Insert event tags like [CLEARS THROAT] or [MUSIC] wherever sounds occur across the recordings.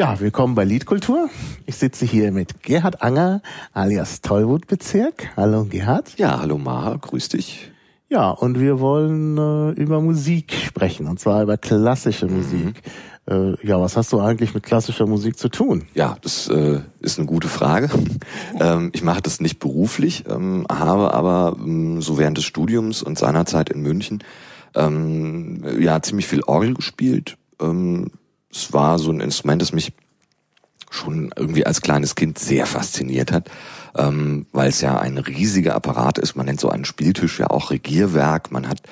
Ja, willkommen bei Liedkultur. Ich sitze hier mit Gerhard Anger alias Tollwut-Bezirk. Hallo Gerhard. Ja, hallo Maha, grüß dich. Ja, und wir wollen äh, über Musik sprechen, und zwar über klassische mhm. Musik. Äh, ja, was hast du eigentlich mit klassischer Musik zu tun? Ja, das äh, ist eine gute Frage. [LAUGHS] ähm, ich mache das nicht beruflich, ähm, habe aber ähm, so während des Studiums und seinerzeit in München ähm, ja ziemlich viel Orgel gespielt, ähm, es war so ein Instrument, das mich schon irgendwie als kleines Kind sehr fasziniert hat, ähm, weil es ja ein riesiger Apparat ist. Man nennt so einen Spieltisch ja auch Regierwerk. Man hat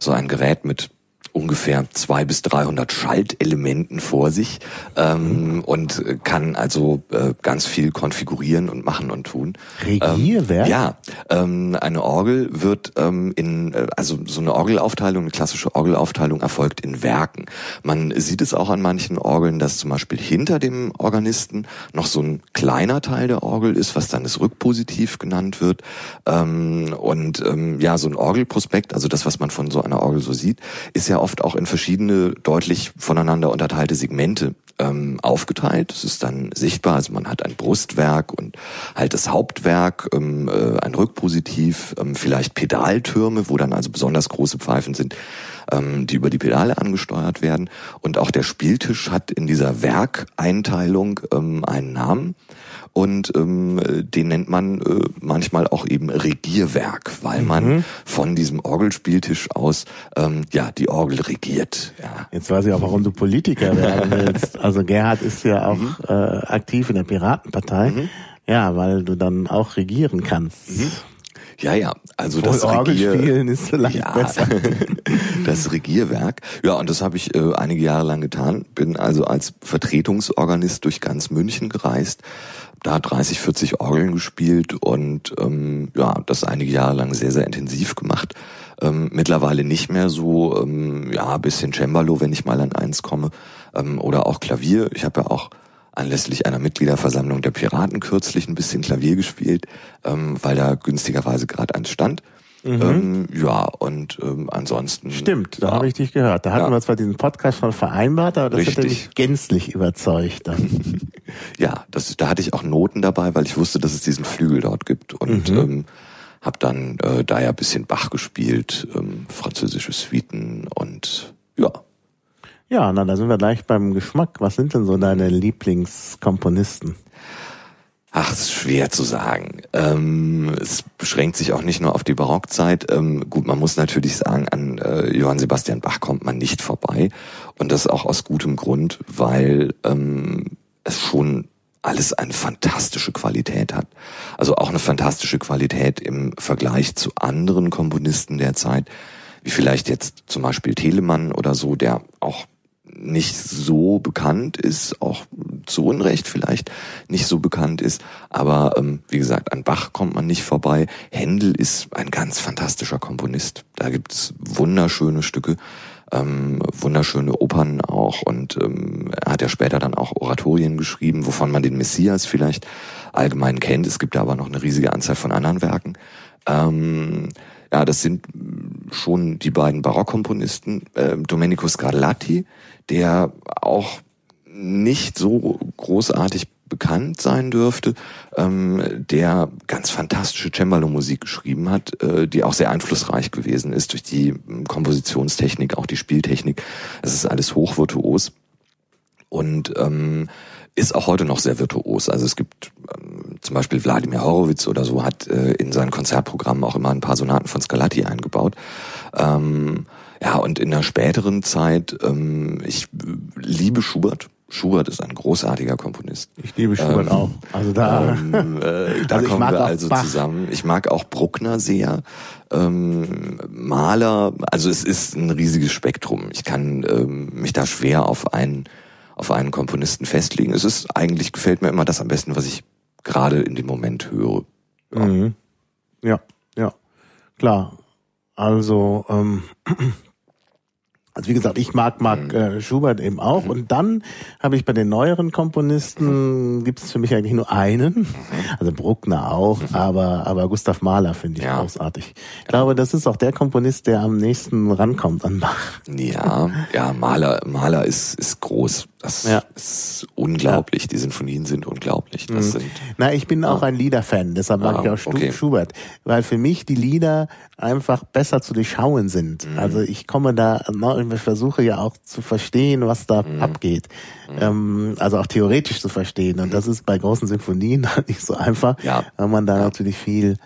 so ein Gerät mit ungefähr zwei bis dreihundert Schaltelementen vor sich ähm, und kann also äh, ganz viel konfigurieren und machen und tun. Regierwerk? Ähm, ja, ähm, eine Orgel wird ähm, in, äh, also so eine Orgelaufteilung, eine klassische Orgelaufteilung erfolgt in Werken. Man sieht es auch an manchen Orgeln, dass zum Beispiel hinter dem Organisten noch so ein kleiner Teil der Orgel ist, was dann das Rückpositiv genannt wird. Ähm, und ähm, ja, so ein Orgelprospekt, also das, was man von so einer Orgel so sieht, ist ja oft auch in verschiedene deutlich voneinander unterteilte Segmente ähm, aufgeteilt. Das ist dann sichtbar. Also man hat ein Brustwerk und halt das Hauptwerk, ähm, äh, ein Rückpositiv, ähm, vielleicht Pedaltürme, wo dann also besonders große Pfeifen sind, ähm, die über die Pedale angesteuert werden. Und auch der Spieltisch hat in dieser Werkeinteilung ähm, einen Namen und ähm, den nennt man äh, manchmal auch eben Regierwerk, weil mhm. man von diesem Orgelspieltisch aus ähm, ja die Orgel regiert. Ja. Jetzt weiß ich auch, warum du Politiker [LAUGHS] werden willst. Also Gerhard ist ja auch mhm. äh, aktiv in der Piratenpartei. Mhm. Ja, weil du dann auch regieren kannst. Ja, ja, also Voll das Regier ist vielleicht ja, besser. [LAUGHS] das Regierwerk. Ja, und das habe ich äh, einige Jahre lang getan. Bin also als Vertretungsorganist durch ganz München gereist da 30, 40 Orgeln gespielt und ähm, ja, das einige Jahre lang sehr, sehr intensiv gemacht. Ähm, mittlerweile nicht mehr so, ähm, ja, bisschen Cembalo, wenn ich mal an eins komme, ähm, oder auch Klavier. Ich habe ja auch anlässlich einer Mitgliederversammlung der Piraten kürzlich ein bisschen Klavier gespielt, ähm, weil da günstigerweise gerade eins stand. Mhm. Ähm, ja, und ähm, ansonsten. Stimmt, da ja. habe ich dich gehört. Da hatten ja. wir zwar diesen Podcast schon vereinbart, aber das Richtig. hat mich gänzlich überzeugt. Dann. [LAUGHS] ja, das, da hatte ich auch Noten dabei, weil ich wusste, dass es diesen Flügel dort gibt. Und mhm. ähm, habe dann äh, da ja ein bisschen Bach gespielt, ähm, französische Suiten und ja. Ja, na, da sind wir gleich beim Geschmack. Was sind denn so deine Lieblingskomponisten? Ach, es ist schwer zu sagen. Ähm, es beschränkt sich auch nicht nur auf die Barockzeit. Ähm, gut, man muss natürlich sagen, an äh, Johann Sebastian Bach kommt man nicht vorbei. Und das auch aus gutem Grund, weil ähm, es schon alles eine fantastische Qualität hat. Also auch eine fantastische Qualität im Vergleich zu anderen Komponisten der Zeit, wie vielleicht jetzt zum Beispiel Telemann oder so, der auch nicht so bekannt ist, auch zu Unrecht vielleicht nicht so bekannt ist. Aber ähm, wie gesagt, an Bach kommt man nicht vorbei. Händel ist ein ganz fantastischer Komponist. Da gibt es wunderschöne Stücke, ähm, wunderschöne Opern auch. Und ähm, er hat ja später dann auch Oratorien geschrieben, wovon man den Messias vielleicht allgemein kennt. Es gibt ja aber noch eine riesige Anzahl von anderen Werken. Ähm, ja, das sind schon die beiden Barockkomponisten, äh, Domenico Scarlatti, der auch nicht so großartig bekannt sein dürfte, ähm, der ganz fantastische Cembalo-Musik geschrieben hat, äh, die auch sehr einflussreich gewesen ist durch die ähm, Kompositionstechnik, auch die Spieltechnik. Es ist alles hochvirtuos und ähm, ist auch heute noch sehr virtuos. Also es gibt ähm, zum Beispiel Wladimir Horowitz oder so hat äh, in seinen Konzertprogrammen auch immer ein paar Sonaten von Scarlatti eingebaut. Ähm, ja, und in der späteren Zeit, ähm, ich liebe Schubert. Schubert ist ein großartiger Komponist. Ich liebe Schubert ähm, auch. Also da, ähm, äh, [LAUGHS] da also kommen wir also Bach. zusammen. Ich mag auch Bruckner sehr. Ähm, Maler, also es ist ein riesiges Spektrum. Ich kann ähm, mich da schwer auf einen auf einen Komponisten festlegen. Es ist eigentlich gefällt mir immer das am besten, was ich gerade in dem Moment höre. Ja, mhm. ja, ja, klar. Also ähm, [CLEARS THROAT] Also wie gesagt, ich mag mag mhm. äh, Schubert eben auch. Mhm. Und dann habe ich bei den neueren Komponisten mhm. gibt es für mich eigentlich nur einen. Mhm. Also Bruckner auch, mhm. aber aber Gustav Mahler finde ich ja. großartig. Ich glaube, das ist auch der Komponist, der am nächsten rankommt an Bach. Ja, ja, Mahler Mahler ist ist groß. Das ja. ist unglaublich. Ja. Die Sinfonien sind unglaublich. Das mhm. sind, Na, ich bin auch ein Liederfan, deshalb mag ich auch okay. Schubert, weil für mich die Lieder einfach besser zu durchschauen sind. Mhm. Also ich komme da, ich versuche ja auch zu verstehen, was da mhm. abgeht. Mhm. Ähm, also auch theoretisch zu verstehen. Und das ist bei großen Sinfonien [LAUGHS] nicht so einfach, ja. weil man da natürlich viel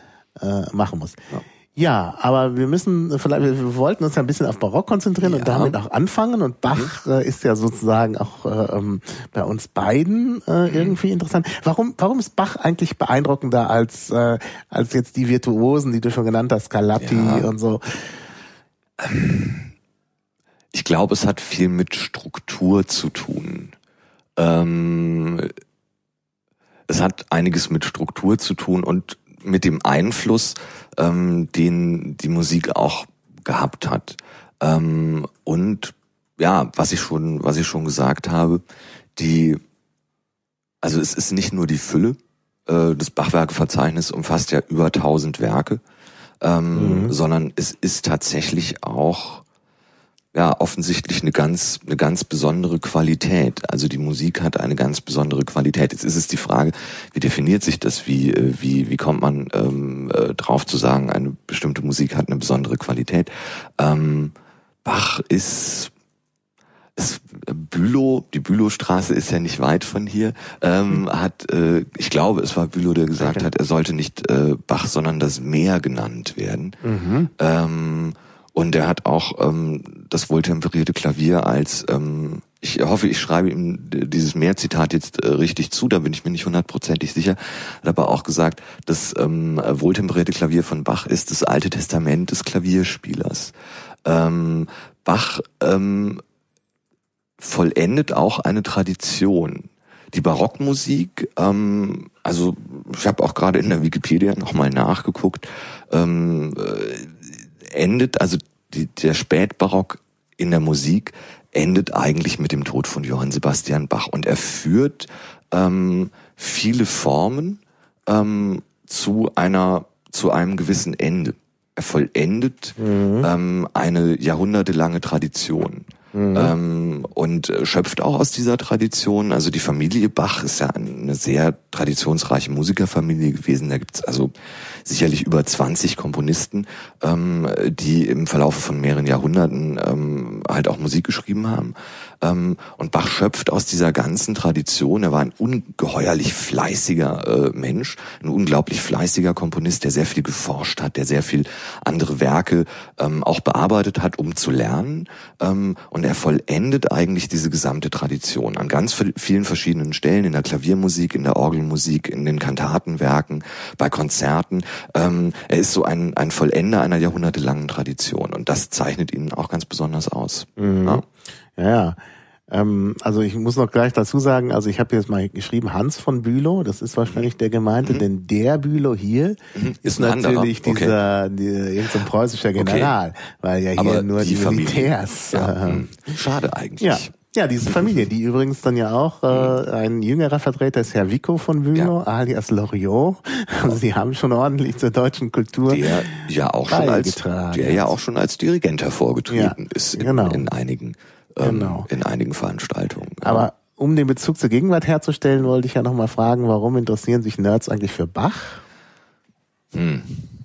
äh, machen muss. Ja. Aber wir müssen vielleicht, wir wollten uns ja ein bisschen auf Barock konzentrieren ja. und damit auch anfangen. Und Bach mhm. äh, ist ja sozusagen auch äh, ähm, bei uns beiden äh, mhm. irgendwie interessant. Warum, warum ist Bach eigentlich beeindruckender als äh, als jetzt die Virtuosen, die du schon genannt hast, Scarlatti ja. und so? Ich glaube, es hat viel mit Struktur zu tun. Ähm, es hat einiges mit Struktur zu tun und mit dem Einfluss, ähm, den die Musik auch gehabt hat. Ähm, und ja, was ich schon, was ich schon gesagt habe, die, also es ist nicht nur die Fülle, äh, das Bachwerkeverzeichnis umfasst ja über 1000 Werke, ähm, mhm. sondern es ist tatsächlich auch ja offensichtlich eine ganz eine ganz besondere Qualität. Also die Musik hat eine ganz besondere Qualität. Jetzt ist es die Frage, wie definiert sich das? Wie äh, wie wie kommt man ähm, äh, drauf zu sagen, eine bestimmte Musik hat eine besondere Qualität? Ähm, Bach ist es, Bülow, die Bülowstraße ist ja nicht weit von hier, ähm, mhm. hat, äh, ich glaube, es war Bülow, der gesagt okay. hat, er sollte nicht äh, Bach, sondern das Meer genannt werden. Mhm. Ähm, und er hat auch ähm, das wohltemperierte Klavier als, ähm, ich hoffe, ich schreibe ihm dieses Mehrzitat jetzt äh, richtig zu, da bin ich mir nicht hundertprozentig sicher, hat aber auch gesagt, das ähm, wohltemperierte Klavier von Bach ist das alte Testament des Klavierspielers. Ähm, Bach ähm, vollendet auch eine Tradition. Die Barockmusik, ähm, also ich habe auch gerade in der Wikipedia nochmal nachgeguckt, ähm, äh, endet, also die, der Spätbarock in der Musik endet eigentlich mit dem Tod von Johann Sebastian Bach und er führt ähm, viele Formen ähm, zu einer zu einem gewissen Ende. Er vollendet mhm. ähm, eine jahrhundertelange Tradition. Mhm. Ähm, und schöpft auch aus dieser Tradition. Also die Familie Bach ist ja eine sehr traditionsreiche Musikerfamilie gewesen. Da gibt's also sicherlich über 20 Komponisten, ähm, die im Verlauf von mehreren Jahrhunderten ähm, halt auch Musik geschrieben haben. Ähm, und Bach schöpft aus dieser ganzen Tradition. Er war ein ungeheuerlich fleißiger äh, Mensch, ein unglaublich fleißiger Komponist, der sehr viel geforscht hat, der sehr viel andere Werke ähm, auch bearbeitet hat, um zu lernen. Ähm, und er vollendet eigentlich diese gesamte Tradition an ganz vielen verschiedenen Stellen, in der Klaviermusik, in der Orgelmusik, in den Kantatenwerken, bei Konzerten. Er ist so ein, ein Vollender einer jahrhundertelangen Tradition und das zeichnet ihn auch ganz besonders aus. Mhm. Ja? Ja, ähm, also ich muss noch gleich dazu sagen, also ich habe jetzt mal geschrieben Hans von Bülow, das ist wahrscheinlich der gemeinte, mhm. denn der Bülow hier mhm. ist, ist natürlich okay. dieser die, irgendein preußischer General, okay. weil ja hier Aber nur die, die Militärs. Ja. Äh, Schade eigentlich. Ja. Ja, diese Familie, die übrigens dann ja auch äh, mhm. ein jüngerer Vertreter ist Herr Vico von Bülow, ja. alias Loriot. Also sie haben schon ordentlich zur deutschen Kultur der ja auch schon als der ja auch schon als Dirigent hervorgetreten ja, ist in, genau. in einigen ähm, genau. in einigen Veranstaltungen. Aber um den Bezug zur Gegenwart herzustellen, wollte ich ja nochmal fragen, warum interessieren sich Nerds eigentlich für Bach? Hm.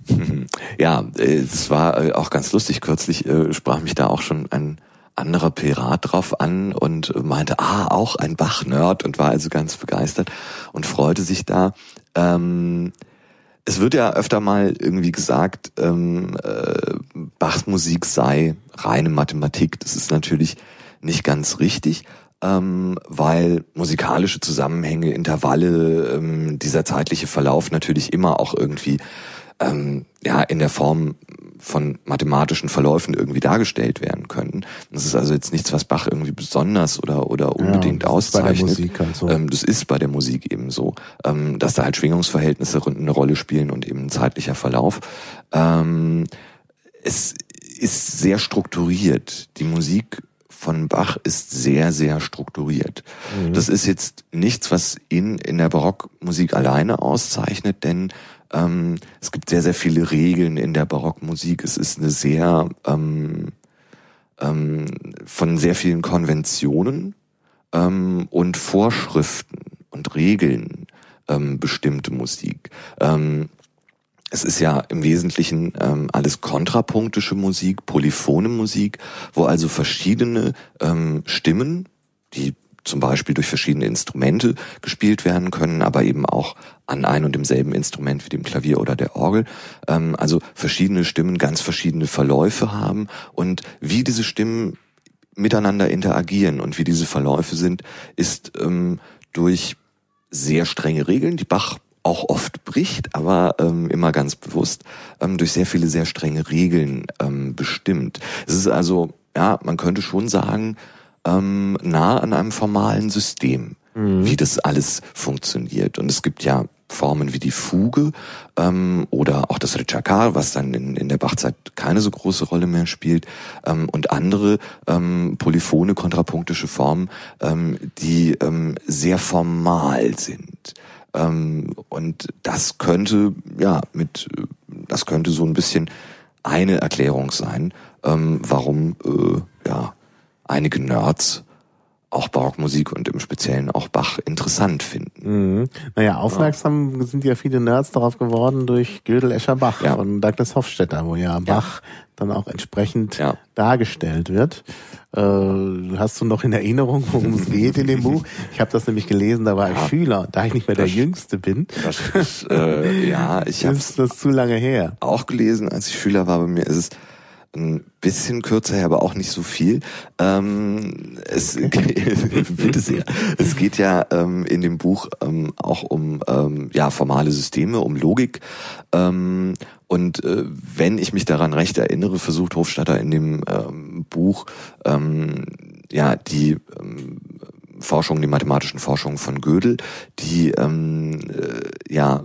[LAUGHS] Ja, es war äh, auch ganz lustig. Kürzlich äh, sprach mich da auch schon ein anderer Pirat drauf an und meinte, ah, auch ein Bach-Nerd und war also ganz begeistert und freute sich da. Ähm, es wird ja öfter mal irgendwie gesagt, ähm, äh, Bachs Musik sei reine Mathematik. Das ist natürlich nicht ganz richtig, ähm, weil musikalische Zusammenhänge, Intervalle, ähm, dieser zeitliche Verlauf natürlich immer auch irgendwie ähm, ja in der Form von mathematischen Verläufen irgendwie dargestellt werden können. Das ist also jetzt nichts, was Bach irgendwie besonders oder oder unbedingt ja, auszeichnet. Bei der Musik so. ähm, das ist bei der Musik eben so, ähm, dass da halt Schwingungsverhältnisse eine Rolle spielen und eben ein zeitlicher Verlauf. Ähm, es ist sehr strukturiert. Die Musik von Bach ist sehr, sehr strukturiert. Mhm. Das ist jetzt nichts, was ihn in der Barockmusik alleine auszeichnet, denn ähm, es gibt sehr, sehr viele Regeln in der Barockmusik. Es ist eine sehr ähm, ähm, von sehr vielen Konventionen ähm, und Vorschriften und Regeln ähm, bestimmte Musik. Ähm, es ist ja im Wesentlichen ähm, alles kontrapunktische Musik, polyphone Musik, wo also verschiedene ähm, Stimmen, die zum Beispiel durch verschiedene Instrumente gespielt werden können, aber eben auch an ein und demselben Instrument wie dem Klavier oder der Orgel. Ähm, also verschiedene Stimmen ganz verschiedene Verläufe haben und wie diese Stimmen miteinander interagieren und wie diese Verläufe sind, ist ähm, durch sehr strenge Regeln, die Bach auch oft bricht, aber ähm, immer ganz bewusst ähm, durch sehr viele sehr strenge Regeln ähm, bestimmt. Es ist also, ja, man könnte schon sagen, ähm, nah an einem formalen System, mhm. wie das alles funktioniert. Und es gibt ja Formen wie die Fuge ähm, oder auch das Ritschakar, was dann in, in der Bachzeit keine so große Rolle mehr spielt, ähm, und andere ähm, polyphone, kontrapunktische Formen, ähm, die ähm, sehr formal sind. Ähm, und das könnte, ja, mit, das könnte so ein bisschen eine Erklärung sein, ähm, warum, äh, ja, einige Nerds auch Barockmusik und im Speziellen auch Bach interessant finden. Mhm. Naja, aufmerksam ja. sind ja viele Nerds darauf geworden durch Gödel Escher Bach ja. von Douglas Hofstetter, wo ja, ja. Bach dann auch entsprechend dargestellt wird. Äh, hast du noch in Erinnerung, worum es geht in dem Buch? Ich habe das nämlich gelesen, da war ich Schüler, da ich nicht mehr der das, Jüngste bin. Das ist, äh, ja, ich [LAUGHS] habe das zu lange her. Auch gelesen, als ich Schüler war. Bei mir ist es ein bisschen kürzer her, aber auch nicht so viel. Ähm, es, [LAUGHS] bitte sehr. es geht ja ähm, in dem Buch ähm, auch um ähm, ja formale Systeme, um Logik. Ähm, und äh, wenn ich mich daran recht erinnere, versucht Hofstadter in dem ähm, Buch ähm, ja die ähm, Forschung, die mathematischen Forschungen von Gödel, die ähm, äh, ja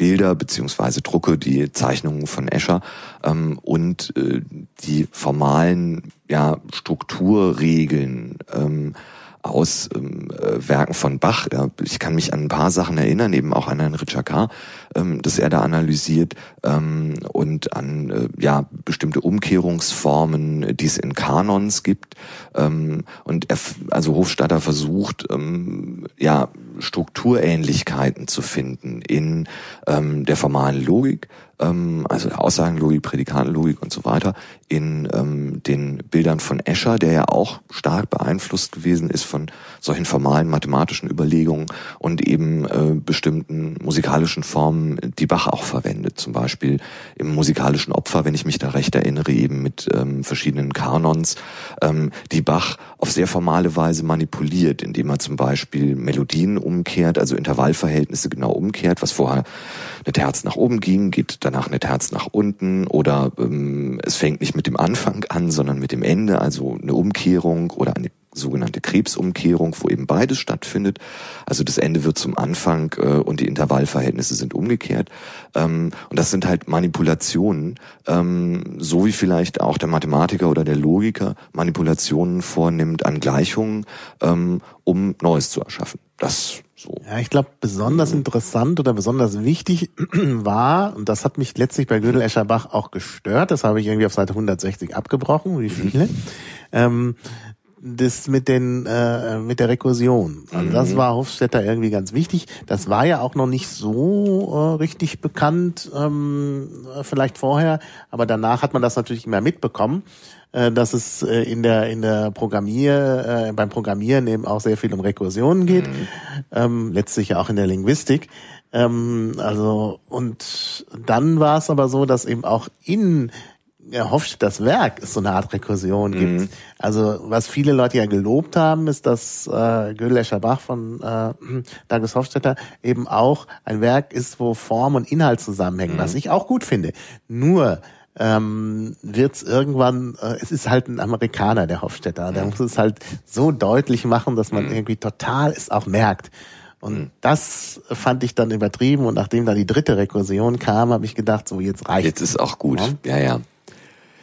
Bilder beziehungsweise Drucke, die Zeichnungen von Escher ähm, und äh, die formalen ja, Strukturregeln ähm, aus ähm, äh, Werken von Bach. Ja, ich kann mich an ein paar Sachen erinnern, eben auch an Herrn Richard K., ähm, das er da analysiert ähm, und an äh, ja bestimmte Umkehrungsformen, die es in Kanons gibt. Ähm, und er, also Hofstadter versucht ähm, ja Strukturähnlichkeiten zu finden in ähm, der formalen Logik, ähm, also Aussagenlogik, Prädikatenlogik und so weiter, in ähm, den Bildern von Escher, der ja auch stark beeinflusst gewesen ist von solchen formalen mathematischen Überlegungen und eben äh, bestimmten musikalischen Formen, die Bach auch verwendet. Zum Beispiel im musikalischen Opfer, wenn ich mich da recht erinnere, eben mit ähm, verschiedenen Kanons, ähm, die Bach auf sehr formale Weise manipuliert, indem er zum Beispiel Melodien umkehrt, also Intervallverhältnisse genau umkehrt, was vorher eine Terz nach oben ging, geht danach eine Terz nach unten oder ähm, es fängt nicht mit dem Anfang an, sondern mit dem Ende, also eine Umkehrung oder eine sogenannte Krebsumkehrung, wo eben beides stattfindet. Also das Ende wird zum Anfang äh, und die Intervallverhältnisse sind umgekehrt. Ähm, und das sind halt Manipulationen, ähm, so wie vielleicht auch der Mathematiker oder der Logiker Manipulationen vornimmt an Gleichungen, ähm, um Neues zu erschaffen. Das so. Ja, ich glaube, besonders interessant oder besonders wichtig [CLEARS THROAT] war, und das hat mich letztlich bei Gödel Escherbach auch gestört, das habe ich irgendwie auf Seite 160 abgebrochen, wie viele, mhm. ähm, das mit den äh, mit der Rekursion. Also mhm. das war Hofstetter irgendwie ganz wichtig. Das war ja auch noch nicht so äh, richtig bekannt, ähm, vielleicht vorher, aber danach hat man das natürlich immer mitbekommen äh, dass es äh, in der in der Programmier äh, beim Programmieren eben auch sehr viel um Rekursionen geht, mhm. ähm, letztlich ja auch in der Linguistik. Ähm, also und dann war es aber so, dass eben auch in ja, Hofstedters Werk es so eine Art Rekursion gibt. Mhm. Also was viele Leute ja gelobt haben, ist, dass äh, Gödel Bach von äh, Douglas Hofstetter eben auch ein Werk ist, wo Form und Inhalt zusammenhängen, mhm. was ich auch gut finde. Nur ähm, wird es irgendwann, äh, es ist halt ein Amerikaner, der Hofstetter, der muss es halt so deutlich machen, dass man mhm. irgendwie total es auch merkt. Und mhm. das fand ich dann übertrieben und nachdem dann die dritte Rekursion kam, habe ich gedacht, so jetzt reicht Jetzt ist auch gut. Ja, ja. ja.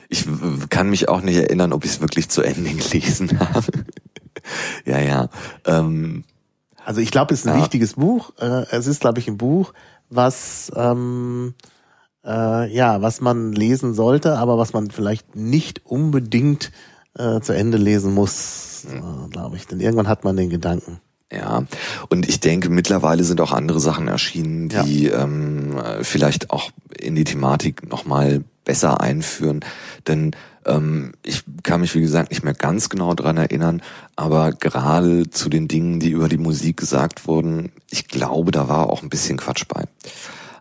Ich kann mich auch nicht erinnern, ob ich es wirklich zu Ende [LAUGHS] gelesen habe. ja, ja. Ähm, also ich glaube, es ist ein ja. wichtiges Buch. Äh, es ist, glaube ich, ein Buch, was ähm, äh, ja, was man lesen sollte, aber was man vielleicht nicht unbedingt äh, zu Ende lesen muss das, äh, glaube ich. Denn irgendwann hat man den Gedanken. Ja, und ich denke, mittlerweile sind auch andere Sachen erschienen, die ja. ähm, vielleicht auch in die Thematik nochmal besser einführen. Denn ähm, ich kann mich, wie gesagt, nicht mehr ganz genau dran erinnern, aber gerade zu den Dingen, die über die Musik gesagt wurden, ich glaube, da war auch ein bisschen Quatsch bei.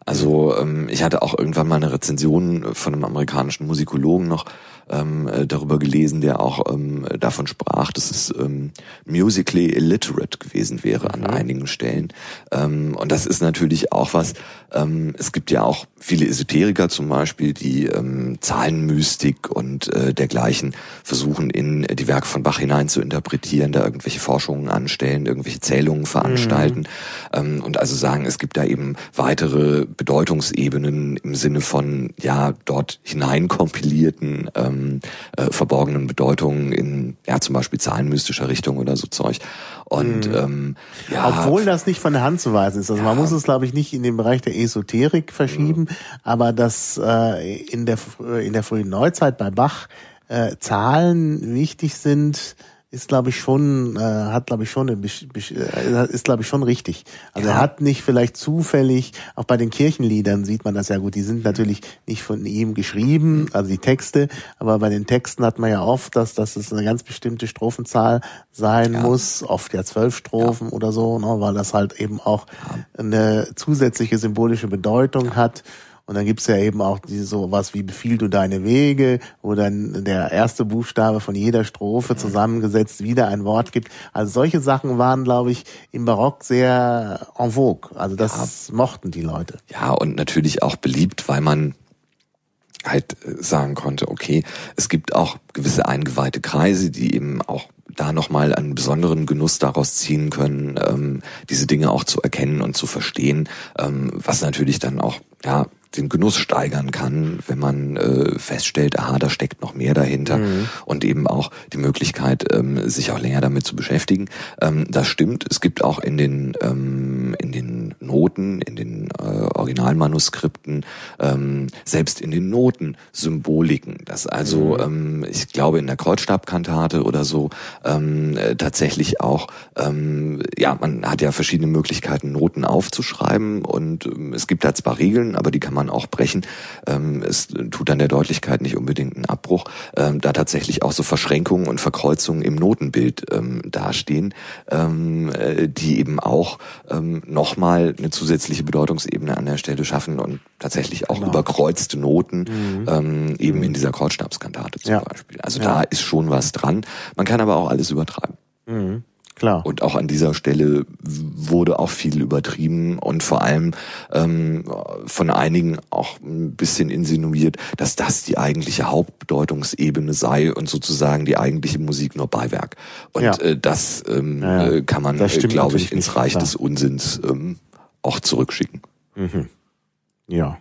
Also ähm, ich hatte auch irgendwann mal eine Rezension von einem amerikanischen Musikologen noch, ähm, äh, darüber gelesen, der auch ähm, davon sprach, dass es ähm, musically illiterate gewesen wäre an mhm. einigen Stellen. Ähm, und das ist natürlich auch was, ähm, es gibt ja auch viele Esoteriker zum Beispiel, die ähm, Zahlenmystik und äh, dergleichen versuchen in die Werke von Bach hinein zu interpretieren, da irgendwelche Forschungen anstellen, irgendwelche Zählungen veranstalten mhm. ähm, und also sagen, es gibt da eben weitere Bedeutungsebenen im Sinne von ja dort hineinkompilierten ähm, ähm, äh, verborgenen Bedeutungen in, ja, zum Beispiel zahlenmystischer Richtung oder so Zeug. Und mhm. ähm, ja, obwohl das nicht von der Hand zu weisen ist. Also ja. man muss es, glaube ich, nicht in den Bereich der Esoterik verschieben, mhm. aber dass äh, in der in der frühen Neuzeit bei Bach äh, Zahlen wichtig sind, ist glaube ich schon äh, hat glaube ich schon äh, ist glaube ich schon richtig. Also ja. er hat nicht vielleicht zufällig auch bei den Kirchenliedern sieht man das ja gut. Die sind natürlich nicht von ihm geschrieben, also die Texte, aber bei den Texten hat man ja oft, dass dass es eine ganz bestimmte Strophenzahl sein ja. muss, oft ja zwölf Strophen ja. oder so, ne, weil das halt eben auch eine zusätzliche symbolische Bedeutung hat. Und dann gibt's ja eben auch diese, so was wie Befiehl du deine Wege, wo dann der erste Buchstabe von jeder Strophe mhm. zusammengesetzt wieder ein Wort gibt. Also solche Sachen waren, glaube ich, im Barock sehr en vogue. Also das ja. mochten die Leute. Ja, und natürlich auch beliebt, weil man halt äh, sagen konnte, okay, es gibt auch gewisse eingeweihte Kreise, die eben auch da nochmal einen besonderen Genuss daraus ziehen können, ähm, diese Dinge auch zu erkennen und zu verstehen, ähm, was natürlich dann auch ja den Genuss steigern kann, wenn man äh, feststellt, aha, da steckt noch mehr dahinter mhm. und eben auch die Möglichkeit, ähm, sich auch länger damit zu beschäftigen. Ähm, das stimmt. Es gibt auch in den ähm, in den Noten, in den äh, Originalmanuskripten, ähm, selbst in den Noten Symboliken. Das also, mhm. ähm, ich glaube, in der Kreuzstabkantate oder so ähm, äh, tatsächlich auch, ähm, ja, man hat ja verschiedene Möglichkeiten, Noten aufzuschreiben und ähm, es gibt da zwar Regeln, aber die kann man auch brechen. Ähm, es tut an der Deutlichkeit nicht unbedingt einen Abbruch, ähm, da tatsächlich auch so Verschränkungen und Verkreuzungen im Notenbild ähm, dastehen, ähm, äh, die eben auch ähm, nochmal eine zusätzliche Bedeutungsebene an der Stelle schaffen und tatsächlich auch genau. überkreuzte Noten mhm. ähm, eben in dieser Kreuzstabskantate zum ja. Beispiel. Also ja. da ist schon was dran. Man kann aber auch alles übertreiben. Mhm. Klar. Und auch an dieser Stelle wurde auch viel übertrieben und vor allem ähm, von einigen auch ein bisschen insinuiert, dass das die eigentliche Hauptbedeutungsebene sei und sozusagen die eigentliche Musik nur Beiwerk. Und ja. äh, das ähm, ja, ja. kann man, äh, glaube ich, ins Reich des Unsinns ähm, auch zurückschicken. Mhm. Ja.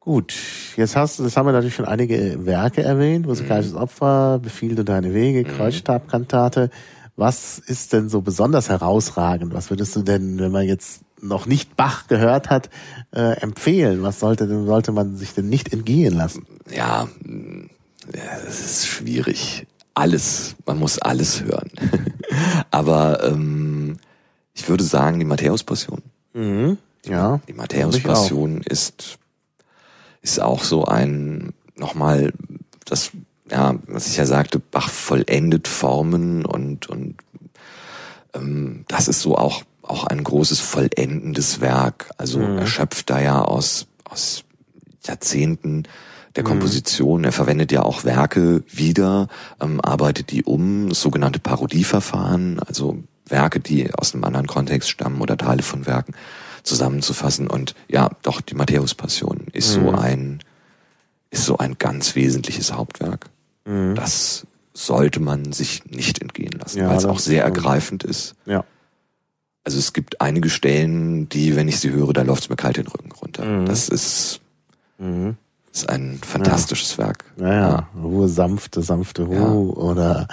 Gut, jetzt hast du, das haben wir natürlich schon einige Werke erwähnt, musikalisches mhm. Opfer, Befiehl du deine Wege, mhm. Was ist denn so besonders herausragend? Was würdest du denn, wenn man jetzt noch nicht Bach gehört hat, äh, empfehlen? Was sollte denn, sollte man sich denn nicht entgehen lassen? Ja, es ist schwierig. Alles, man muss alles hören. [LAUGHS] Aber ähm, ich würde sagen, die Matthäus-Passion. Mhm, ja. Die Matthäus-Passion ist, ist auch so ein, nochmal, das ja, was ich ja sagte, Bach vollendet Formen und, und ähm, das ist so auch, auch ein großes vollendendes Werk. Also mhm. er schöpft da ja aus, aus Jahrzehnten der mhm. Komposition. Er verwendet ja auch Werke wieder, ähm, arbeitet die um, sogenannte Parodieverfahren, also Werke, die aus einem anderen Kontext stammen oder Teile von Werken zusammenzufassen. Und ja, doch, die Matthäus-Passion ist mhm. so ein, ist so ein ganz wesentliches Hauptwerk. Mhm. Das sollte man sich nicht entgehen lassen, ja, weil es auch sehr ergreifend ist. Ja. Also es gibt einige Stellen, die, wenn ich sie höre, da läuft es mir kalt den Rücken runter. Mhm. Das ist, mhm. ist ein fantastisches ja. Werk. Naja, ja. Ruhe, sanfte, sanfte ja. oder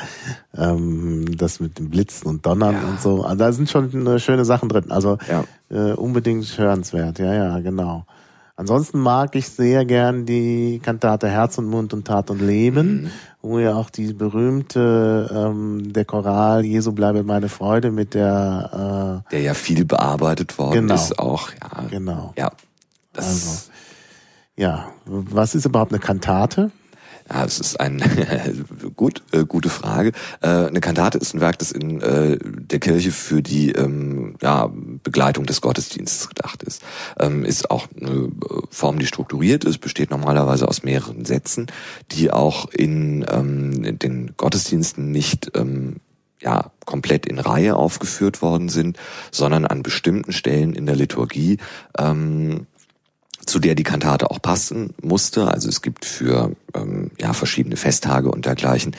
ähm, das mit dem Blitzen und Donnern und so. Also da sind schon schöne Sachen drin. Also äh, unbedingt hörenswert. Ja, ja, genau. Ansonsten mag ich sehr gern die Kantate Herz und Mund und Tat und Leben, mhm. wo ja auch die berühmte ähm, der Choral Jesu bleibe meine Freude mit der äh, der ja viel bearbeitet worden genau. ist auch ja genau ja das also ja was ist überhaupt eine Kantate ja, es ist ein [LAUGHS] gut, äh, gute Frage. Äh, eine Kantate ist ein Werk, das in äh, der Kirche für die ähm, ja, Begleitung des Gottesdienstes gedacht ist. Ähm, ist auch eine äh, Form, die strukturiert ist, besteht normalerweise aus mehreren Sätzen, die auch in, ähm, in den Gottesdiensten nicht ähm, ja, komplett in Reihe aufgeführt worden sind, sondern an bestimmten Stellen in der Liturgie ähm, zu der die Kantate auch passen musste. Also es gibt für ähm, ja verschiedene Festtage und dergleichen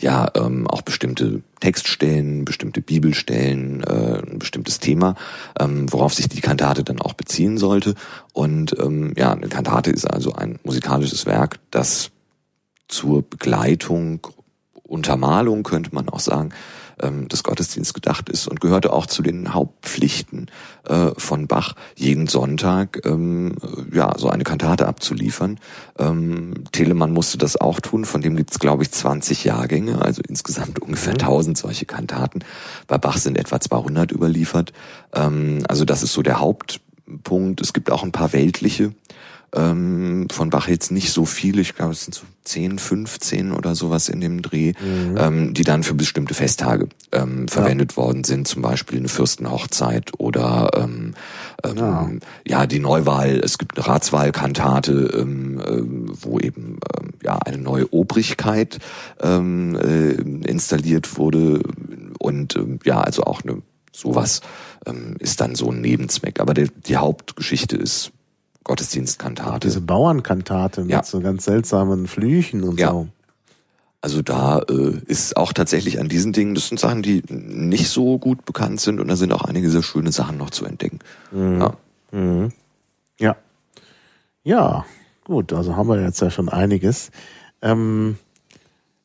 ja ähm, auch bestimmte Textstellen, bestimmte Bibelstellen, äh, ein bestimmtes Thema, ähm, worauf sich die Kantate dann auch beziehen sollte. Und ähm, ja, eine Kantate ist also ein musikalisches Werk, das zur Begleitung, Untermalung könnte man auch sagen, ähm, des Gottesdienstes gedacht ist und gehörte auch zu den Hauptpflichten äh, von Bach, jeden Sonntag ähm, ja so eine Kantate abzuliefern. Ähm, Telemann musste das auch tun, von dem gibt es glaube ich 20 Jahrgänge, also insgesamt ungefähr 1000 mhm. solche Kantaten. Bei Bach sind etwa 200 überliefert. Ähm, also das ist so der Hauptpunkt. Es gibt auch ein paar weltliche ähm, von Bach jetzt nicht so viele, ich glaube es sind so 10, 15 oder sowas in dem Dreh, mhm. ähm, die dann für bestimmte Festtage ähm, verwendet ja. worden sind, zum Beispiel eine Fürstenhochzeit oder ähm, ähm, ja. ja. die Neuwahl, es gibt eine Ratswahlkantate, ähm, ähm, wo eben ähm, ja eine neue Obrigkeit ähm, äh, installiert wurde und ähm, ja, also auch eine sowas ähm, ist dann so ein Nebenzweck. Aber der, die Hauptgeschichte ist Gottesdienstkantate. Diese Bauernkantate mit ja. so ganz seltsamen Flüchen und ja. so. Also da äh, ist auch tatsächlich an diesen Dingen, das sind Sachen, die nicht so gut bekannt sind und da sind auch einige sehr schöne Sachen noch zu entdecken. Mhm. Ja. Mhm. ja. Ja, gut, also haben wir jetzt ja schon einiges. Ähm,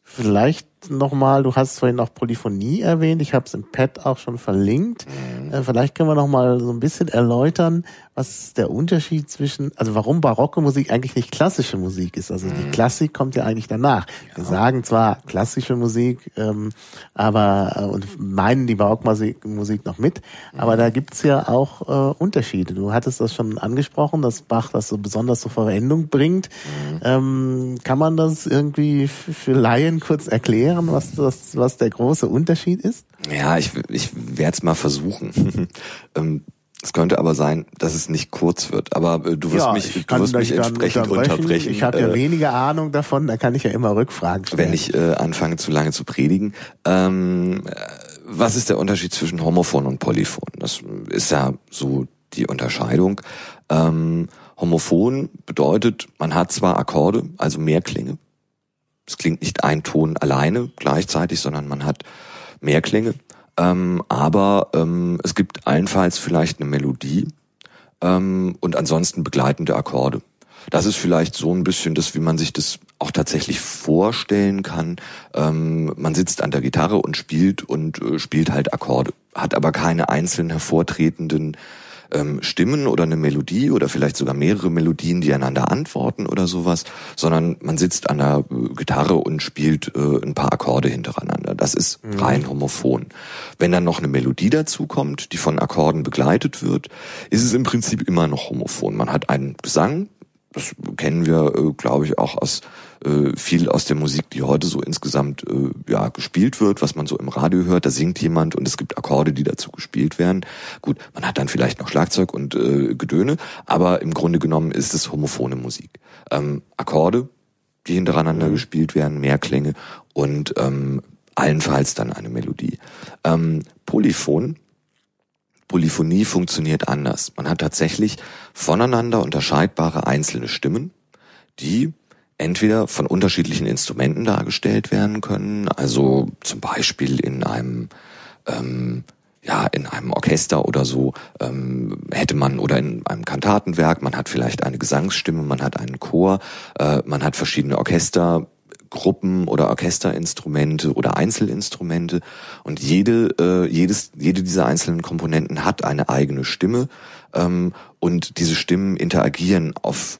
vielleicht nochmal, du hast vorhin auch Polyphonie erwähnt, ich habe es im Pad auch schon verlinkt. Mhm. Äh, vielleicht können wir nochmal so ein bisschen erläutern, was der Unterschied zwischen, also warum barocke Musik eigentlich nicht klassische Musik ist. Also die mhm. Klassik kommt ja eigentlich danach. Ja. Wir sagen zwar klassische Musik, ähm, aber äh, und meinen die Barockmusik Musik noch mit, mhm. aber da gibt's ja auch äh, Unterschiede. Du hattest das schon angesprochen, dass Bach das so besonders zur Verwendung bringt. Mhm. Ähm, kann man das irgendwie für Laien kurz erklären, was das, was der große Unterschied ist? Ja, ich, ich werde es mal versuchen. [LAUGHS] ähm, es könnte aber sein, dass es nicht kurz wird. Aber äh, du wirst ja, mich, du wirst mich entsprechend unterbrechen. unterbrechen. Ich habe ja äh, weniger Ahnung davon, da kann ich ja immer Rückfragen stellen. Wenn ich äh, anfange zu lange zu predigen. Ähm, äh, was ist der Unterschied zwischen Homophon und Polyphon? Das ist ja so die Unterscheidung. Ähm, Homophon bedeutet, man hat zwar Akkorde, also Mehrklinge. Es klingt nicht ein Ton alleine gleichzeitig, sondern man hat Mehrklänge. Ähm, aber ähm, es gibt allenfalls vielleicht eine Melodie ähm, und ansonsten begleitende Akkorde. Das ist vielleicht so ein bisschen das, wie man sich das auch tatsächlich vorstellen kann. Ähm, man sitzt an der Gitarre und spielt und äh, spielt halt Akkorde, hat aber keine einzelnen hervortretenden ähm, Stimmen oder eine Melodie oder vielleicht sogar mehrere Melodien, die einander antworten oder sowas, sondern man sitzt an der äh, Gitarre und spielt äh, ein paar Akkorde hintereinander. Das ist mhm. rein homophon. Wenn dann noch eine Melodie dazu kommt, die von Akkorden begleitet wird, ist es im Prinzip immer noch homophon. Man hat einen Gesang, das kennen wir, äh, glaube ich, auch aus äh, viel aus der Musik, die heute so insgesamt äh, ja gespielt wird, was man so im Radio hört. Da singt jemand und es gibt Akkorde, die dazu gespielt werden. Gut, man hat dann vielleicht noch Schlagzeug und äh, Gedöne, aber im Grunde genommen ist es homophone Musik. Ähm, Akkorde, die hintereinander mhm. gespielt werden, Mehrklänge und ähm, allenfalls dann eine Melodie. Ähm, Polyphon Polyphonie funktioniert anders. Man hat tatsächlich voneinander unterscheidbare einzelne Stimmen, die entweder von unterschiedlichen Instrumenten dargestellt werden können, also zum Beispiel in einem ähm, ja, in einem Orchester oder so ähm, hätte man oder in einem Kantatenwerk, man hat vielleicht eine Gesangsstimme, man hat einen Chor, äh, man hat verschiedene Orchester, Gruppen oder Orchesterinstrumente oder Einzelinstrumente und jede äh, jedes jede dieser einzelnen Komponenten hat eine eigene Stimme ähm, und diese Stimmen interagieren auf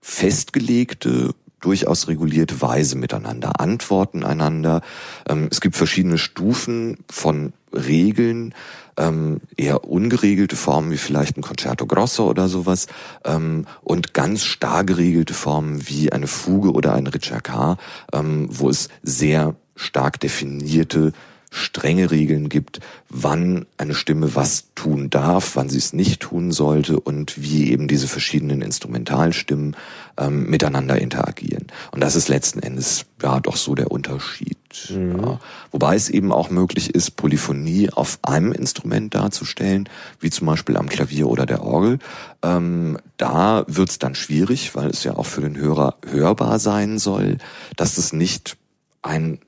festgelegte durchaus regulierte Weise miteinander, antworten einander. Ähm, es gibt verschiedene Stufen von Regeln, ähm, eher ungeregelte Formen wie vielleicht ein Concerto Grosso oder sowas ähm, und ganz starr geregelte Formen wie eine Fuge oder ein Ricercar, ähm, wo es sehr stark definierte strenge Regeln gibt, wann eine Stimme was tun darf, wann sie es nicht tun sollte und wie eben diese verschiedenen Instrumentalstimmen ähm, miteinander interagieren. Und das ist letzten Endes ja doch so der Unterschied. Mhm. Ja. Wobei es eben auch möglich ist, Polyphonie auf einem Instrument darzustellen, wie zum Beispiel am Klavier oder der Orgel. Ähm, da wird es dann schwierig, weil es ja auch für den Hörer hörbar sein soll, dass es nicht ein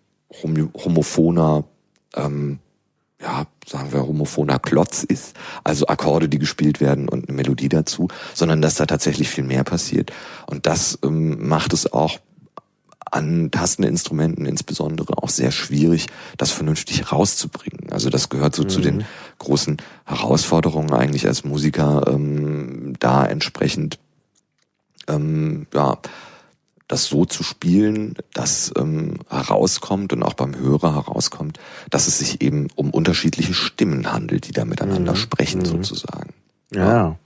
homophoner ähm, ja, sagen wir, homophoner Klotz ist, also Akkorde, die gespielt werden und eine Melodie dazu, sondern dass da tatsächlich viel mehr passiert. Und das ähm, macht es auch an Tasteninstrumenten insbesondere auch sehr schwierig, das vernünftig rauszubringen. Also das gehört so mhm. zu den großen Herausforderungen eigentlich als Musiker, ähm, da entsprechend ähm, ja das so zu spielen, dass ähm, herauskommt und auch beim Hörer herauskommt, dass es sich eben um unterschiedliche Stimmen handelt, die da miteinander mhm. sprechen mhm. sozusagen. Ja. ja.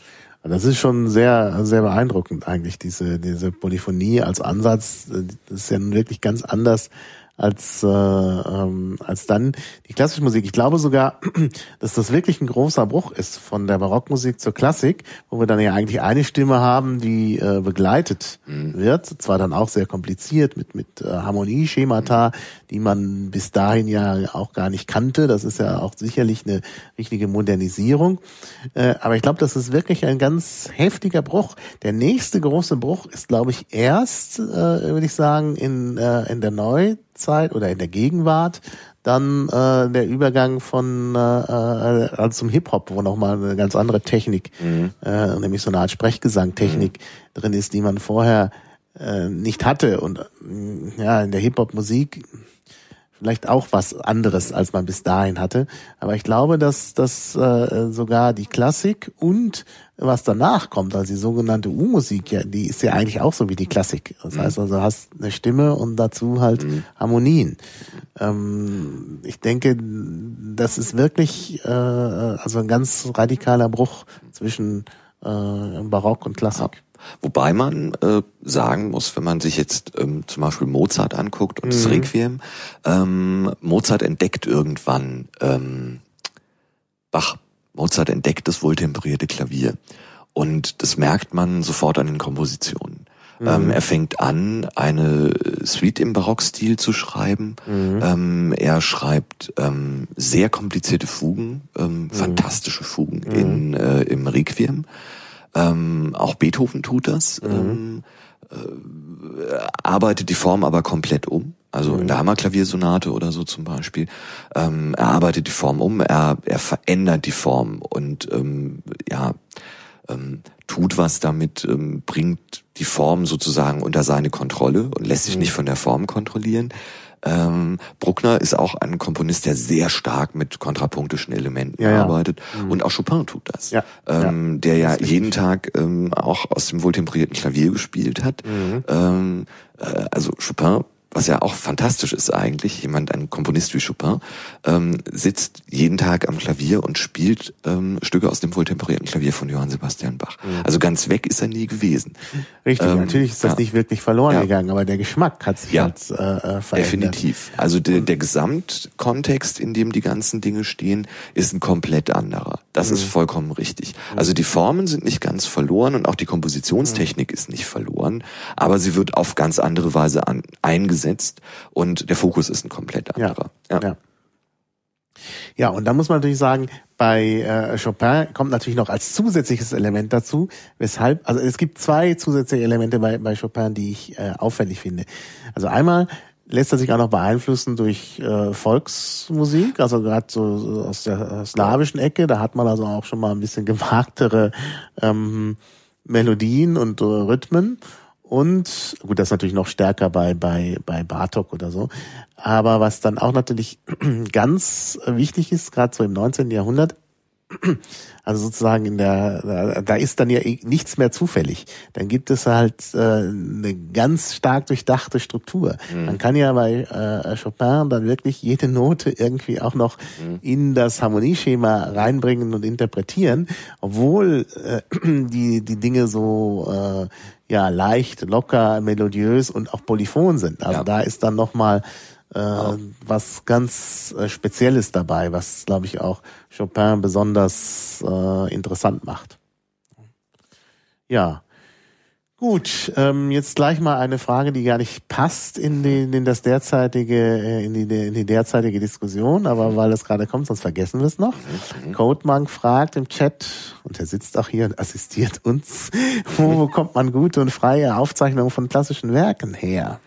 Das ist schon sehr, sehr beeindruckend eigentlich, diese, diese Polyphonie als Ansatz. Das ist ja wirklich ganz anders als, äh, ähm, als dann die klassische Musik. Ich glaube sogar, [CLEARS THROAT] dass das wirklich ein großer Bruch ist von der Barockmusik zur Klassik, wo wir dann ja eigentlich eine Stimme haben, die äh, begleitet mhm. wird. Zwar dann auch sehr kompliziert mit, mit äh, Harmonieschemata, mhm. die man bis dahin ja auch gar nicht kannte. Das ist ja auch sicherlich eine richtige Modernisierung. Äh, aber ich glaube, das ist wirklich ein ganz heftiger Bruch. Der nächste große Bruch ist, glaube ich, erst, äh, würde ich sagen, in, äh, in der Neuzeit Jetztzeit oder in der Gegenwart dann äh, der Übergang von äh, äh, also zum Hip-Hop, wo nochmal eine ganz andere Technik, mhm. äh, nämlich so eine Art Sprechgesangtechnik mhm. drin ist, die man vorher äh, nicht hatte. Und äh, ja, in der Hip-Hop-Musik vielleicht auch was anderes, als man bis dahin hatte. Aber ich glaube, dass, dass äh, sogar die Klassik und was danach kommt, also die sogenannte U-Musik, ja, die ist ja eigentlich auch so wie die Klassik. Das heißt also, du hast eine Stimme und dazu halt mhm. Harmonien. Ähm, ich denke, das ist wirklich äh, also ein ganz radikaler Bruch zwischen äh, Barock und Klassik. Wobei man äh, sagen muss, wenn man sich jetzt ähm, zum Beispiel Mozart anguckt und mhm. das Requiem, ähm, Mozart entdeckt irgendwann ähm, Bach. Mozart entdeckt das wohltemperierte Klavier. Und das merkt man sofort an den Kompositionen. Mhm. Ähm, er fängt an, eine Suite im Barockstil zu schreiben. Mhm. Ähm, er schreibt ähm, sehr komplizierte Fugen, ähm, mhm. fantastische Fugen mhm. in, äh, im Requiem. Ähm, auch Beethoven tut das. Mhm. Ähm, äh, arbeitet die Form aber komplett um. Also in der mhm. Hammerklaviersonate oder so zum Beispiel. Ähm, er arbeitet die Form um, er, er verändert die Form und ähm, ja, ähm, tut was damit, ähm, bringt die Form sozusagen unter seine Kontrolle und lässt sich mhm. nicht von der Form kontrollieren. Ähm, Bruckner ist auch ein Komponist, der sehr stark mit kontrapunktischen Elementen ja, arbeitet. Ja. Mhm. Und auch Chopin tut das. Ja. Ähm, der ja jeden Tag ähm, auch aus dem wohltemperierten Klavier gespielt hat. Mhm. Ähm, äh, also Chopin was ja auch fantastisch ist eigentlich, jemand, ein Komponist wie Chopin, ähm, sitzt jeden Tag am Klavier und spielt ähm, Stücke aus dem wohltemperierten Klavier von Johann Sebastian Bach. Mhm. Also ganz weg ist er nie gewesen. Richtig, ähm, natürlich ist das ja. nicht wirklich verloren ja. gegangen, aber der Geschmack hat sich ja. jetzt äh, äh, verändert. Definitiv. Also der, der Gesamtkontext, in dem die ganzen Dinge stehen, ist ein komplett anderer. Das mhm. ist vollkommen richtig. Mhm. Also die Formen sind nicht ganz verloren und auch die Kompositionstechnik mhm. ist nicht verloren, aber sie wird auf ganz andere Weise an, eingesetzt eingesetzt und der Fokus ist ein komplett anderer. Ja, ja. ja. ja und da muss man natürlich sagen, bei äh, Chopin kommt natürlich noch als zusätzliches Element dazu, weshalb, also es gibt zwei zusätzliche Elemente bei, bei Chopin, die ich äh, auffällig finde. Also einmal lässt er sich auch noch beeinflussen durch äh, Volksmusik, also gerade so aus der slawischen Ecke, da hat man also auch schon mal ein bisschen gewagtere ähm, Melodien und äh, Rhythmen. Und gut, das ist natürlich noch stärker bei, bei, bei Bartok oder so. Aber was dann auch natürlich [CLEARS THROAT] ganz wichtig ist, gerade so im 19. Jahrhundert, [CLEARS THROAT] also sozusagen in der, da ist dann ja eh nichts mehr zufällig. Dann gibt es halt äh, eine ganz stark durchdachte Struktur. Mhm. Man kann ja bei äh, Chopin dann wirklich jede Note irgendwie auch noch mhm. in das Harmonieschema reinbringen und interpretieren, obwohl äh, [CLEARS THROAT] die die Dinge so äh, ja leicht, locker, melodiös und auch polyphon sind. Also ja. da ist dann noch mal äh, was ganz äh, Spezielles dabei, was, glaube ich, auch Chopin besonders äh, interessant macht. Ja. Gut, ähm, jetzt gleich mal eine Frage, die gar nicht passt in, die, in das derzeitige, äh, in die, in die derzeitige Diskussion, aber weil es gerade kommt, sonst vergessen wir es noch. Mhm. Codemonk fragt im Chat, und er sitzt auch hier und assistiert uns, [LAUGHS] wo bekommt man gute und freie Aufzeichnungen von klassischen Werken her?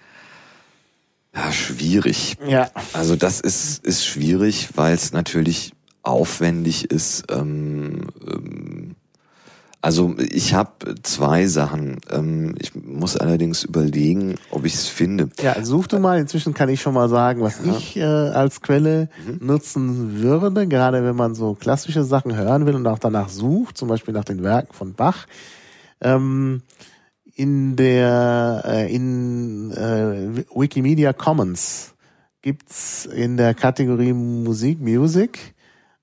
Ja, schwierig. Ja. Also das ist, ist schwierig, weil es natürlich aufwendig ist. Ähm, ähm, also ich habe zwei Sachen. Ähm, ich muss allerdings überlegen, ob ich es finde. Ja, such du mal. Inzwischen kann ich schon mal sagen, was ja. ich äh, als Quelle mhm. nutzen würde, gerade wenn man so klassische Sachen hören will und auch danach sucht, zum Beispiel nach den Werken von Bach. Ähm, in der äh, in äh, Wikimedia Commons gibt's in der Kategorie Musik Music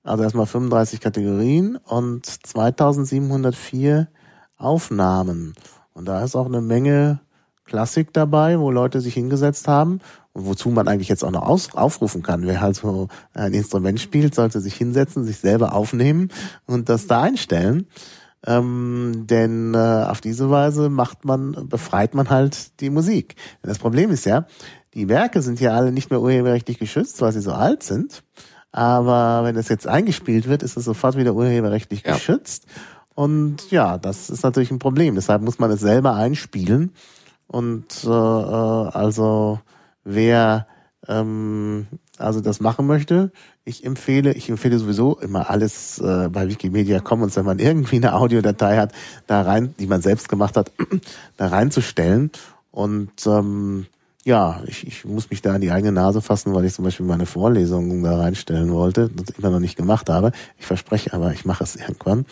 also erstmal 35 Kategorien und 2704 Aufnahmen und da ist auch eine Menge Klassik dabei, wo Leute sich hingesetzt haben und wozu man eigentlich jetzt auch noch aus, aufrufen kann. Wer halt so ein Instrument spielt, sollte sich hinsetzen, sich selber aufnehmen und das da einstellen. Ähm, denn äh, auf diese Weise macht man, befreit man halt die Musik. Denn das Problem ist ja, die Werke sind ja alle nicht mehr urheberrechtlich geschützt, weil sie so alt sind. Aber wenn es jetzt eingespielt wird, ist es sofort wieder urheberrechtlich ja. geschützt. Und ja, das ist natürlich ein Problem. Deshalb muss man es selber einspielen. Und äh, äh also wer ähm, also das machen möchte, ich empfehle, ich empfehle sowieso immer alles äh, bei Wikimedia Commons, wenn man irgendwie eine Audiodatei hat, da rein, die man selbst gemacht hat, [CLEARS THROAT] da reinzustellen. Und ähm, ja, ich, ich muss mich da an die eigene Nase fassen, weil ich zum Beispiel meine Vorlesungen da reinstellen wollte, das immer noch nicht gemacht habe. Ich verspreche aber, ich mache es irgendwann.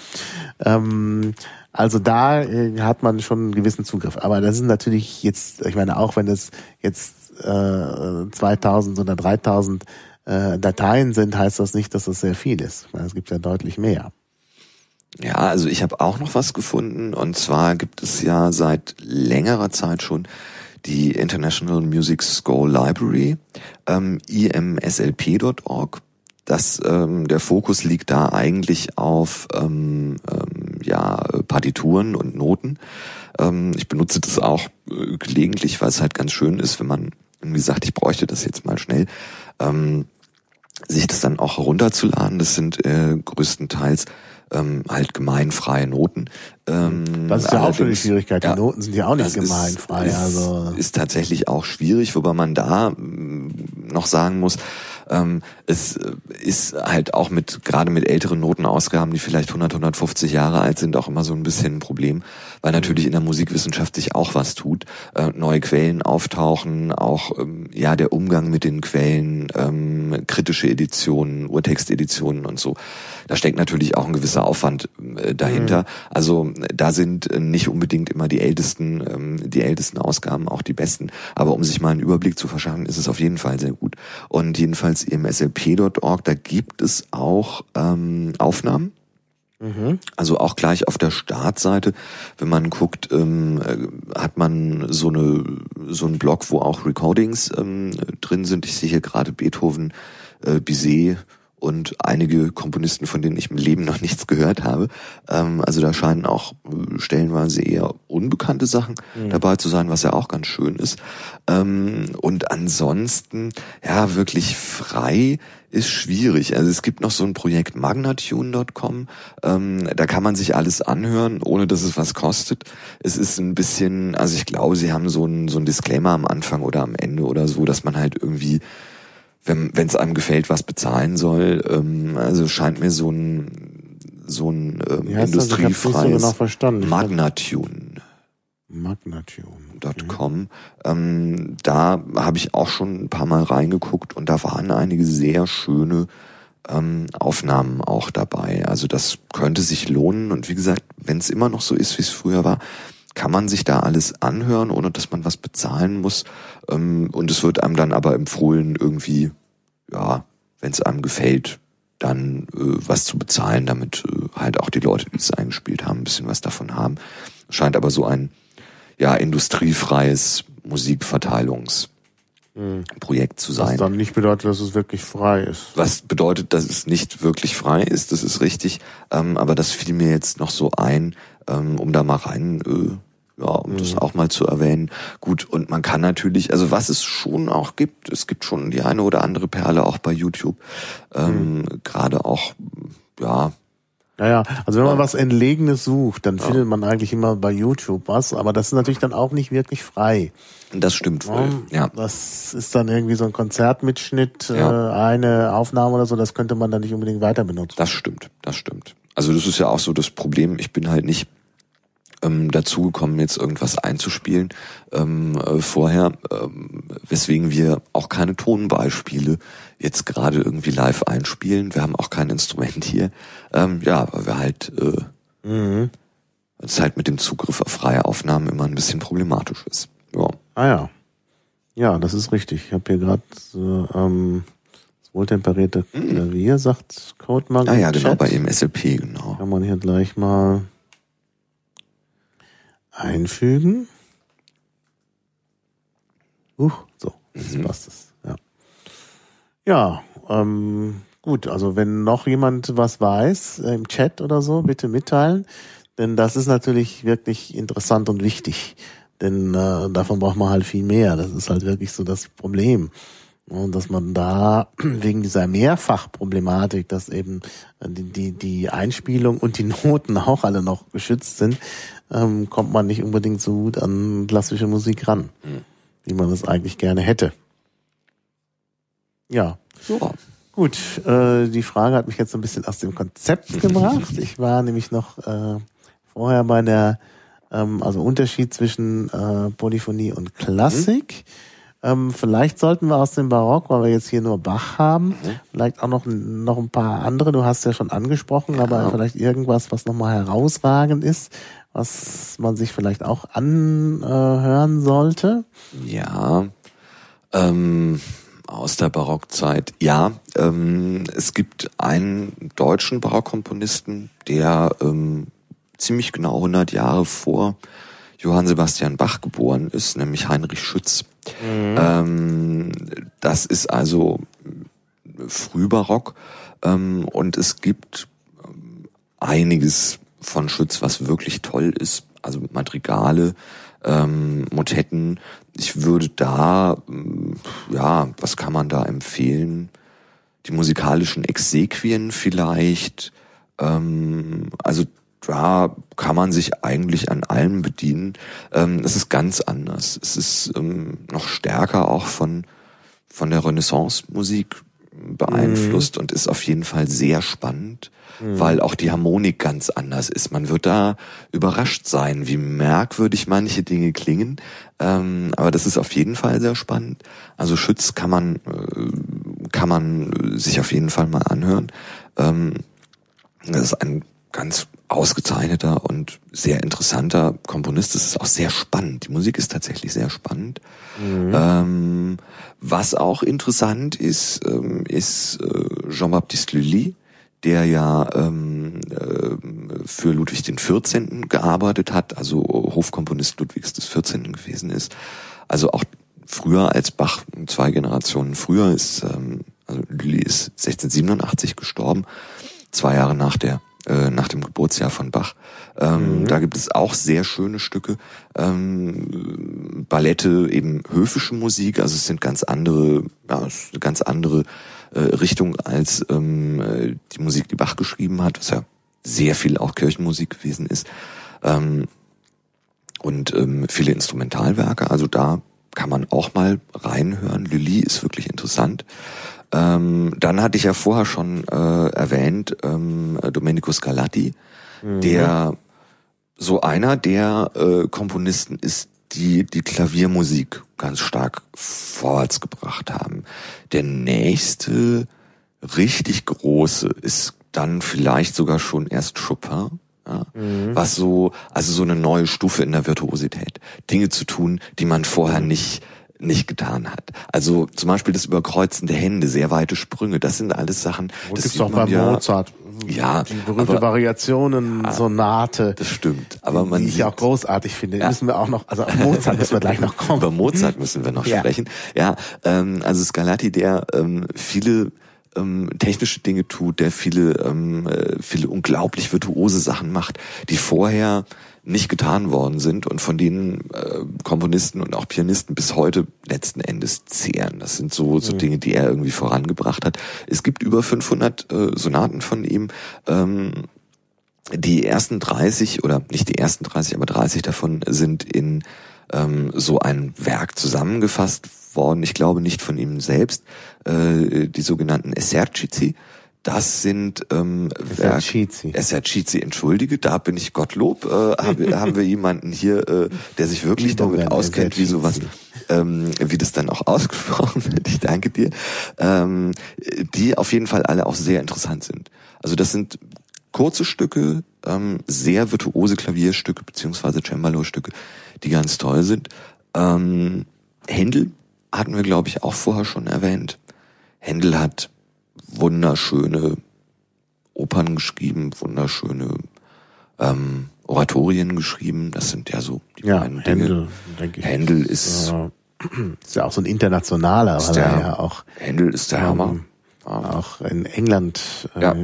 Ähm, also da äh, hat man schon einen gewissen Zugriff. Aber das ist natürlich jetzt, ich meine, auch wenn es jetzt äh, 2000 oder 3000 äh, Dateien sind, heißt das nicht, dass das sehr viel ist. Ich meine, es gibt ja deutlich mehr. Ja, also ich habe auch noch was gefunden und zwar gibt es ja seit längerer Zeit schon die International Music Score Library, ähm, imslp.org. Das, ähm, der Fokus liegt da eigentlich auf ähm, ähm, ja, Partituren und Noten. Ähm, ich benutze das auch äh, gelegentlich, weil es halt ganz schön ist, wenn man irgendwie sagt, ich bräuchte das jetzt mal schnell. Ähm, sich das dann auch herunterzuladen. Das sind äh, größtenteils ähm, halt gemeinfreie Noten. Ähm, das ist ja auch schon die Schwierigkeit. Die ja, Noten sind ja auch nicht gemeinfrei. Ist, also ist tatsächlich auch schwierig, wobei man da mm, noch sagen muss, ähm, es ist halt auch mit gerade mit älteren Notenausgaben, die vielleicht 100, 150 Jahre alt sind, auch immer so ein bisschen ein Problem, weil natürlich in der Musikwissenschaft sich auch was tut, äh, neue Quellen auftauchen, auch ähm, ja der Umgang mit den Quellen, ähm, kritische Editionen, Urtexteditionen und so. Da steckt natürlich auch ein gewisser Aufwand äh, dahinter. Mhm. Also da sind äh, nicht unbedingt immer die ältesten, ähm, die ältesten Ausgaben auch die besten. Aber um sich mal einen Überblick zu verschaffen, ist es auf jeden Fall sehr gut. Und jedenfalls im slp.org, da gibt es auch ähm, Aufnahmen. Mhm. Also auch gleich auf der Startseite, wenn man guckt, ähm, äh, hat man so eine so einen Blog, wo auch Recordings ähm, drin sind. Ich sehe hier gerade Beethoven, äh, Bizet, und einige Komponisten, von denen ich im Leben noch nichts gehört habe. Ähm, also da scheinen auch äh, stellenweise eher unbekannte Sachen mhm. dabei zu sein, was ja auch ganz schön ist. Ähm, und ansonsten, ja, wirklich frei ist schwierig. Also es gibt noch so ein Projekt magnatune.com, ähm, da kann man sich alles anhören, ohne dass es was kostet. Es ist ein bisschen, also ich glaube, sie haben so ein, so ein Disclaimer am Anfang oder am Ende oder so, dass man halt irgendwie wenn es einem gefällt, was bezahlen soll. Ähm, also scheint mir so ein so ein ähm, industriefreies so genau Magnatune. Magnatune. youtube.com. Mhm. Ähm, da habe ich auch schon ein paar Mal reingeguckt und da waren einige sehr schöne ähm, Aufnahmen auch dabei. Also das könnte sich lohnen und wie gesagt, wenn es immer noch so ist, wie es früher war, kann man sich da alles anhören, ohne dass man was bezahlen muss. Ähm, und es wird einem dann aber empfohlen, irgendwie, ja, wenn es einem gefällt, dann äh, was zu bezahlen, damit äh, halt auch die Leute, die es eingespielt haben, ein bisschen was davon haben. Scheint aber so ein ja industriefreies Musikverteilungs Projekt zu sein. Was dann nicht bedeutet, dass es wirklich frei ist. Was bedeutet, dass es nicht wirklich frei ist, das ist richtig. Ähm, aber das fiel mir jetzt noch so ein, ähm, um da mal rein, äh, ja, um mhm. das auch mal zu erwähnen. Gut, und man kann natürlich, also was es schon auch gibt, es gibt schon die eine oder andere Perle auch bei YouTube. Ähm, mhm. Gerade auch, ja, ja, ja. Also wenn man was Entlegenes sucht, dann ja. findet man eigentlich immer bei YouTube was, aber das ist natürlich dann auch nicht wirklich frei. Das stimmt wohl, ja. Das ist dann irgendwie so ein Konzertmitschnitt, ja. äh, eine Aufnahme oder so, das könnte man dann nicht unbedingt weiter benutzen. Das stimmt, das stimmt. Also das ist ja auch so das Problem, ich bin halt nicht ähm, dazugekommen, jetzt irgendwas einzuspielen ähm, äh, vorher, ähm, weswegen wir auch keine Tonbeispiele jetzt gerade irgendwie live einspielen. Wir haben auch kein Instrument hier. Ähm, ja, weil wir halt äh, mhm. es halt mit dem Zugriff auf freie Aufnahmen immer ein bisschen problematisch ist. Ja. Ah ja. Ja, das ist richtig. Ich habe hier gerade äh, ähm, das wohltemperierte mhm. Klavier, sagt Codemark. Ah ja, genau, bei ihm SLP, genau. Kann man hier gleich mal einfügen. Uh, so, jetzt mhm. passt es. Ja, ja ähm, gut, also wenn noch jemand was weiß äh, im Chat oder so, bitte mitteilen. Denn das ist natürlich wirklich interessant und wichtig. Denn äh, davon braucht man halt viel mehr. Das ist halt wirklich so das Problem. Und dass man da [CLEARS THROAT] wegen dieser Mehrfachproblematik, dass eben die, die, die Einspielung und die Noten [LAUGHS] auch alle noch geschützt sind, ähm, kommt man nicht unbedingt so gut an klassische Musik ran, mhm. wie man es eigentlich gerne hätte. Ja. ja. Gut, äh, die Frage hat mich jetzt so ein bisschen aus dem Konzept [LAUGHS] gebracht. Ich war nämlich noch äh, vorher bei der, ähm, also Unterschied zwischen äh, Polyphonie und Klassik. Mhm. Ähm, vielleicht sollten wir aus dem Barock, weil wir jetzt hier nur Bach haben, mhm. vielleicht auch noch, noch ein paar andere, du hast ja schon angesprochen, ja. aber vielleicht irgendwas, was nochmal herausragend ist, was man sich vielleicht auch anhören sollte? Ja, ähm, aus der Barockzeit. Ja, ähm, es gibt einen deutschen Barockkomponisten, der ähm, ziemlich genau 100 Jahre vor Johann Sebastian Bach geboren ist, nämlich Heinrich Schütz. Mhm. Ähm, das ist also Frühbarock ähm, und es gibt ähm, einiges von Schütz, was wirklich toll ist. Also Madrigale, ähm, Motetten. Ich würde da, ähm, ja, was kann man da empfehlen? Die musikalischen Exequien vielleicht. Ähm, also da kann man sich eigentlich an allem bedienen. Ähm, es ist ganz anders. Es ist ähm, noch stärker auch von, von der Renaissance-Musik beeinflusst mhm. und ist auf jeden Fall sehr spannend, mhm. weil auch die Harmonik ganz anders ist. Man wird da überrascht sein, wie merkwürdig manche Dinge klingen, ähm, aber das ist auf jeden Fall sehr spannend. Also Schütz kann man äh, kann man sich auf jeden Fall mal anhören. Ähm, das ist ein ganz ausgezeichneter und sehr interessanter Komponist. Es ist auch sehr spannend. Die Musik ist tatsächlich sehr spannend. Mhm. Ähm, was auch interessant ist, ähm, ist äh, Jean-Baptiste Lully, der ja ähm, äh, für Ludwig den 14. gearbeitet hat, also Hofkomponist Ludwigs des 14. gewesen ist. Also auch früher als Bach, zwei Generationen früher ist, ähm, also Lully ist 1687 gestorben, zwei Jahre nach der nach dem Geburtsjahr von Bach. Ähm, mhm. Da gibt es auch sehr schöne Stücke. Ähm, Ballette, eben höfische Musik, also es sind ganz andere, ja, ganz andere äh, Richtung als ähm, äh, die Musik, die Bach geschrieben hat, was ja sehr viel auch Kirchenmusik gewesen ist. Ähm, und ähm, viele Instrumentalwerke, also da kann man auch mal reinhören. Lilly ist wirklich interessant. Ähm, dann hatte ich ja vorher schon äh, erwähnt, ähm, Domenico Scarlatti, mhm. der so einer der äh, Komponisten ist, die die Klaviermusik ganz stark vorwärts gebracht haben. Der nächste richtig große ist dann vielleicht sogar schon erst Chopin. Ja, mhm. Was so, also so eine neue Stufe in der Virtuosität. Dinge zu tun, die man vorher nicht nicht getan hat. Also zum Beispiel das Überkreuzen der Hände, sehr weite Sprünge, das sind alles Sachen. Und das gibt's auch bei ja, Mozart. Ja, die berühmte aber, Variationen, ah, Sonate. Das stimmt. Aber man die ich auch großartig finde. Ja. Müssen wir auch noch, also auf Mozart müssen wir gleich noch kommen. Über Mozart müssen wir noch ja. sprechen. Ja, ähm, also Scarlatti, der ähm, viele ähm, technische Dinge tut, der viele, ähm, äh, viele unglaublich virtuose Sachen macht, die vorher nicht getan worden sind und von denen äh, Komponisten und auch Pianisten bis heute letzten Endes zehren. Das sind so, so mhm. Dinge, die er irgendwie vorangebracht hat. Es gibt über 500 äh, Sonaten von ihm. Ähm, die ersten 30 oder nicht die ersten 30, aber 30 davon sind in ähm, so ein Werk zusammengefasst worden. Ich glaube nicht von ihm selbst. Äh, die sogenannten Esercizi das sind ähm, Esercizi. Esercizi, entschuldige, da bin ich Gottlob. Äh, haben, haben wir jemanden hier, äh, der sich wirklich damit auskennt, wie sowas, ähm, wie das dann auch [LAUGHS] ausgesprochen wird. Ich danke dir. Ähm, die auf jeden Fall alle auch sehr interessant sind. Also das sind kurze Stücke, ähm, sehr virtuose Klavierstücke beziehungsweise Cembalo-Stücke, die ganz toll sind. Ähm, Händel hatten wir, glaube ich, auch vorher schon erwähnt. Händel hat wunderschöne Opern geschrieben, wunderschöne ähm, Oratorien geschrieben. Das sind ja so die ja, beiden Händel, denke ich. Händel ist, äh, [CLEARS THROAT] ist ja auch so ein internationaler, weil der, er ja auch Händel ist der Hammer. Ähm, auch in England äh, ja.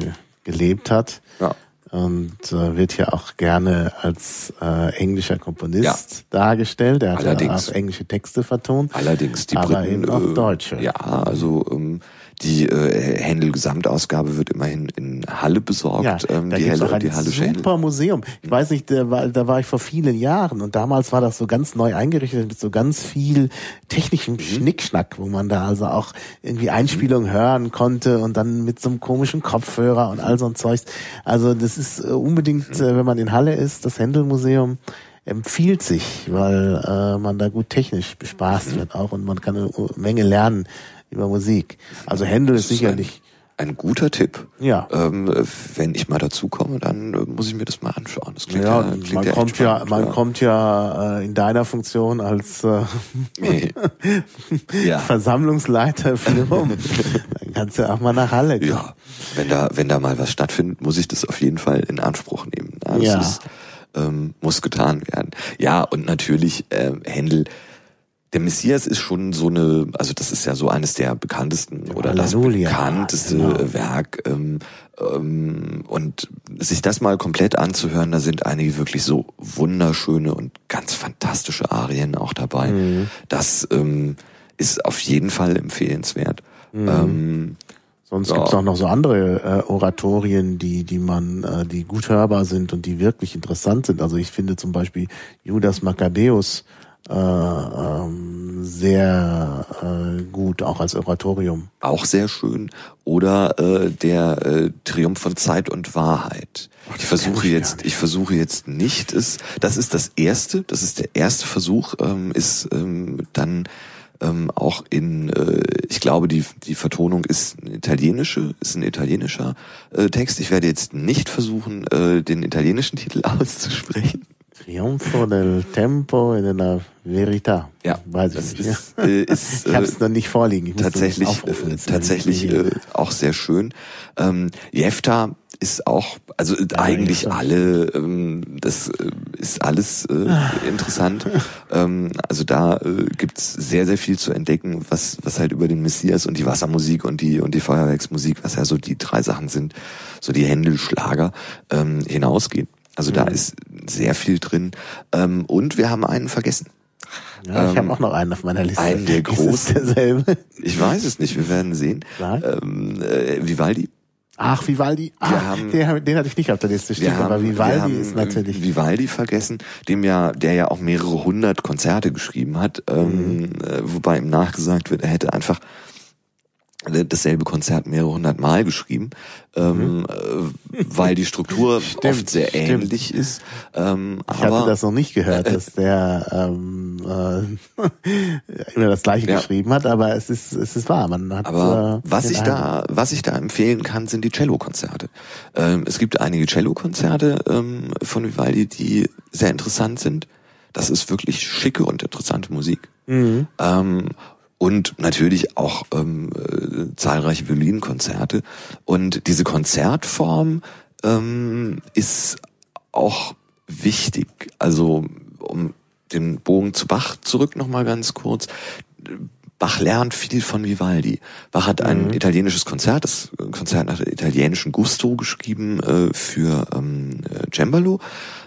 gelebt hat. Ja. Und äh, wird ja auch gerne als äh, englischer Komponist ja. dargestellt. Er hat Allerdings. ja auch englische Texte vertont. Allerdings, die aber Briten, eben auch deutsche. Ja, also ähm, die äh, Händel Gesamtausgabe wird immerhin in Halle besorgt. Ja, ähm, da die Helle, auch ein die Hallische super Händel. Museum. Ich weiß nicht, da war, da war ich vor vielen Jahren und damals war das so ganz neu eingerichtet mit so ganz viel technischem mhm. Schnickschnack, wo man da also auch irgendwie Einspielungen mhm. hören konnte und dann mit so einem komischen Kopfhörer und all so ein Zeugs. Also das ist äh, unbedingt, mhm. äh, wenn man in Halle ist, das Händelmuseum empfiehlt sich, weil äh, man da gut technisch bespaßt mhm. wird auch und man kann eine Menge lernen über Musik. Also Händel ist, ist sicherlich ein, guter Tipp. Ja. Ähm, wenn ich mal dazu komme, dann äh, muss ich mir das mal anschauen. Das klingt ja, ja klingt man ja kommt ja, man ja. kommt ja äh, in deiner Funktion als äh, [LAUGHS] ja. Versammlungsleiter rum. [LAUGHS] dann kannst du auch mal nach Halle kommen. Ja, wenn da wenn da mal was stattfindet, muss ich das auf jeden Fall in Anspruch nehmen. Also ja. Ist, ähm, muss getan werden. Ja, und natürlich äh, Händel der Messias ist schon so eine, also das ist ja so eines der bekanntesten oder Halleluja. das bekannteste genau. Werk. Ähm, ähm, und sich das mal komplett anzuhören, da sind einige wirklich so wunderschöne und ganz fantastische Arien auch dabei. Mhm. Das ähm, ist auf jeden Fall empfehlenswert. Mhm. Ähm, Sonst ja. gibt's auch noch so andere äh, Oratorien, die, die man, äh, die gut hörbar sind und die wirklich interessant sind. Also ich finde zum Beispiel Judas Maccabeus äh, ähm, sehr äh, gut, auch als Oratorium. Auch sehr schön. Oder äh, der äh, Triumph von Zeit und Wahrheit. ich versuche jetzt, ich versuche jetzt nicht, es, das ist das erste, das ist der erste Versuch, ähm, ist ähm, dann ähm, auch in, äh, ich glaube, die, die Vertonung ist eine italienische, ist ein italienischer äh, Text. Ich werde jetzt nicht versuchen, äh, den italienischen Titel [LAUGHS] auszusprechen. Triunfo del Tempo e della Verità. Ja, weiß ich nicht. Ist, äh, ist, [LAUGHS] ich habe es noch nicht vorliegen. Ich tatsächlich, äh, tatsächlich äh, auch sehr schön. Ähm, Jefta ist auch, also ja, eigentlich ja. alle, ähm, das äh, ist alles äh, [SIGHS] interessant. ähm, also da äh, gibt's sehr, sehr viel zu entdecken, was, was halt über den Messias und die Wassermusik und die und die Feuerwerksmusik, was ja so die drei Sachen sind, so die Händelschlager ähm, hinausgeht. Also mhm. da ist sehr viel drin. Ähm, und wir haben einen vergessen. Ja, ich ähm, habe auch noch einen auf meiner Liste. Einen der [LAUGHS] großen. derselbe? Ich weiß es nicht, wir werden sehen. Ähm, äh, Vivaldi. Ach, Vivaldi. Ach, haben, den, den hatte ich nicht auf der Liste stehen, aber Vivaldi ist natürlich. Vivaldi vergessen, dem ja, der ja auch mehrere hundert Konzerte geschrieben hat, ähm, mhm. äh, wobei ihm nachgesagt wird, er hätte einfach dasselbe Konzert mehrere hundert Mal geschrieben, ähm, mhm. äh, weil die Struktur [LAUGHS] stimmt, oft sehr stimmt. ähnlich ist. Ähm, ich aber, hatte das noch nicht gehört, äh, dass der ähm, äh, [LAUGHS] immer das Gleiche ja. geschrieben hat, aber es ist es ist wahr. Man hat. Aber äh, was ich da was ich da empfehlen kann, sind die Cello-Konzerte. Ähm, es gibt einige Cello-Konzerte ähm, von Vivaldi, die sehr interessant sind. Das ist wirklich schicke und interessante Musik. Mhm. Ähm, und natürlich auch ähm, äh, zahlreiche Violinkonzerte. Und diese Konzertform ähm, ist auch wichtig. Also um den Bogen zu Bach zurück nochmal ganz kurz. Bach lernt viel von Vivaldi. Bach hat ein mhm. italienisches Konzert, das Konzert nach italienischen Gusto geschrieben äh, für ähm, äh, Cembalo.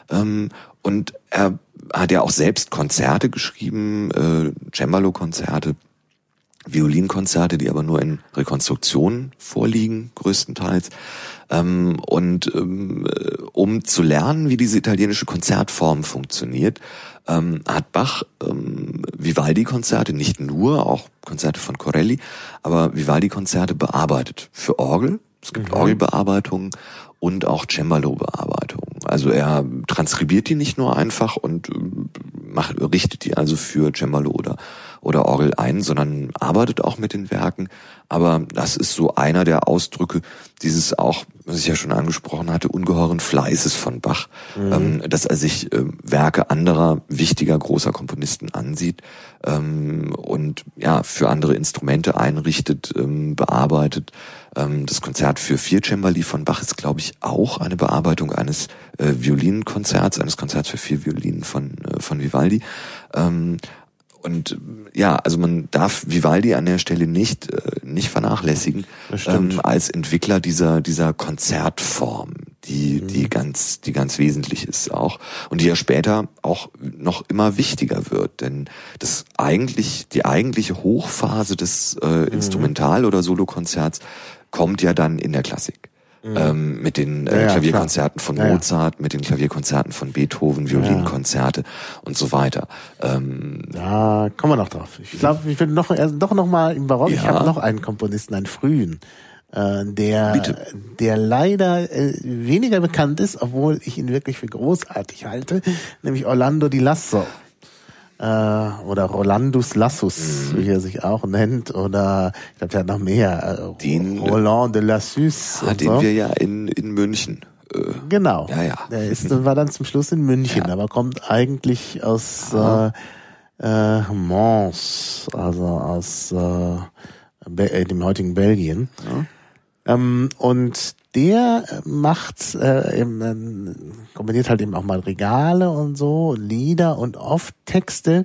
Ähm, und er hat ja auch selbst Konzerte geschrieben, äh, Cembalo-Konzerte Violinkonzerte, die aber nur in Rekonstruktionen vorliegen, größtenteils. Ähm, und ähm, äh, um zu lernen, wie diese italienische Konzertform funktioniert, ähm, hat Bach ähm, Vivaldi-Konzerte, nicht nur, auch Konzerte von Corelli, aber Vivaldi-Konzerte bearbeitet für Orgel. Es gibt mhm. Orgelbearbeitungen und auch Cembalo-Bearbeitungen. Also er transkribiert die nicht nur einfach und äh, macht, richtet die also für Cembalo oder oder Orgel ein, sondern arbeitet auch mit den Werken. Aber das ist so einer der Ausdrücke dieses auch, was ich ja schon angesprochen hatte, ungeheuren Fleißes von Bach, mhm. ähm, dass er sich äh, Werke anderer wichtiger großer Komponisten ansieht ähm, und ja für andere Instrumente einrichtet, ähm, bearbeitet. Ähm, das Konzert für vier Cembali von Bach ist, glaube ich, auch eine Bearbeitung eines äh, Violinkonzerts, eines Konzerts für vier Violinen von äh, von Vivaldi. Und ja, also man darf Vivaldi an der Stelle nicht äh, nicht vernachlässigen ähm, als Entwickler dieser dieser Konzertform, die mhm. die ganz die ganz wesentlich ist auch und die ja später auch noch immer wichtiger wird, denn das eigentlich die eigentliche Hochphase des äh, mhm. Instrumental- oder Solokonzerts kommt ja dann in der Klassik. Mhm. Ähm, mit den äh, ja, Klavierkonzerten von Mozart, ja, mit den Klavierkonzerten von Beethoven, Violinkonzerte und so weiter. Ähm, ja, kommen wir noch drauf. Ich glaube, ich will noch äh, doch noch mal im Barock. Ich habe noch einen Komponisten, einen frühen, äh, der Bitte. der leider äh, weniger bekannt ist, obwohl ich ihn wirklich für großartig halte, nämlich Orlando di Lasso äh, oder Rolandus Lassus, mhm. wie er sich auch nennt, oder ich glaube, der hat noch mehr. Äh, den, Roland de Lassus. Ah, den so. wir ja in, in München. Äh, genau. Ja, ja. Der ist, war dann zum Schluss in München, ja. aber kommt eigentlich aus äh, äh, Mons, also aus äh, äh, dem heutigen Belgien. Ja. Ähm, und der macht, äh, eben, äh, kombiniert halt eben auch mal Regale und so, Lieder und oft Texte,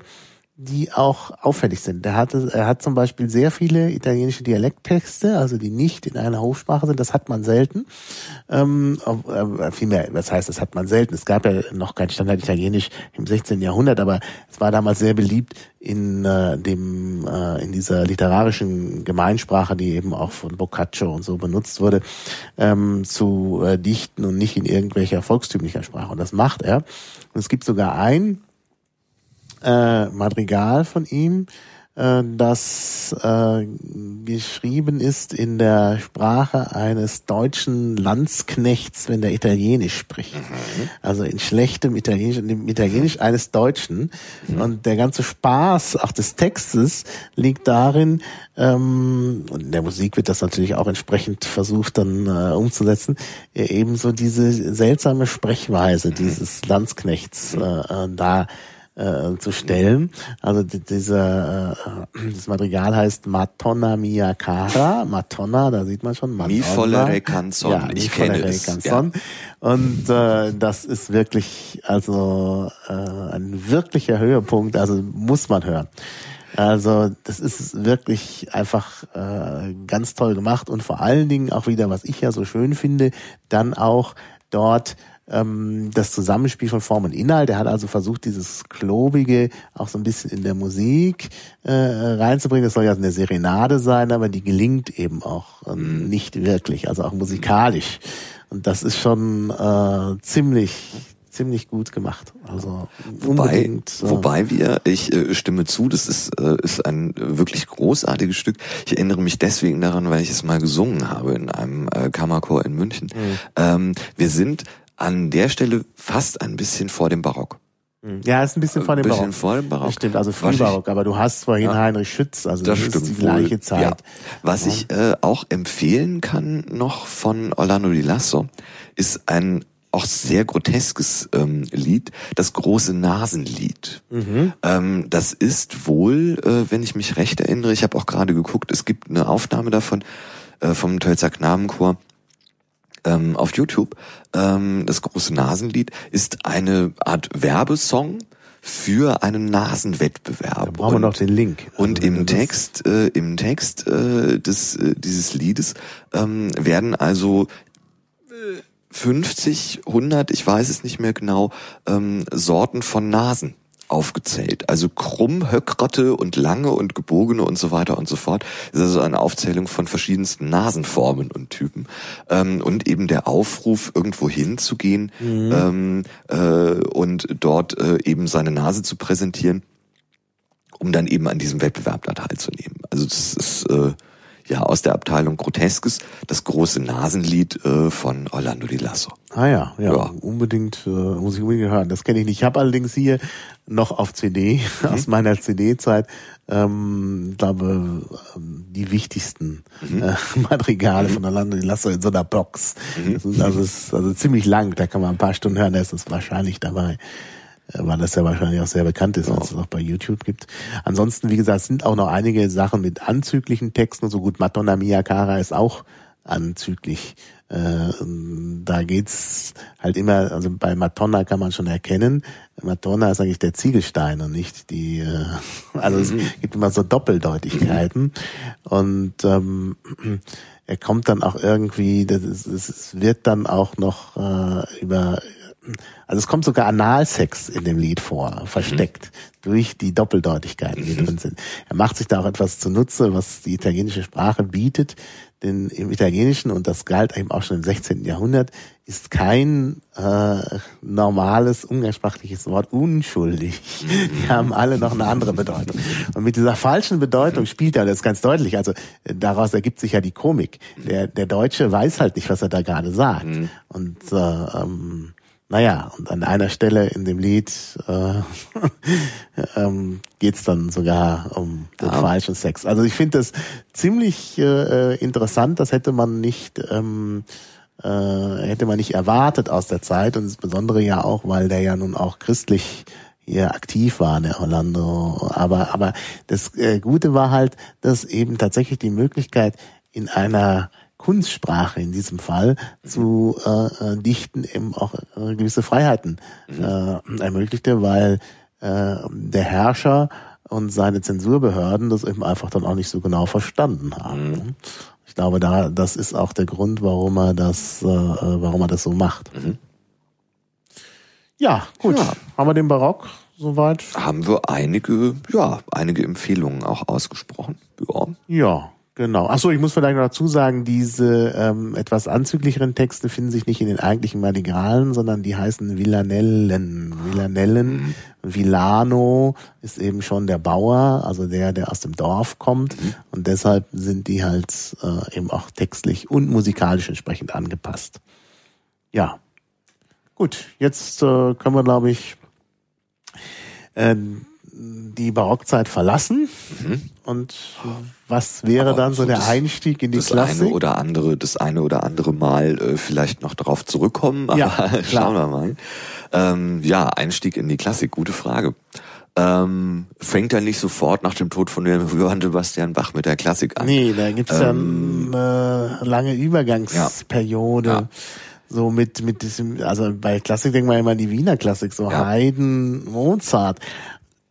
die auch auffällig sind. Er hatte, er hat zum Beispiel sehr viele italienische Dialekttexte, also die nicht in einer Hofsprache sind. Das hat man selten. Ähm, äh, vielmehr, was heißt, das hat man selten. Es gab ja noch kein Standard Italienisch im 16. Jahrhundert, aber es war damals sehr beliebt in äh, dem äh, in dieser literarischen Gemeinsprache, die eben auch von Boccaccio und so benutzt wurde, ähm, zu äh, dichten und nicht in irgendwelcher volkstümlicher Sprache. Und das macht er. Und es gibt sogar ein äh, Madrigal von ihm, äh, das äh, geschrieben ist in der Sprache eines deutschen Landsknechts, wenn der Italienisch spricht. Mhm. Also in schlechtem Italienisch, in dem Italienisch eines Deutschen. Mhm. Und der ganze Spaß auch des Textes liegt darin, ähm, und in der Musik wird das natürlich auch entsprechend versucht dann äh, umzusetzen, äh, ebenso diese seltsame Sprechweise mhm. dieses Landsknechts äh, äh da äh, zu stellen. Also dieser äh, das Madrigal heißt Matonna mia cara, Matonna, da sieht man schon. Madonna. Mi follere canzon, ja, ich kenne es. Canzon. Ja. Und äh, das ist wirklich also äh, ein wirklicher Höhepunkt, also muss man hören. Also das ist wirklich einfach äh, ganz toll gemacht und vor allen Dingen auch wieder, was ich ja so schön finde, dann auch dort ähm, das Zusammenspiel von Form und Inhalt. Er hat also versucht, dieses Klobige auch so ein bisschen in der Musik äh, reinzubringen. Das soll ja eine Serenade sein, aber die gelingt eben auch äh, nicht wirklich, also auch musikalisch. Und das ist schon äh, ziemlich ziemlich gut gemacht. Also Wobei, äh, wobei wir, ich äh, stimme zu, das ist, äh, ist ein wirklich großartiges Stück. Ich erinnere mich deswegen daran, weil ich es mal gesungen habe in einem äh, Kammerchor in München. Mhm. Ähm, wir sind an der Stelle fast ein bisschen vor dem Barock. Mhm. Ja, ist ein bisschen vor dem bisschen Barock. vor dem Barock. Das stimmt, also Frühbarock, aber du hast vorhin Ja. Heinrich Schütz, also Das das, ist die gleiche. Zeit. Ja. Was Ja. ich äh, auch empfehlen kann noch von Orlando Di Lasso ist ein auch sehr groteskes ähm, Lied, das große Nasenlied. Mhm. Ähm, das ist wohl, äh, wenn ich mich recht erinnere, ich habe auch gerade geguckt, es gibt eine Aufnahme davon äh, vom Tölzer Knabenchor ähm, auf YouTube. Ähm, das große Nasenlied ist eine Art Werbesong für einen Nasenwettbewerb. Da brauchen wir Und- noch den Link. und Also, wenn im Text, äh, im Text äh, des äh, dieses Liedes ähm, werden also äh, 50, 100, ich weiß es nicht mehr genau, ähm, Sorten von Nasen aufgezählt. Also krumm, höckrate und lange und gebogene und so weiter und so fort. Das ist also eine Aufzählung von verschiedensten Nasenformen und Typen. Ähm, und eben der Aufruf, irgendwo hinzugehen ähm, äh, und dort äh, eben seine Nase zu präsentieren um dann eben an diesem Wettbewerb da teilzunehmen. Also das ist äh, ja aus der Abteilung Groteskes das große Nasenlied äh, von Orlando Di Lasso. Ah ja, ja, Ja. unbedingt, äh, muss ich unbedingt hören. Das kenne ich nicht. Ich habe allerdings hier noch auf CD, [LAUGHS] Mhm. aus meiner CD-Zeit, ähm, glaube, ähm, die wichtigsten Mhm. äh, [LAUGHS] Madrigale von Orlando Di Lasso in so einer Box. Mhm. Das ist, also, ist also ziemlich lang, da kann man ein paar Stunden hören, da ist es wahrscheinlich dabei. Äh, Weil das ja wahrscheinlich auch sehr bekannt ist, weil es es auch bei YouTube gibt. Ansonsten, wie gesagt, sind auch noch einige Sachen mit anzüglichen Texten. So gut, Madonna Mia Cara ist auch anzüglich. Äh, da geht's halt immer, also bei Madonna kann man schon erkennen, Madonna ist eigentlich der Ziegelstein und nicht die, äh, [LAUGHS] also es gibt immer so Doppeldeutigkeiten und ähm, er kommt dann auch irgendwie, das ist, es wird dann auch noch äh, über also es kommt sogar Analsex in dem Lied vor, versteckt durch die Doppeldeutigkeiten, die drin sind. Er macht sich da auch etwas zunutze, was die italienische Sprache bietet, denn im Italienischen, und das galt eben auch schon im 16. Jahrhundert, ist kein äh, normales umgangssprachliches Wort unschuldig. Die haben alle noch eine andere Bedeutung. Und mit dieser falschen Bedeutung spielt er das ganz deutlich. Also äh, daraus ergibt sich ja die Komik. Der, der Deutsche weiß halt nicht, was er da gerade sagt. Und äh, ähm, naja, und an einer Stelle in dem Lied äh, [LAUGHS] ähm, geht's dann sogar um den Ah. falschen Sex. Also ich finde das ziemlich äh, interessant. Das hätte man nicht ähm, äh, hätte man nicht erwartet aus der Zeit und insbesondere ja auch, weil der ja nun auch christlich hier aktiv war, der Orlando. Aber aber das äh, Gute war halt, dass eben tatsächlich die Möglichkeit in einer Kunstsprache in diesem Fall zu äh, äh, dichten eben auch äh, gewisse Freiheiten äh, ermöglichte, weil äh, der Herrscher und seine Zensurbehörden das eben einfach dann auch nicht so genau verstanden haben. Ich glaube, da das ist auch der Grund, warum er das, äh, äh, warum er das so macht. Ja, gut. Ja. Haben wir den Barock soweit? Haben wir einige, ja, einige Empfehlungen auch ausgesprochen. Ja. Ja, genau. Achso, ich muss vielleicht noch dazu sagen, diese ähm, etwas anzüglicheren Texte finden sich nicht in den eigentlichen Madrigalen, sondern die heißen Villanellen. Villanellen. Villano ist eben schon der Bauer, also der, der aus dem Dorf kommt. Und deshalb sind die halt äh, eben auch textlich und musikalisch entsprechend angepasst. Ja. Gut, jetzt äh, können wir, glaube ich, äh, die Barockzeit verlassen. Und was wäre Aber dann so so der das- Einstieg in die Das Klassik? eine oder andere, das eine oder andere Mal äh, vielleicht noch darauf zurückkommen, [LAUGHS] aber Ja, schauen wir mal. Ähm, ja, Einstieg in die Klassik, gute Frage. Ähm, fängt er nicht sofort nach dem Tod von Johann Sebastian Bach mit der Klassik an? Nee, da gibt's ja Ähm, eine lange Übergangsperiode. Ja. So mit, mit diesem, also bei Klassik denkt man immer an die Wiener Klassik, so Ja. Haydn, Mozart.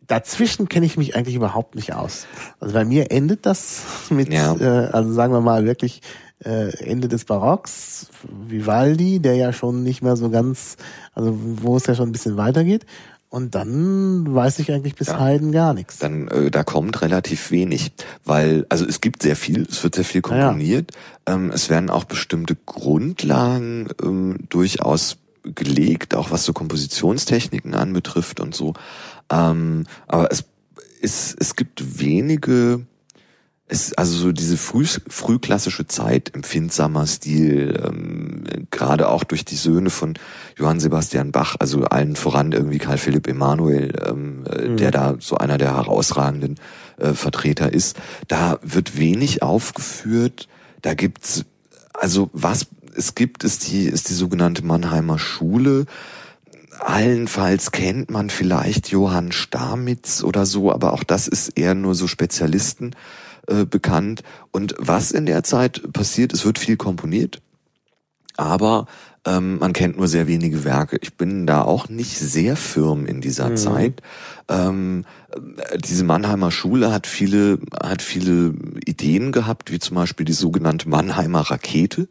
Dazwischen kenne ich mich eigentlich überhaupt nicht aus. Also bei mir endet das [LAUGHS] mit, Ja. äh, also sagen wir mal wirklich äh, Ende des Barocks, Vivaldi, der ja schon nicht mehr so ganz, also wo es ja schon ein bisschen weitergeht. Und dann weiß ich eigentlich bis Ja. Haydn gar nichts. dann äh, da kommt relativ wenig, weil also es gibt sehr viel, es wird sehr viel Ja, ja. komponiert, ähm, es werden auch bestimmte Grundlagen ähm, durchaus gelegt, auch was so Kompositionstechniken anbetrifft und so. Ähm, aber es, es, es gibt wenige es, also so diese früh, frühklassische Zeit, empfindsamer Stil, ähm, gerade auch durch die Söhne von Johann Sebastian Bach, also allen voran irgendwie Karl Philipp Emanuel, ähm, äh, mhm. der da so einer der herausragenden äh, Vertreter ist. Da wird wenig aufgeführt. Da gibt's, also was es gibt, ist die, ist die sogenannte Mannheimer Schule. Allenfalls kennt man vielleicht Johann Stamitz oder so, aber auch das ist eher nur so Spezialisten äh, bekannt. Und was in der Zeit passiert, es wird viel komponiert, aber ähm, man kennt nur sehr wenige Werke. Ich bin da auch nicht sehr firm in dieser mhm. Zeit. Ähm, diese Mannheimer Schule hat viele, hat viele Ideen gehabt, wie zum Beispiel die sogenannte Mannheimer Rakete,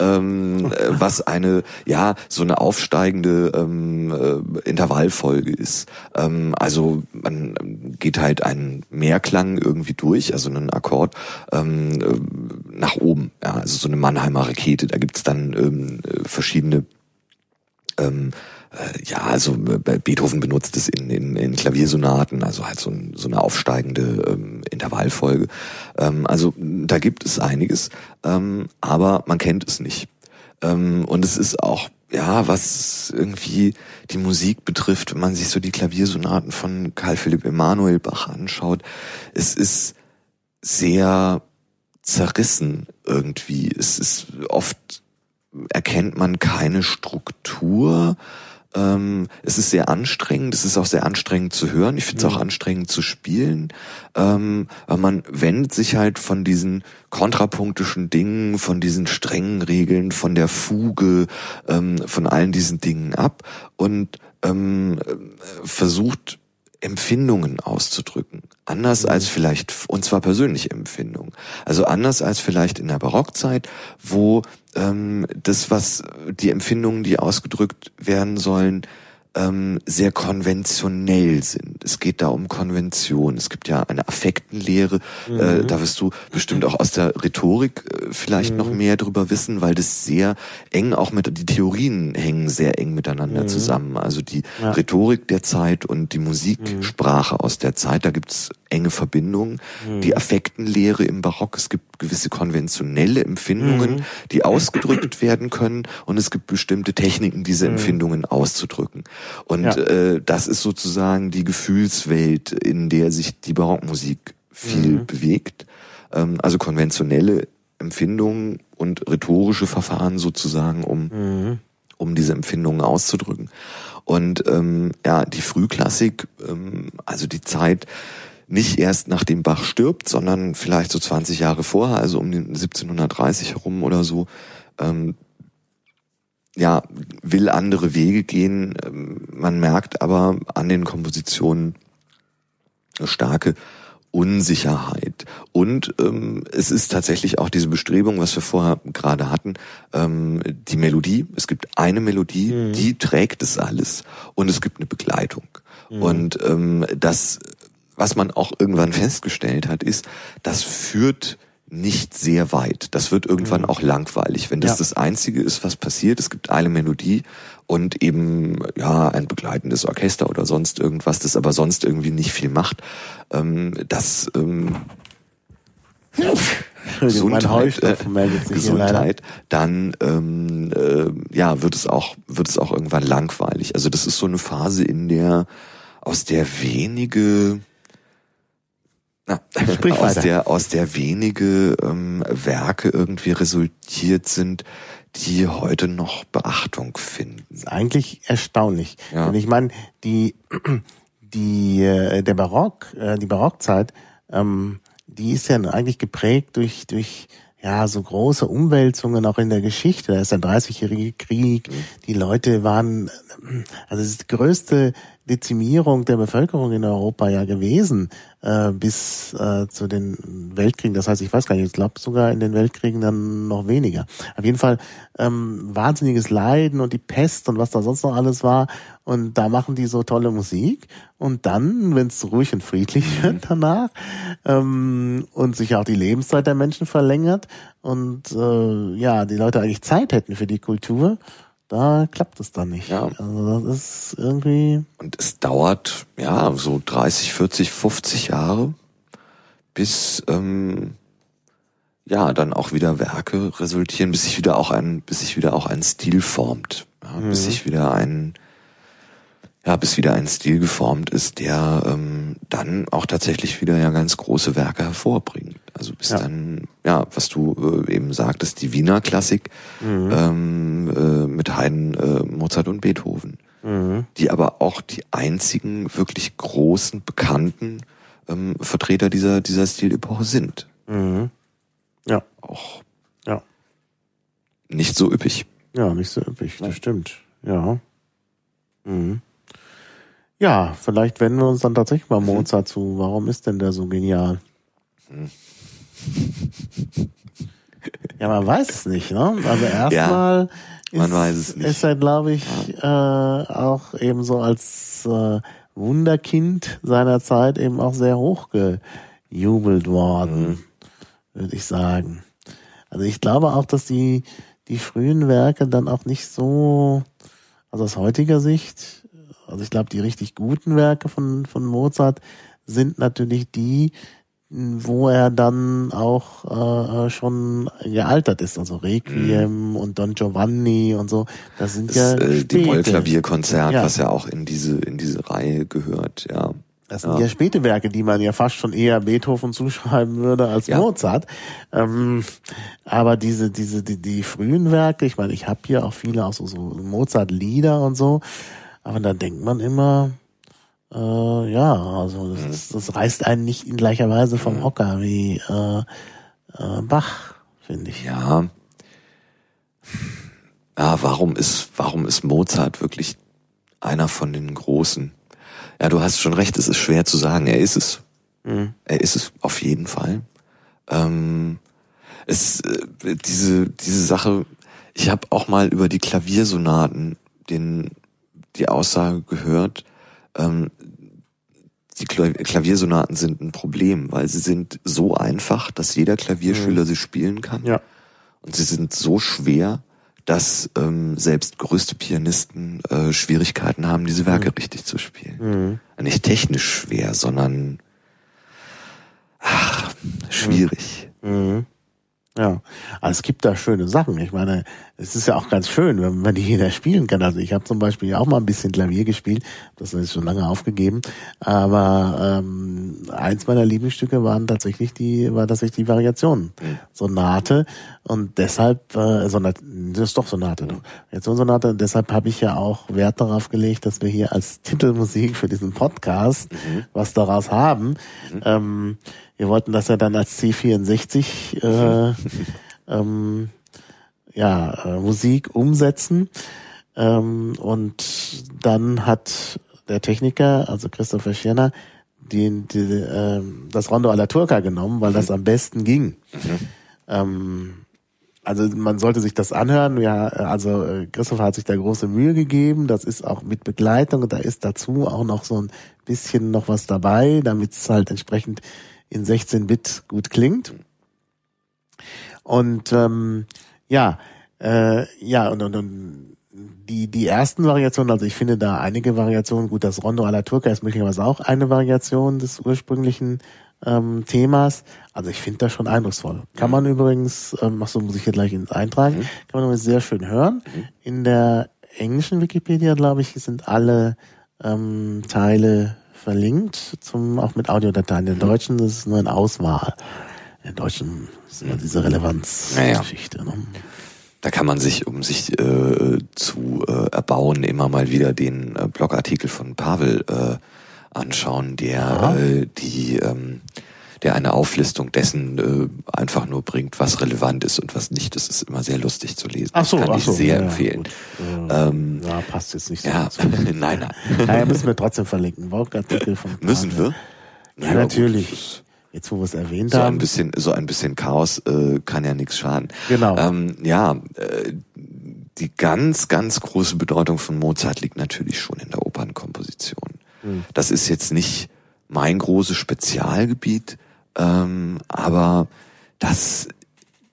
ähm, was eine, ja, so eine aufsteigende ähm, äh, Intervallfolge ist. Ähm, also man geht halt einen Mehrklang irgendwie durch, also einen Akkord ähm, äh, nach oben. Ja, also so eine Mannheimer Rakete. Da gibt's dann ähm, verschiedene ähm, äh, ja, also äh, Beethoven benutzt es in, in, in Klaviersonaten, also halt so, ein, so eine aufsteigende ähm, Intervallfolge. Ähm, also da gibt es einiges, ähm, aber man kennt es nicht. Ähm, und es ist auch, ja, was irgendwie die Musik betrifft, wenn man sich so die Klaviersonaten von Karl Philipp Emanuel Bach anschaut, es ist sehr zerrissen irgendwie. Es ist oft erkennt man keine Struktur ähm, es ist sehr anstrengend, es ist auch sehr anstrengend zu hören. Ich finde es auch anstrengend zu spielen. Ähm, weil man wendet sich halt von diesen kontrapunktischen Dingen, von diesen strengen Regeln, von der Fuge, ähm, von allen diesen Dingen ab und ähm, versucht Empfindungen auszudrücken. Anders mhm. als vielleicht, und zwar persönliche Empfindungen. Also anders als vielleicht in der Barockzeit, wo ähm, das, was die Empfindungen, die ausgedrückt werden sollen, ähm, sehr konventionell sind. Es geht da um Konvention. Es gibt ja eine Affektenlehre. Äh, mhm. Äh, da wirst du bestimmt auch aus der Rhetorik äh, vielleicht mhm. noch mehr drüber wissen, weil das sehr eng auch mit, die Theorien hängen sehr eng miteinander mhm. zusammen. Also die ja. Rhetorik der Zeit und die Musiksprache mhm. aus der Zeit, da gibt's enge Verbindungen. Mhm. Die Affektenlehre im Barock, es gibt gewisse konventionelle Empfindungen, mhm. die ausgedrückt [CLEARS THROAT] werden können und es gibt bestimmte Techniken, diese Empfindungen auszudrücken. Und ja. äh, das ist sozusagen die Gefühlswelt, in der sich die Barockmusik viel mhm. bewegt. Ähm, also konventionelle Empfindungen und rhetorische Verfahren sozusagen, um, mhm. um diese Empfindungen auszudrücken. Und ähm, ja, die Frühklassik, ähm, also die Zeit, nicht erst nachdem Bach stirbt, sondern vielleicht so 20 Jahre vorher, also um den 1730 herum oder so, ähm, ja, will andere Wege gehen. Ähm, man merkt aber an den Kompositionen eine starke Unsicherheit. Und ähm, es ist tatsächlich auch diese Bestrebung, was wir vorher gerade hatten, ähm, die Melodie. Es gibt eine Melodie, mhm. die trägt es alles. Und es gibt eine Begleitung. Mhm. Und ähm, das, was man auch irgendwann festgestellt hat, ist, das führt nicht sehr weit. Das wird irgendwann mhm. auch langweilig, wenn das ja. das Einzige ist, was passiert. Es gibt eine Melodie und eben ja ein begleitendes Orchester oder sonst irgendwas, das aber sonst irgendwie nicht viel macht. Ähm, das ähm, [LAUGHS] Gesundheit, äh, Gesundheit, dann ähm, äh, ja wird es auch wird es auch irgendwann langweilig. Also das ist so eine Phase, in der aus der wenige na, Sprich aus der aus der wenige ähm, Werke irgendwie resultiert sind, die heute noch Beachtung finden. Das ist eigentlich erstaunlich. Ja. Und ich meine, die [CLEARS THROAT] die äh, der Barock, äh, die Barockzeit, ähm, die ist ja eigentlich geprägt durch durch ja, so große Umwälzungen auch in der Geschichte. Da ist der 30-jährige Krieg. Mhm. Die Leute waren, also das größte Dezimierung der Bevölkerung in Europa ja gewesen äh, bis äh, zu den Weltkriegen. Das heißt, ich weiß gar nicht, ich glaube sogar in den Weltkriegen dann noch weniger. Auf jeden Fall ähm, wahnsinniges Leiden und die Pest und was da sonst noch alles war. Und da machen die so tolle Musik. Und dann, wenn es ruhig und friedlich mhm. wird danach ähm, und sich auch die Lebenszeit der Menschen verlängert und äh, ja, die Leute eigentlich Zeit hätten für die Kultur, da klappt es dann nicht. Ja. Also das ist irgendwie. Und es dauert ja so 30, 40, 50 Jahre, bis ähm, ja dann auch wieder Werke resultieren, bis sich wieder auch ein, bis sich wieder auch ein Stil formt, ja, bis sich wieder ein ja, bis wieder ein Stil geformt ist, der ähm, dann auch tatsächlich wieder ja ganz große Werke hervorbringt. Also bis Ja. dann, ja, was du äh, eben sagtest, die Wiener Klassik ähm, äh, mit Haydn, äh, Mozart und Beethoven, die aber auch die einzigen wirklich großen, bekannten ähm, Vertreter dieser, dieser Stilepoche sind. Mhm. Ja, Auch ja. nicht so üppig. Ja, nicht so üppig, das stimmt. Ja. Mhm. Ja, vielleicht wenden wir uns dann tatsächlich mal Mozart zu. Warum ist denn der so genial? Ja, man weiß es nicht, ne? Also erstmal man ist, ist er, glaube ich, äh, auch eben so als äh, Wunderkind seiner Zeit eben auch sehr hochgejubelt worden, Mhm. würde ich sagen. Also ich glaube auch, dass die, die frühen Werke dann auch nicht so, also aus heutiger Sicht, also ich glaube, die richtig guten Werke von, von Mozart sind natürlich die, wo er dann auch äh, schon gealtert ist, also Requiem und Don Giovanni und so. Das sind Das, ja äh, die. Mollklavierkonzert, Ja. was ja auch in diese, in diese Reihe gehört, ja. Das sind ja. späte Werke, die man ja fast schon eher Beethoven zuschreiben würde als Ja. Mozart. Ähm, aber diese, diese, die, die frühen Werke, ich meine, ich habe hier auch viele auch so, so Mozart-Lieder und so, aber da denkt man immer, äh, ja, also das, ist, das reißt einen nicht in gleicher Weise vom Hocker wie äh, äh, Bach, finde ich. Ja. Ja, warum ist, warum ist Mozart wirklich einer von den Großen? Ja, du hast schon recht, es ist schwer zu sagen. Er ist es. Er ist es auf jeden Fall. Ähm, es, äh, diese, diese Sache, ich habe auch mal über die Klaviersonaten den, die Aussage gehört, ähm, die Kla- Klaviersonaten sind ein Problem, weil sie sind so einfach, dass jeder Klavierschüler sie spielen kann. Ja. Und sie sind so schwer, dass ähm, selbst größte Pianisten äh, Schwierigkeiten haben, diese Werke richtig zu spielen. Nicht technisch schwer, sondern ach, schwierig. Ja, also es gibt da schöne Sachen. Ich meine, es ist ja auch ganz schön, wenn man die jeder spielen kann. Also ich habe zum Beispiel auch mal ein bisschen Klavier gespielt, das ist schon lange aufgegeben. Aber ähm, eins meiner Lieblingsstücke waren tatsächlich die, war tatsächlich die Variation Sonate und deshalb äh, Sonate, das ist doch Sonate, doch. Variation Sonate. Und deshalb habe ich ja auch Wert darauf gelegt, dass wir hier als Titelmusik für diesen Podcast was daraus haben. Ähm, wir wollten das ja dann als C64 äh, [LAUGHS] ähm, ja, äh, Musik umsetzen. Ähm, und dann hat der Techniker, also Christopher Schirner, den, die, ähm, das Rondo alla Turca genommen, weil das am besten ging. Ähm, also man sollte sich das anhören. Ja, also äh, Christopher hat sich da große Mühe gegeben. Das ist auch mit Begleitung und da ist dazu auch noch so ein bisschen noch was dabei, damit es halt entsprechend in 16-Bit gut klingt. Und ähm, ja, äh, ja und, und, und die die ersten Variationen, also ich finde da einige Variationen, gut, das Rondo alla Turca ist möglicherweise auch eine Variation des ursprünglichen ähm, Themas. Also ich finde das schon eindrucksvoll. Kann man übrigens, ähm, ach so, muss ich hier gleich ins eintragen, kann man übrigens sehr schön hören. In der englischen Wikipedia, glaube ich, sind alle ähm, Teile verlinkt, zum auch mit Audiodateien. In der deutschen ist es nur eine Auswahl. In der deutschen ist immer diese Relevanzgeschichte. Ne? Da kann man sich, um sich äh, zu äh, erbauen, immer mal wieder den äh, Blogartikel von Pavel äh, anschauen, der äh, die ähm, der eine Auflistung dessen äh, einfach nur bringt, was relevant ist und was nicht. Das ist immer sehr lustig zu lesen. Ach so, das kann ach ich so, sehr ja, empfehlen. gut. Äh, Ähm, ja, passt jetzt nicht so. ja, [LAUGHS] nein, nein. Naja, müssen wir trotzdem verlinken. Blogartikel von Müssen Pavel. wir? Ja, gut, natürlich. Jetzt, wo wir es erwähnt So ein haben. bisschen, so ein bisschen Chaos äh, kann ja nichts schaden. Genau. Ähm, ja, äh, die ganz, ganz große Bedeutung von Mozart liegt natürlich schon in der Opernkomposition. Hm. Das ist jetzt nicht mein großes Spezialgebiet, ähm, aber das,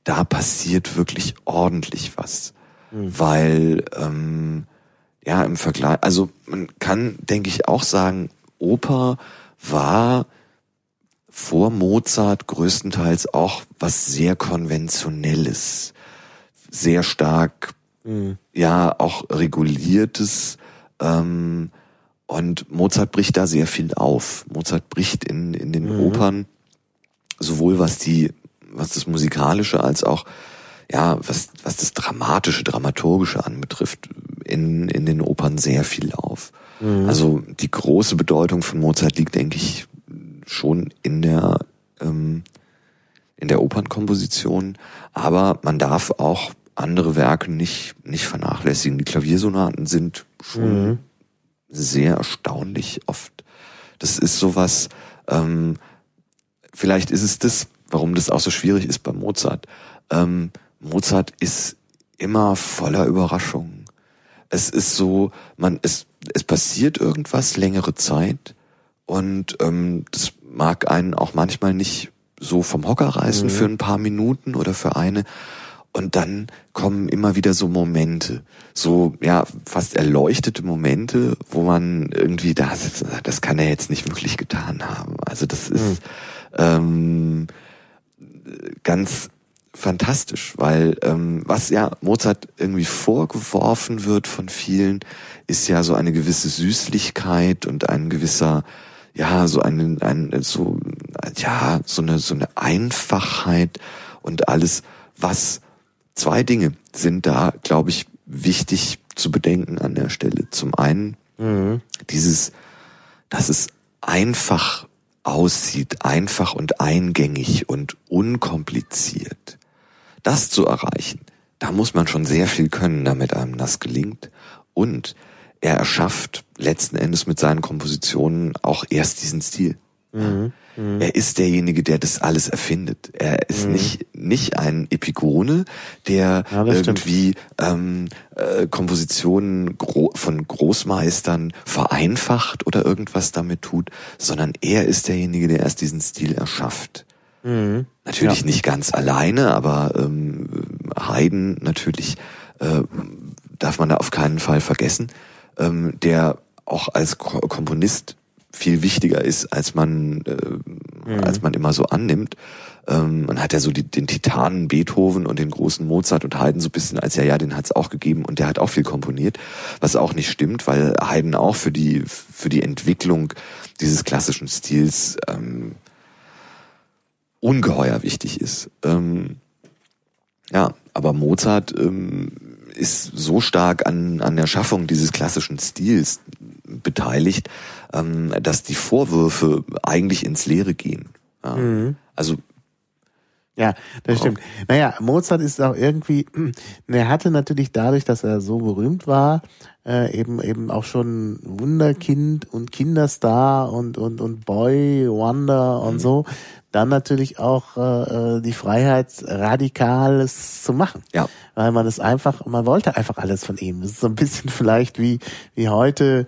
da passiert wirklich ordentlich was. mhm. weil ähm, ja im Vergleich, also man kann, denke ich, auch sagen, Oper war vor Mozart größtenteils auch was sehr konventionelles, sehr stark, mhm. ja auch reguliertes. Ähm, und Mozart bricht da sehr viel auf. Mozart bricht in in den mhm. Opern sowohl was die was das musikalische als auch ja, was, was das Dramatische, Dramaturgische anbetrifft, in, in den Opern sehr viel auf. Mhm. Also die große Bedeutung von Mozart liegt, denke ich, schon in der, ähm, in der Opernkomposition. Aber man darf auch andere Werke nicht, nicht vernachlässigen. Die Klaviersonaten sind schon mhm. sehr erstaunlich oft. Das ist sowas, ähm, vielleicht ist es das, warum das auch so schwierig ist bei Mozart. Ähm, Mozart ist immer voller Überraschungen. Es ist so, man, es, es passiert irgendwas längere Zeit und ähm, das mag einen auch manchmal nicht so vom Hocker reißen mhm. für ein paar Minuten oder für eine. Und dann kommen immer wieder so Momente, so ja fast erleuchtete Momente, wo man irgendwie da sitzt und sagt, das kann er jetzt nicht wirklich getan haben. Also das ist mhm. ähm, ganz fantastisch, weil ähm, was ja Mozart irgendwie vorgeworfen wird von vielen, ist ja so eine gewisse Süßlichkeit und ein gewisser ja so ein, ein so ja so eine so eine Einfachheit und alles was zwei Dinge sind da glaube ich wichtig zu bedenken an der Stelle zum einen mhm. dieses dass es einfach aussieht einfach und eingängig und unkompliziert das zu erreichen, da muss man schon sehr viel können, damit einem das gelingt. Und er erschafft letzten Endes mit seinen Kompositionen auch erst diesen Stil. Mhm. Mhm. Er ist derjenige, der das alles erfindet. Er ist mhm. nicht nicht ein Epigone, der ja, irgendwie ähm, äh, Kompositionen gro von Großmeistern vereinfacht oder irgendwas damit tut, sondern er ist derjenige, der erst diesen Stil erschafft. Mhm. Natürlich ja. nicht ganz alleine, aber ähm, Haydn natürlich äh, darf man da auf keinen Fall vergessen, ähm, der auch als Ko Komponist viel wichtiger ist, als man äh, mhm. als man immer so annimmt. Ähm, man hat ja so die, den Titanen Beethoven und den großen Mozart und Haydn so ein bisschen als ja ja, den hat's auch gegeben und der hat auch viel komponiert, was auch nicht stimmt, weil Haydn auch für die für die Entwicklung dieses klassischen Stils ähm, ungeheuer wichtig ist. Ähm, ja, aber Mozart ähm, ist so stark an, an der Schaffung dieses klassischen Stils beteiligt, ähm, dass die Vorwürfe eigentlich ins Leere gehen. Ja. Mhm. Also ja, das stimmt. Oh. Naja, Mozart ist auch irgendwie, [CLEARS THROAT] er hatte natürlich dadurch, dass er so berühmt war, äh, eben eben auch schon Wunderkind und Kinderstar und und und Boy Wonder und mhm. so dann natürlich auch äh, äh, die Freiheit, Radikales zu machen. Ja. Weil man es einfach, man wollte einfach alles von ihm. Das ist so ein bisschen [LAUGHS] vielleicht wie, wie heute,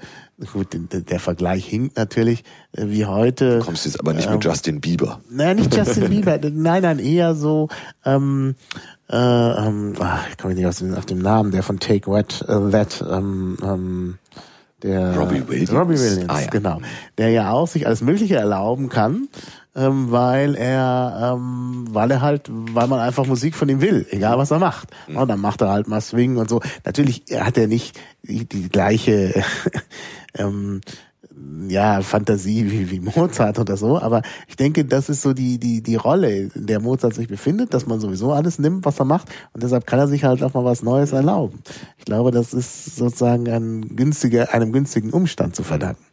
gut, der, Vergleich hinkt natürlich, äh, wie heute. Du kommst jetzt aber nicht ähm, mit Justin Bieber. Nein, nicht [LAUGHS] Justin Bieber, nein, nein, eher so, ähm, äh, ähm, ach, ich komme nicht aus dem, auf dem Namen, der von Take What, uh, That, ähm, ähm, der Robbie Williams. Robbie Williams, ah, ja. genau. Der ja auch sich alles Mögliche erlauben kann ähm, weil er, ähm, weil er halt, weil man einfach Musik von ihm will, egal was er macht. Mhm. Und dann macht er halt mal Swing und so. Natürlich hat er nicht die, die gleiche [LAUGHS] ähm, ja, Fantasie wie, wie Mozart oder so, aber ich denke, das ist so die, die, die Rolle, in der Mozart sich befindet, dass man sowieso alles nimmt, was er macht und deshalb kann er sich halt auch mal was Neues erlauben. Ich glaube, das ist sozusagen ein günstiger, einem günstigen Umstand zu verdanken.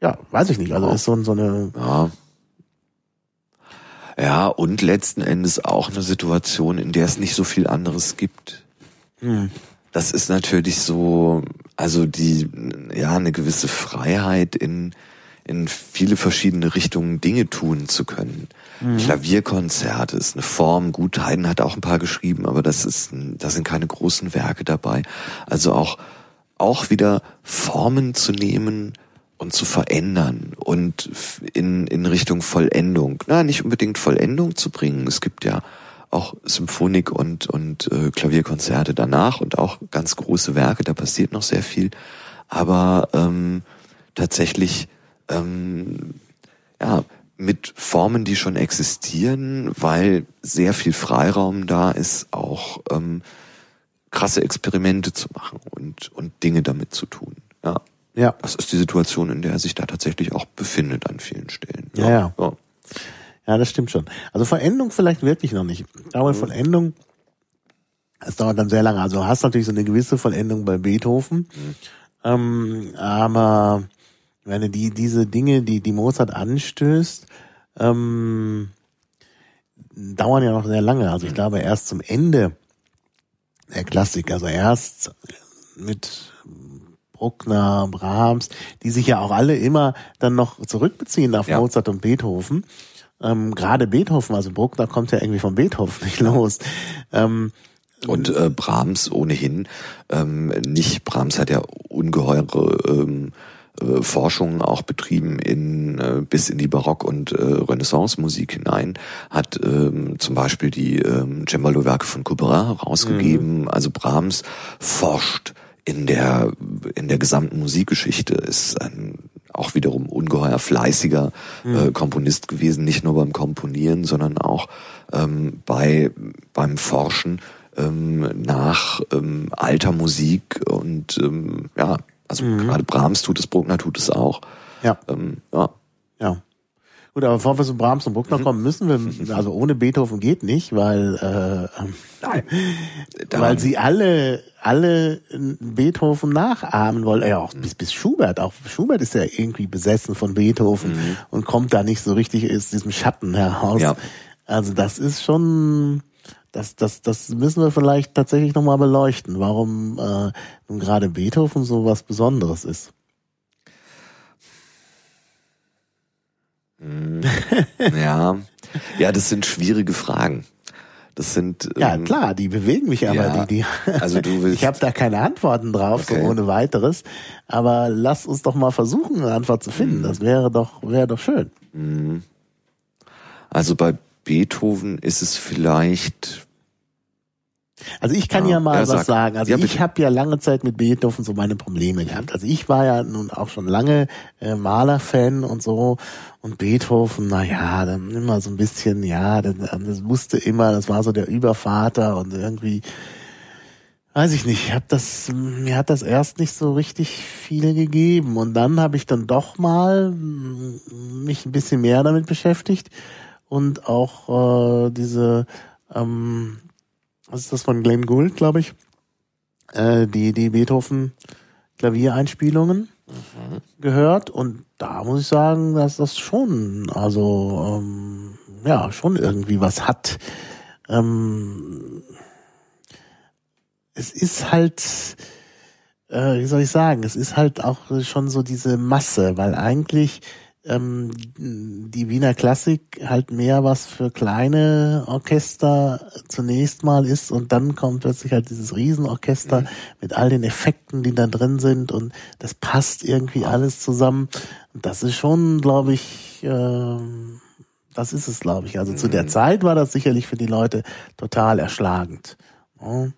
Ja, weiß ich nicht. Also ist so, so eine. Ja. Ja, und letzten Endes auch eine Situation, in der es nicht so viel anderes gibt. Hm. Das ist natürlich so, also die, ja, eine gewisse Freiheit in, in viele verschiedene Richtungen Dinge tun zu können. Mhm. Klavierkonzerte ist eine Form. Gut, Haydn hat auch ein paar geschrieben, aber das ist, da sind keine großen Werke dabei. Also auch, auch wieder Formen zu nehmen, und zu verändern und in, in Richtung Vollendung. Na, nicht unbedingt Vollendung zu bringen. Es gibt ja auch Symphonik und, und äh, Klavierkonzerte danach und auch ganz große Werke, da passiert noch sehr viel. Aber ähm, tatsächlich ähm, ja, mit Formen, die schon existieren, weil sehr viel Freiraum da ist, auch ähm, krasse Experimente zu machen und, und Dinge damit zu tun. Ja. Ja. Das ist die Situation, in der er sich da tatsächlich auch befindet an vielen Stellen. Ja, ja. Ja, ja das stimmt schon. Also Vollendung vielleicht wirklich noch nicht. Aber mhm. Vollendung, es dauert dann sehr lange. Also du hast natürlich so eine gewisse Vollendung bei Beethoven. Mhm. Ähm, aber wenn du die, diese Dinge, die, die Mozart anstößt, ähm, dauern ja noch sehr lange. Also ich glaube erst zum Ende der Klassik, also erst mit Bruckner, Brahms, die sich ja auch alle immer dann noch zurückbeziehen auf ja. Mozart und Beethoven. Ähm, Gerade Beethoven, also Bruckner kommt ja irgendwie von Beethoven nicht los. Ähm, und äh, Brahms ohnehin ähm, nicht. Brahms hat ja ungeheure ähm, äh, Forschungen auch betrieben in äh, bis in die Barock- und äh, Renaissance-Musik hinein, hat ähm, zum Beispiel die ähm, Cembalo-Werke von Couperin rausgegeben. Mhm. Also Brahms forscht in der in der gesamten Musikgeschichte, ist ein auch wiederum ungeheuer fleißiger mhm. äh, Komponist gewesen, nicht nur beim Komponieren, sondern auch ähm, bei beim Forschen ähm, nach ähm, alter Musik und ähm, ja, also mhm. gerade Brahms tut es, Bruckner tut es auch. Ja. Ähm, ja. Ja. Gut, aber bevor wir zu Brahms und Bruckner mhm. kommen, müssen wir, [LAUGHS] also ohne Beethoven geht nicht, weil, äh, Nein. weil sie alle, alle Beethoven nachahmen wollen. Ja, auch bis, bis Schubert. Auch Schubert ist ja irgendwie besessen von Beethoven mhm. und kommt da nicht so richtig aus diesem Schatten heraus. Ja. Also das ist schon, das, das, das müssen wir vielleicht tatsächlich nochmal beleuchten, warum äh, nun gerade Beethoven so was Besonderes ist. Ja, ja, das sind schwierige Fragen. Das sind ähm, ja klar, die bewegen mich aber ja, die, die also du [LAUGHS] willst ich habe da keine Antworten drauf okay. so ohne weiteres, aber lass uns doch mal versuchen eine Antwort zu finden. Mhm. Das wäre doch wäre doch schön. Mhm. Also bei Beethoven ist es vielleicht. Also ich kann ja, ja mal was sagt, sagen. Also ja, ich habe ja lange Zeit mit Beethoven so meine Probleme gehabt. Also ich war ja nun auch schon lange äh, Malerfan und so. Und Beethoven, na ja, dann immer so ein bisschen, ja, das, das wusste immer, das war so der Übervater und irgendwie, weiß ich nicht, hab das, mir hat das erst nicht so richtig viel gegeben. Und dann habe ich dann doch mal mich ein bisschen mehr damit beschäftigt und auch äh, diese, ähm, was ist das von Glenn Gould, glaube ich, äh, die, die Beethoven Klaviereinspielungen mhm. gehört und da muss ich sagen, dass das schon, also ähm, ja, schon irgendwie was hat. Ähm, es ist halt, äh, wie soll ich sagen, es ist halt auch schon so diese Masse, weil eigentlich ähm, die Wiener Klassik halt mehr was für kleine Orchester zunächst mal ist und dann kommt plötzlich halt dieses Riesenorchester mhm. mit all den Effekten, die da drin sind und das passt irgendwie alles zusammen. Das ist schon, glaube ich, äh, das ist es, glaube ich. Also mhm. zu der mhm. Zeit war das sicherlich für die Leute total erschlagend. Ja.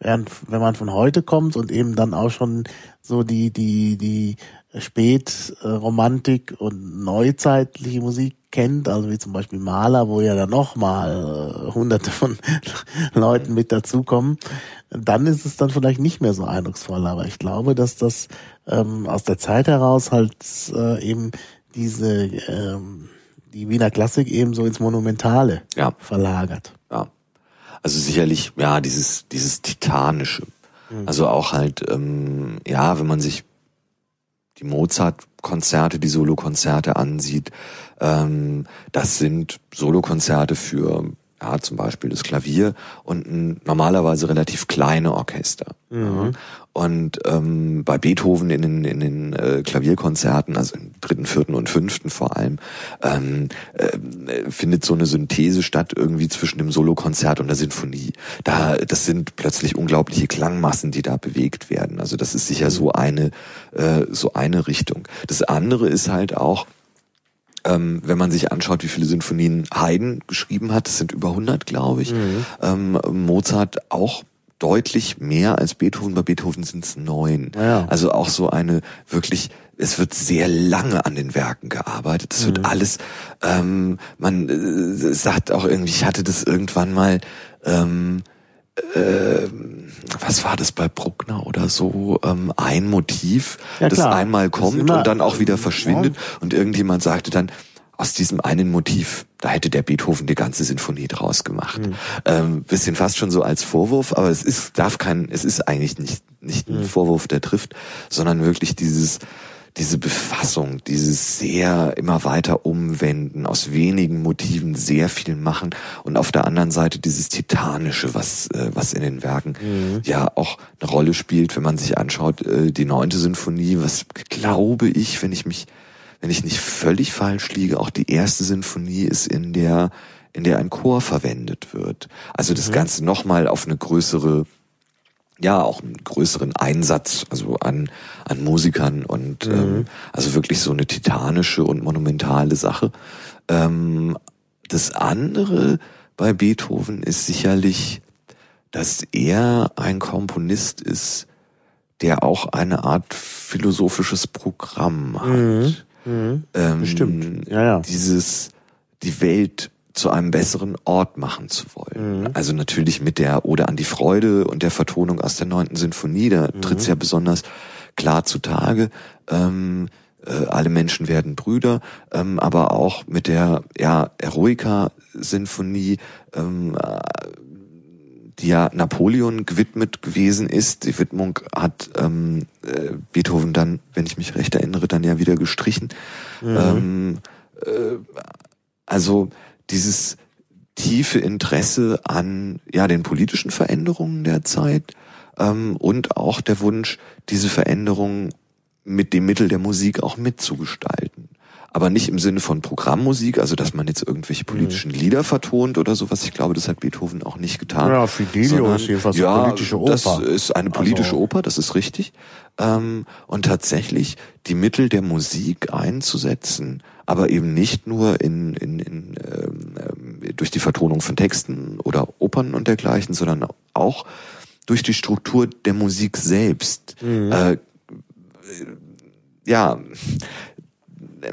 Während, wenn man von heute kommt und eben dann auch schon so die, die, die Spätromantik und neuzeitliche Musik kennt, also wie zum Beispiel Maler, wo ja dann nochmal äh, hunderte von [LAUGHS] Leuten mit dazukommen, dann ist es dann vielleicht nicht mehr so eindrucksvoll. Aber ich glaube, dass das ähm, aus der Zeit heraus halt äh, eben diese ähm, die Wiener Klassik eben so ins Monumentale ja. verlagert. Ja. Also sicherlich, ja, dieses, dieses Titanische. Mhm. Also auch halt, ähm, ja, wenn man sich die Mozart-Konzerte, die Solokonzerte ansieht, ähm, das sind Solokonzerte für ja, zum Beispiel das Klavier und ein normalerweise relativ kleine Orchester. Mhm. Und ähm, bei Beethoven in den, in den äh, Klavierkonzerten, also im dritten, vierten und fünften vor allem, ähm, äh, findet so eine Synthese statt irgendwie zwischen dem Solokonzert und der Sinfonie. Da, das sind plötzlich unglaubliche Klangmassen, die da bewegt werden. Also das ist sicher so eine, äh, so eine Richtung. Das andere ist halt auch, Ähm, wenn man sich anschaut, wie viele Sinfonien Haydn geschrieben hat, das sind über 100, glaube ich. Mhm. Ähm, Mozart auch deutlich mehr als Beethoven. Bei Beethoven sind es neun. Ja. Also auch so eine wirklich es wird sehr lange an den Werken gearbeitet. Es wird mhm. alles, ähm, man äh, sagt auch irgendwie, ich hatte das irgendwann mal, ähm, äh, was war das bei Bruckner oder so, ähm, ein Motiv, ja, das einmal kommt und dann auch wieder verschwindet. Ja. Und irgendjemand sagte dann, aus diesem einen Motiv, da hätte der Beethoven die ganze Sinfonie draus gemacht. Mhm. Ähm, bisschen fast schon so als Vorwurf, aber es ist, darf kein, es ist eigentlich nicht, nicht ein mhm. Vorwurf, der trifft, sondern wirklich dieses, diese Befassung, dieses sehr immer weiter umwenden, aus wenigen Motiven sehr viel machen und auf der anderen Seite dieses Titanische, was, äh, was in den Werken mhm. ja auch eine Rolle spielt, wenn man sich anschaut, äh, die neunte Sinfonie, was glaube ich, wenn ich mich wenn ich nicht völlig falsch liege, auch die erste Sinfonie ist in der, in der ein Chor verwendet wird. Also das mhm. Ganze nochmal auf eine größere, ja, auch einen größeren Einsatz, also an, an Musikern und mhm. ähm, also wirklich so eine titanische und monumentale Sache. Ähm, das andere bei Beethoven ist sicherlich, dass er ein Komponist ist, der auch eine Art philosophisches Programm hat. Mhm. Mhm. Ähm, Stimmt. Ja, ja. Dieses, die Welt zu einem besseren Ort machen zu wollen. Mhm. Also natürlich mit der Ode an die Freude und der Vertonung aus der neunten Sinfonie, da mhm. tritt es ja besonders klar zutage. Ähm, äh, alle Menschen werden Brüder, ähm, aber auch mit der ja, Eroica-Sinfonie ähm, die ja Napoleon gewidmet gewesen ist. Die Widmung hat ähm, äh, Beethoven dann, wenn ich mich recht erinnere, dann ja wieder gestrichen. Mhm. Ähm, äh, also dieses tiefe Interesse an ja den politischen Veränderungen der Zeit ähm, und auch der Wunsch, diese Veränderungen mit dem Mittel der Musik auch mitzugestalten aber nicht im Sinne von Programmmusik, also dass man jetzt irgendwelche mhm. politischen Lieder vertont oder sowas. Ich glaube, das hat Beethoven auch nicht getan. Ja, Fidelio sondern, ist jedenfalls ja, eine politische Oper. Das ist eine politische also. Oper, das ist richtig. Ähm, und tatsächlich die Mittel der Musik einzusetzen, aber eben nicht nur in, in, in ähm, äh, durch die Vertonung von Texten oder Opern und dergleichen, sondern auch durch die Struktur der Musik selbst. Mhm. Äh, ja,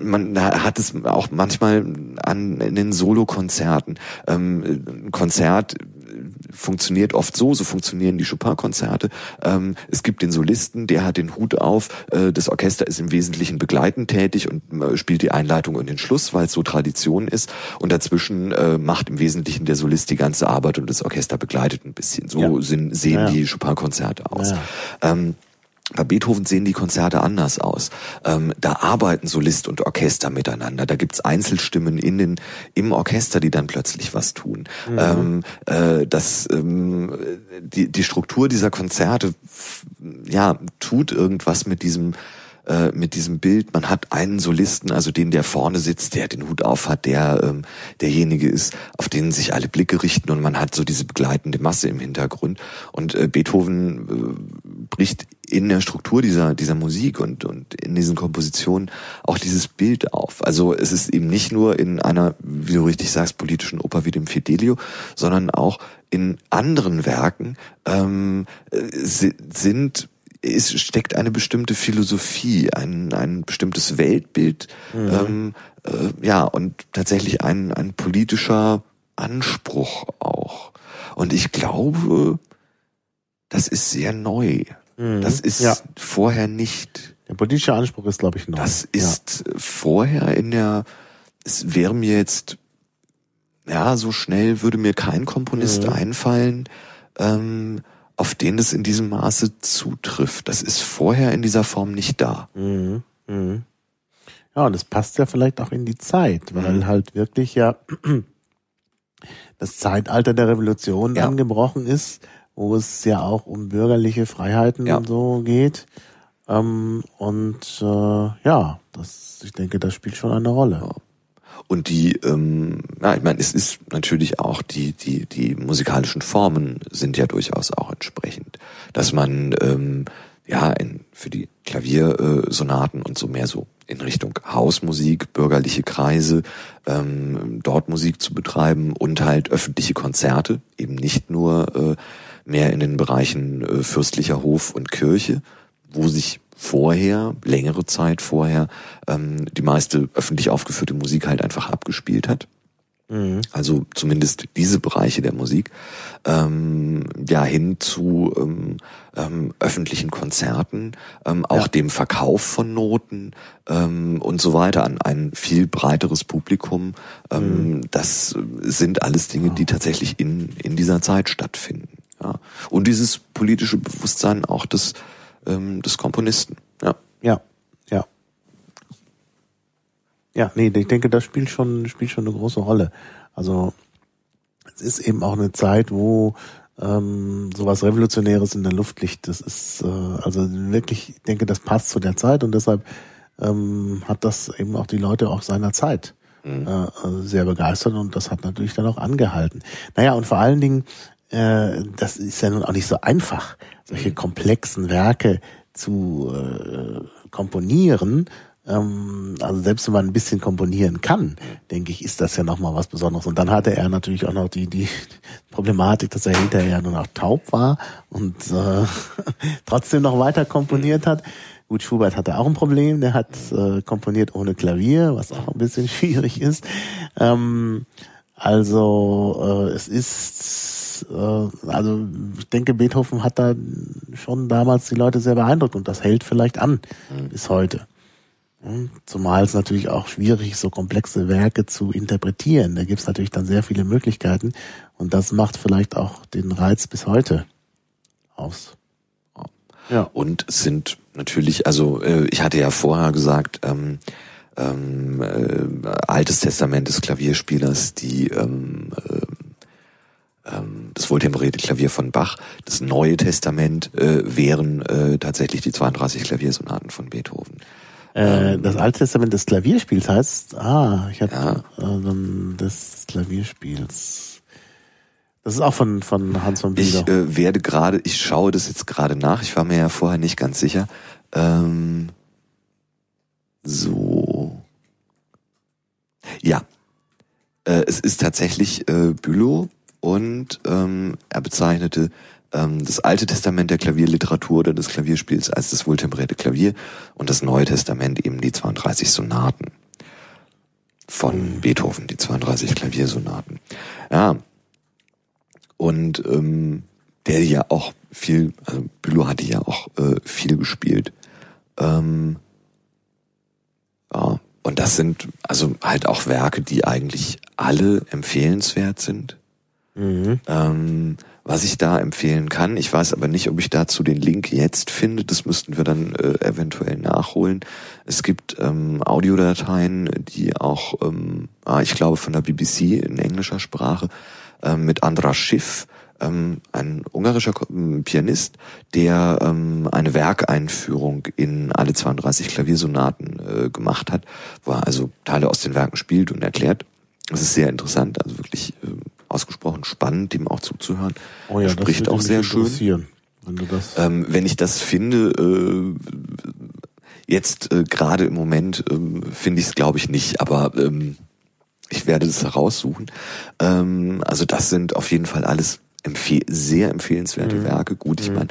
man hat es auch manchmal an in den Solokonzerten. Ähm, ein Konzert funktioniert oft so, so funktionieren die Chopin-Konzerte. Ähm, es gibt den Solisten, der hat den Hut auf, äh, das Orchester ist im Wesentlichen begleitend tätig und äh, spielt die Einleitung und den Schluss, weil es so Tradition ist. Und dazwischen äh, macht im Wesentlichen der Solist die ganze Arbeit und das Orchester begleitet ein bisschen. So ja. sind, sehen ja. die Chopin-Konzerte aus. Ja. Ähm, bei Beethoven sehen die Konzerte anders aus. Ähm, da arbeiten Solist und Orchester miteinander. Da gibt's Einzelstimmen in den, im Orchester, die dann plötzlich was tun. Mhm. Ähm, äh, das, ähm, die, die Struktur dieser Konzerte ja, tut irgendwas mit diesem äh, mit diesem Bild. Man hat einen Solisten, also den, der vorne sitzt, der den Hut auf hat, der ähm, derjenige ist, auf den sich alle Blicke richten und man hat so diese begleitende Masse im Hintergrund. Und äh, Beethoven äh, bricht in der Struktur dieser, dieser Musik und, und in diesen Kompositionen auch dieses Bild auf. Also es ist eben nicht nur in einer, wie du richtig sagst, politischen Oper wie dem Fidelio, sondern auch in anderen Werken ähm, äh, sind es steckt eine bestimmte Philosophie, ein, ein bestimmtes Weltbild, mhm. ähm, äh, ja, und tatsächlich ein, ein politischer Anspruch auch. Und ich glaube, das ist sehr neu. Mhm. Das ist ja. vorher nicht. Der politische Anspruch ist, glaube ich, neu. Das ist ja. vorher in der, es wäre mir jetzt, ja, so schnell würde mir kein Komponist mhm. einfallen, ähm, auf den es in diesem Maße zutrifft. Das ist vorher in dieser Form nicht da. Mhm. Mhm. Ja, und das passt ja vielleicht auch in die Zeit, weil mhm. halt wirklich ja [CLEARS THROAT] das Zeitalter der Revolution ja. angebrochen ist, wo es ja auch um bürgerliche Freiheiten ja. und so geht. Ähm, und äh, ja, das, ich denke, das spielt schon eine Rolle. Ja. Und die, ähm, ja, ich meine, es ist natürlich auch die, die, die musikalischen Formen sind ja durchaus auch entsprechend. Dass man ähm, ja in, für die Klaviersonaten und so mehr so in Richtung Hausmusik, bürgerliche Kreise, ähm, dort Musik zu betreiben und halt öffentliche Konzerte, eben nicht nur äh, mehr in den Bereichen äh, fürstlicher Hof und Kirche, wo sich vorher, längere Zeit vorher, ähm, die meiste öffentlich aufgeführte Musik halt einfach abgespielt hat. Mhm. Also zumindest diese Bereiche der Musik, ähm, ja hin zu ähm, ähm, öffentlichen Konzerten, ähm, auch ja. dem Verkauf von Noten ähm, und so weiter an ein viel breiteres Publikum. Ähm, mhm. Das sind alles Dinge, die tatsächlich in in dieser Zeit stattfinden. Ja. Und dieses politische Bewusstsein auch des ähm, des Komponisten. Ja. Ja. Ja. Ja, nee, ich denke, das spielt schon, spielt schon eine große Rolle. Also es ist eben auch eine Zeit, wo ähm, sowas Revolutionäres in der Luft liegt. Das ist äh, also wirklich, ich denke, das passt zu der Zeit und deshalb ähm, hat das eben auch die Leute auch seiner Zeit mhm. äh, sehr begeistert und das hat natürlich dann auch angehalten. Naja, und vor allen Dingen, äh, das ist ja nun auch nicht so einfach, solche mhm. komplexen Werke zu äh, komponieren ähm, also selbst wenn man ein bisschen komponieren kann, denke ich, ist das ja nochmal was Besonderes. Und dann hatte er natürlich auch noch die, die Problematik, dass er hinterher nur noch taub war und äh, [LAUGHS] trotzdem noch weiter komponiert hat. Gut, Schubert hatte auch ein Problem, der hat äh, komponiert ohne Klavier, was auch ein bisschen [LAUGHS] schwierig ist. Ähm, also äh, es ist, äh, also ich denke, Beethoven hat da schon damals die Leute sehr beeindruckt und das hält vielleicht an mhm. bis heute. Zumal es natürlich auch schwierig ist, so komplexe Werke zu interpretieren. Da gibt es natürlich dann sehr viele Möglichkeiten und das macht vielleicht auch den Reiz bis heute aus. Ja. Und sind natürlich, also äh, ich hatte ja vorher gesagt, ähm, ähm, äh, Altes Testament des Klavierspielers, die ähm, äh, das wohltemperierte Klavier von Bach, das Neue Testament äh, wären äh, tatsächlich die 32 Klaviersonaten von Beethoven. Äh, ähm, das Alte Testament des Klavierspiels heißt, ah, ich habe ja. äh, des Klavierspiels. Das ist auch von, von Hans von Bühler. Ich äh, werde gerade, ich schaue das jetzt gerade nach, ich war mir ja vorher nicht ganz sicher. Ähm, so. Ja. Äh, es ist tatsächlich äh, Bülow und ähm, er bezeichnete ähm, das Alte Testament der Klavierliteratur oder des Klavierspiels als das wohltemperierte Klavier und das Neue Testament eben die 32 Sonaten von Beethoven, die 32 Klaviersonaten. Ja. Und ähm, der ja auch viel, also Bülow hatte ja auch äh, viel gespielt. Ähm, ja, und das sind also halt auch Werke, die eigentlich alle empfehlenswert sind. Mhm. Ähm, was ich da empfehlen kann. Ich weiß aber nicht, ob ich dazu den Link jetzt finde. Das müssten wir dann äh, eventuell nachholen. Es gibt ähm, Audiodateien, die auch, ähm, ah, ich glaube, von der BBC in englischer Sprache ähm, mit Andras Schiff, ähm, ein ungarischer ähm, Pianist, der ähm, eine Werkeinführung in alle 32 Klaviersonaten äh, gemacht hat, wo er also Teile aus den Werken spielt und erklärt. Das ist sehr interessant, also wirklich äh, ausgesprochen spannend, dem auch zuzuhören. Oh ja, er spricht auch sehr schön. Wenn, du das ähm, wenn ich das finde, äh, jetzt äh, gerade im Moment äh, finde ich es glaube ich nicht, aber ähm, ich werde das heraussuchen. Ähm, also das sind auf jeden Fall alles empfehl sehr empfehlenswerte mhm. Werke. Gut, ich mhm. meine,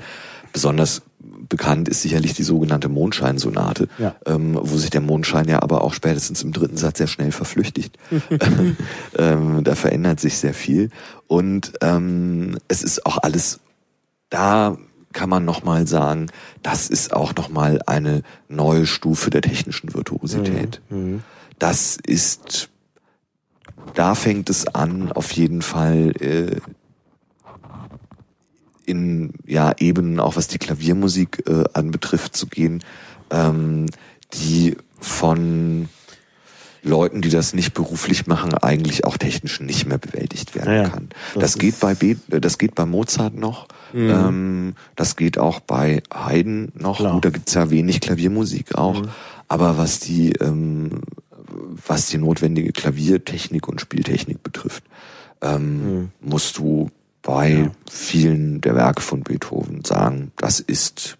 besonders bekannt ist sicherlich die sogenannte Mondscheinsonate, ja. ähm, wo sich der Mondschein ja aber auch spätestens im dritten Satz sehr schnell verflüchtigt. [LAUGHS] [LAUGHS] ähm, da verändert sich sehr viel und ähm, es ist auch alles da kann man nochmal sagen, das ist auch nochmal eine neue Stufe der technischen Virtuosität. Mhm. mhm. Das ist, da fängt es an, auf jeden Fall äh, in ja eben auch was die Klaviermusik äh, anbetrifft zu gehen, ähm, die von Leuten, die das nicht beruflich machen, eigentlich auch technisch nicht mehr bewältigt werden ja, kann. Das, das geht bei Be das geht bei Mozart noch, mhm. ähm, das geht auch bei Haydn noch. Klar. Gut, da gibt's ja wenig Klaviermusik auch, mhm. aber was die ähm, was die notwendige Klaviertechnik und Spieltechnik betrifft, ähm, mhm. musst du bei ja. vielen der Werke von Beethoven sagen, das ist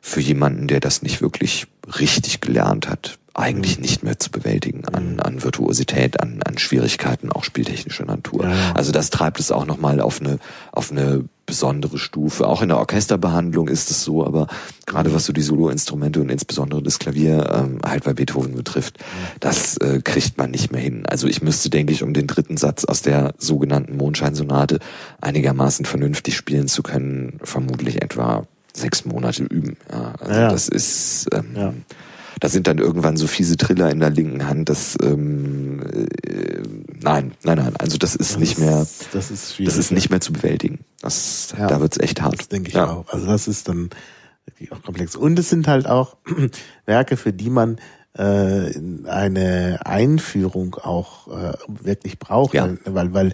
für jemanden, der das nicht wirklich richtig gelernt hat, eigentlich nicht mehr zu bewältigen an, an Virtuosität, an, an Schwierigkeiten, auch spieltechnischer Natur. Ja. Also das treibt es auch nochmal auf eine, auf eine besondere Stufe. Auch in der Orchesterbehandlung ist es so, aber gerade was so die Soloinstrumente und insbesondere das Klavier ähm, halt bei Beethoven betrifft, das äh, kriegt man nicht mehr hin. Also ich müsste, denke ich, um den dritten Satz aus der sogenannten Mondscheinsonate einigermaßen vernünftig spielen zu können, vermutlich etwa sechs Monate üben. Ja, also Ja. das ist ähm, Da sind dann irgendwann so fiese Triller in der linken Hand, das ähm, äh, nein, nein, nein, also das ist nicht mehr Das ist das ist nicht mehr zu bewältigen. Das, Ja. Da wird's echt hart. Das denke ich ja. auch. Also das ist dann wirklich auch komplex. Und es sind halt auch [CLEARS THROAT] Werke, für die man äh, eine Einführung auch äh, wirklich braucht, Ja. weil, weil,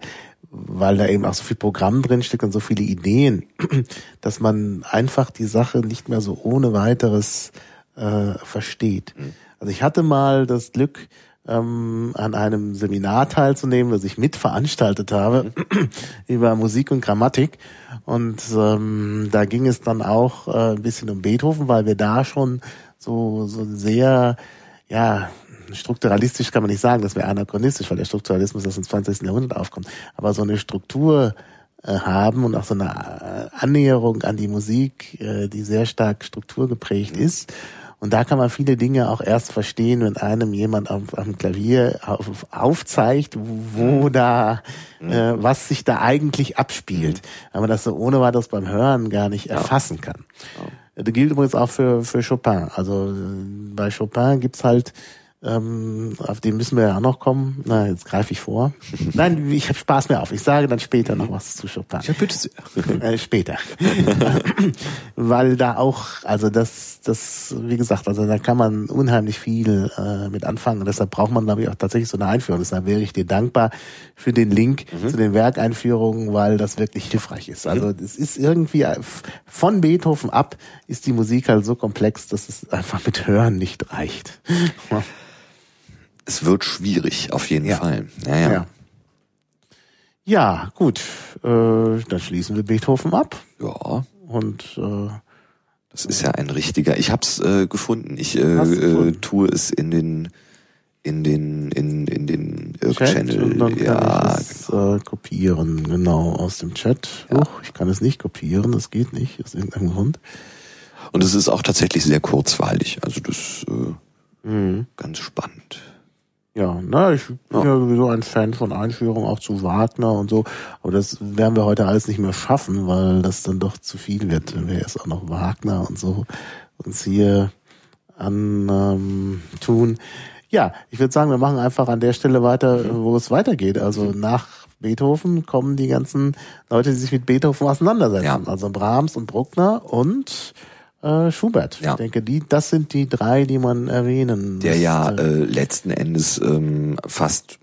weil da eben auch so viel Programm drinsteckt und so viele Ideen, [CLEARS THROAT] dass man einfach die Sache nicht mehr so ohne weiteres äh, versteht. Also ich hatte mal das Glück, ähm, an einem Seminar teilzunehmen, das ich mitveranstaltet habe [CLEARS THROAT] über Musik und Grammatik. Und ähm, da ging es dann auch äh, ein bisschen um Beethoven, weil wir da schon so, so sehr, ja, strukturalistisch kann man nicht sagen, das wäre anachronistisch, weil der Strukturalismus erst im 20. Jahrhundert aufkommt. Aber so eine Struktur äh, haben und auch so eine äh, Annäherung an die Musik, äh, die sehr stark strukturgeprägt ist. Und da kann man viele Dinge auch erst verstehen, wenn einem jemand am, am Klavier auf, aufzeigt, wo da, äh, was sich da eigentlich abspielt. Weil man das so ohne weiteres beim Hören gar nicht erfassen kann. Das gilt übrigens auch für, für Chopin. Also äh, bei Chopin gibt's halt, ähm, auf den müssen wir ja auch noch kommen. Na, jetzt greife ich vor. [LAUGHS] Nein, ich habe Spaß mehr auf. Ich sage dann später noch was zu Chopin. Ja, bitte. [LAUGHS] Äh, später. [LAUGHS] Weil da auch, also das, das, wie gesagt, also da kann man unheimlich viel äh, mit anfangen. Und deshalb braucht man, glaube ich, auch tatsächlich so eine Einführung. Deshalb wäre ich dir dankbar für den Link zu den Werkeinführungen, weil das wirklich hilfreich ist. Also es ist irgendwie äh, von Beethoven ab ist die Musik halt so komplex, dass es einfach mit Hören nicht reicht. Es wird schwierig, auf jeden Ja. Fall. Ja, ja. Ja. Ja, gut. Äh, dann schließen wir Beethoven ab. ja. Und äh, Das ist ja ein richtiger. Ich hab's äh, gefunden. Ich äh, äh, tue es in den in den in in den Irk Channel. und dann kann ja, ich es äh, kopieren, genau, aus dem Chat. Ja. Huch, ich kann es nicht kopieren, das geht nicht, aus irgendeinem Grund. und es ist auch tatsächlich sehr kurzweilig. Also das äh, Mhm. ganz spannend. Ja, na, ich bin Ja. ja. sowieso ein Fan von Einführungen auch zu Wagner und so. Aber das werden wir heute alles nicht mehr schaffen, weil das dann doch zu viel wird, wenn wir jetzt auch noch Wagner und so uns hier an ähm, tun. Ja, ich würde sagen, wir machen einfach an der Stelle weiter, wo es weitergeht. Also nach Beethoven kommen die ganzen Leute, die sich mit Beethoven auseinandersetzen. Ja. Also Brahms und Bruckner und äh, Schubert. Ja. Ich denke, die, das sind die drei, die man erwähnen Der ja äh, letzten Endes ähm, fast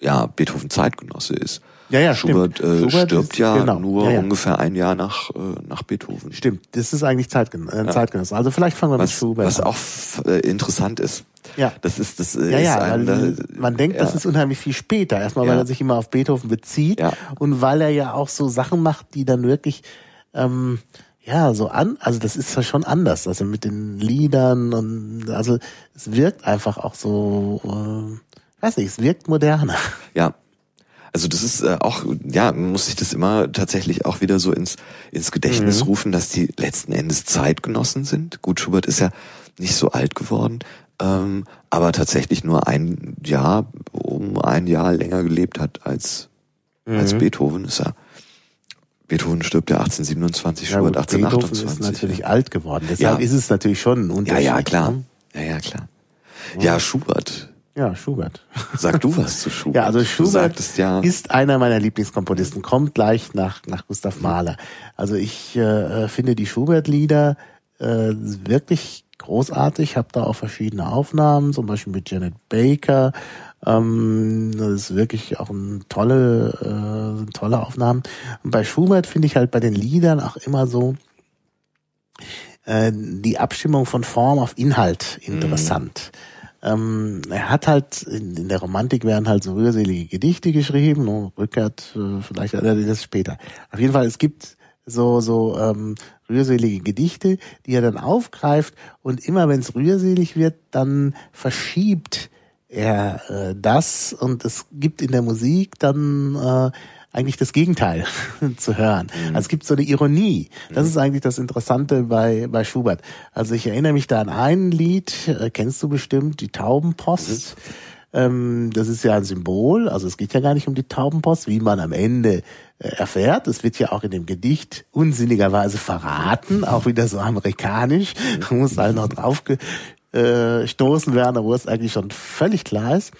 ja Beethoven Zeitgenosse ist. Ja, ja, Schubert, äh, Schubert stirbt ist- ja genau. nur Ja, ja. ungefähr ein Jahr nach äh, nach Beethoven. Stimmt, das ist eigentlich Zeitgen äh, Zeitgenosse. Also vielleicht fangen wir mit Was, Schubert was an. auch f- äh, interessant ist. Ja. Das ist das äh, Ja, ist ja, ein, weil äh, man denkt, das ist unheimlich viel später. Erstmal, weil er sich immer auf Beethoven bezieht Ja. und weil er ja auch so Sachen macht, die dann wirklich, ähm, ja, so an, also das ist ja schon anders. Also mit den Liedern und, also es wirkt einfach auch so, äh, weiß nicht, es wirkt moderner. Ja. Also das ist äh, auch, ja, man muss sich das immer tatsächlich auch wieder so ins, ins Gedächtnis Mhm. rufen, dass die letzten Endes Zeitgenossen sind. Gut, Schubert ist ja nicht so alt geworden, ähm, aber tatsächlich nur ein Jahr, um ein Jahr länger gelebt hat als, als Beethoven ist er. Beethoven stirbt ja 1827, Ja, Schubert Beethoven 1828. ist natürlich alt geworden. Deshalb Ja. ist es natürlich schon ein ja, Unterschied. ja, klar. ne? Ja, ja, klar. Ja, Schubert. Ja, Schubert. Sag du was zu [LAUGHS] Schubert. Ja, also Schubert sagtest ja, ist einer meiner Lieblingskomponisten, kommt gleich nach, nach Gustav Mahler. Also ich äh, finde die Schubert-Lieder äh, wirklich großartig, habe da auch verschiedene Aufnahmen, zum Beispiel mit Janet Baker. Ähm, das ist wirklich auch ein tolle, äh, tolle Aufnahmen. Und bei Schubert finde ich halt bei den Liedern auch immer so äh, die Abstimmung von Form auf Inhalt interessant. Ähm, er hat halt, in, in der Romantik werden halt so rührselige Gedichte geschrieben, ne, Rückert, äh, vielleicht er das später. Auf jeden Fall, es gibt so so ähm, rührselige Gedichte, die er dann aufgreift und immer wenn es rührselig wird, dann verschiebt er äh, das und es gibt in der Musik dann äh, eigentlich das Gegenteil [LAUGHS] zu hören. Mhm. Also es gibt so eine Ironie. Das mhm. ist eigentlich das Interessante bei, bei Schubert. Also ich erinnere mich da an ein Lied, äh, kennst du bestimmt, die Taubenpost. Mhm. Ähm, das ist ja ein Symbol, also es geht ja gar nicht um die Taubenpost, wie man am Ende äh, erfährt. Es wird ja auch in dem Gedicht unsinnigerweise verraten, auch wieder so amerikanisch. Mhm. Man muss halt noch drauf äh, stoßen werden, wo es eigentlich schon völlig klar ist.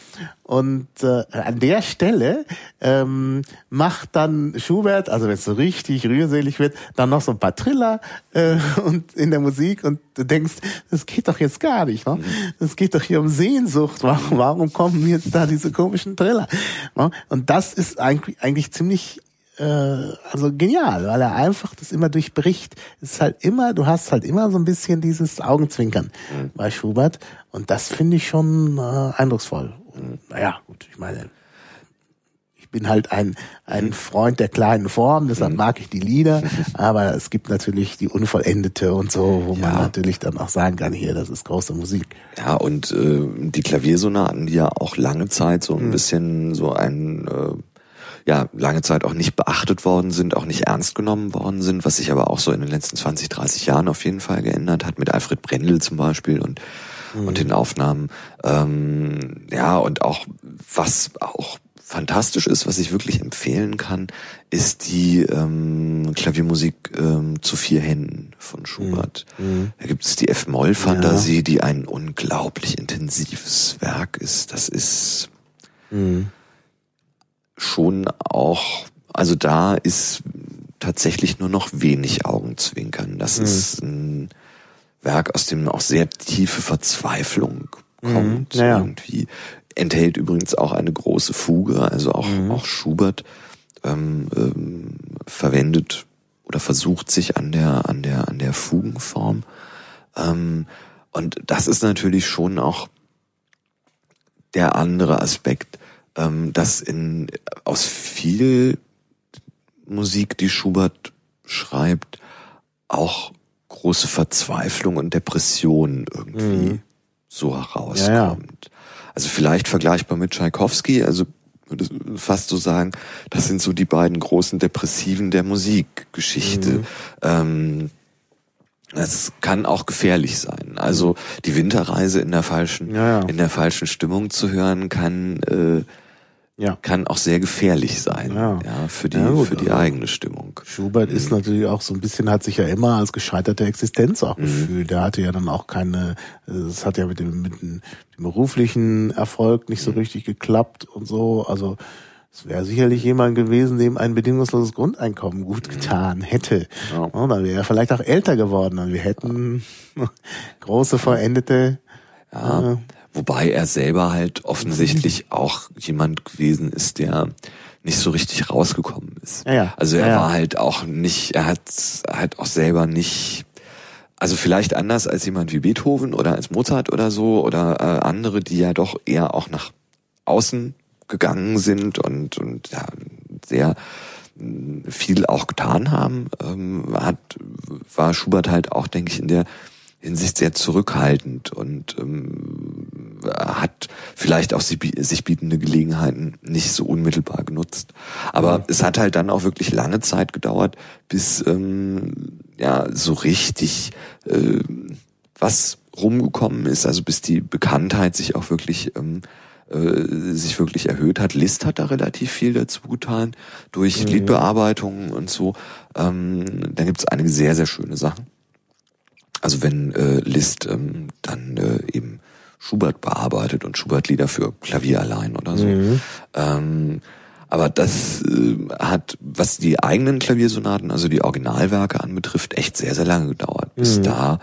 Und äh, an der Stelle ähm, macht dann Schubert, also wenn es so richtig rührselig wird, dann noch so ein paar Triller äh, und in der Musik und du denkst, das geht doch jetzt gar nicht. Ne? Das geht doch hier um Sehnsucht. Warum, warum kommen jetzt da diese komischen Triller? Ne? Und das ist eigentlich, eigentlich ziemlich äh, also genial, weil er einfach das immer durchbricht. Es ist halt immer, du hast halt immer so ein bisschen dieses Augenzwinkern mhm. bei Schubert und das finde ich schon äh, eindrucksvoll. Und, naja, gut, ich meine, ich bin halt ein, ein mhm. Freund der kleinen Form, deshalb mhm. mag ich die Lieder, [LAUGHS] aber es gibt natürlich die unvollendete und so, wo ja. man natürlich dann auch sagen kann, hier, das ist große Musik. Ja, und äh, die Klaviersonaten, die ja auch lange Zeit so ein mhm. bisschen so ein äh, ja lange Zeit auch nicht beachtet worden sind, auch nicht ernst genommen worden sind, was sich aber auch so in den letzten 20, 30 Jahren auf jeden Fall geändert hat, mit Alfred Brendel zum Beispiel und, mhm. und den Aufnahmen. Ähm, ja, und auch was auch fantastisch ist, was ich wirklich empfehlen kann, ist die ähm, Klaviermusik ähm, zu vier Händen von Schubert. Mhm. mhm. Da gibt es die F-Moll-Fantasie, ja. die ein unglaublich intensives Werk ist. Das ist mhm schon auch, also da ist tatsächlich nur noch wenig Augenzwinkern. Das mhm. ist ein Werk, aus dem auch sehr tiefe Verzweiflung mhm. kommt. Mhm. Naja. Irgendwie enthält übrigens auch eine große Fuge, also auch, mhm. auch Schubert ähm, ähm, verwendet oder versucht sich an der, an der, an der Fugenform. Ähm, und das ist natürlich schon auch der andere Aspekt, ähm, dass in, aus viel Musik, die Schubert schreibt, auch große Verzweiflung und Depression irgendwie mhm. so herauskommt. Ja, ja. Also vielleicht vergleichbar mit Tchaikovsky, also würde fast so sagen, das sind so die beiden großen Depressiven der Musikgeschichte. Mhm. Ähm, es kann auch gefährlich sein. Also die Winterreise in der falschen, ja. in der falschen Stimmung zu hören, kann äh, ja. kann auch sehr gefährlich sein, ja, ja für die, ja, gut, für die also eigene Stimmung. Schubert mhm. ist natürlich auch so ein bisschen, hat sich ja immer als gescheiterte Existenz auch mhm. gefühlt. Der hatte ja dann auch keine, es hat ja mit dem, mit dem, beruflichen Erfolg nicht so mhm. richtig geklappt und so. Also, es wäre sicherlich jemand gewesen, dem ein bedingungsloses Grundeinkommen gut mhm. getan hätte. Ja. Und dann wäre er vielleicht auch älter geworden und wir hätten [LAUGHS] große vollendete ja. Äh, Wobei er selber halt offensichtlich auch jemand gewesen ist, der nicht so richtig rausgekommen ist. Ja, ja. Also er ja, war halt auch nicht, er hat halt auch selber nicht, also vielleicht anders als jemand wie Beethoven oder als Mozart oder so oder äh, andere, die ja doch eher auch nach außen gegangen sind und, und ja, sehr mm, viel auch getan haben, ähm, hat, war Schubert halt auch, denke ich, in der Hinsicht sehr zurückhaltend und ähm, hat vielleicht auch sich bietende Gelegenheiten nicht so unmittelbar genutzt. Aber es hat halt dann auch wirklich lange Zeit gedauert, bis ähm, ja so richtig äh, was rumgekommen ist, also bis die Bekanntheit sich auch wirklich ähm, äh, sich wirklich erhöht hat. List hat da relativ viel dazu getan durch mhm. Liedbearbeitungen und so. Ähm, da gibt es einige sehr sehr schöne Sachen. Also wenn äh, Liszt ähm, dann äh, eben Schubert bearbeitet und Schubert-Lieder für Klavier allein oder so. Mhm. Ähm, aber das äh, hat, was die eigenen Klaviersonaten, also die Originalwerke anbetrifft, echt sehr, sehr lange gedauert, bis mhm. da,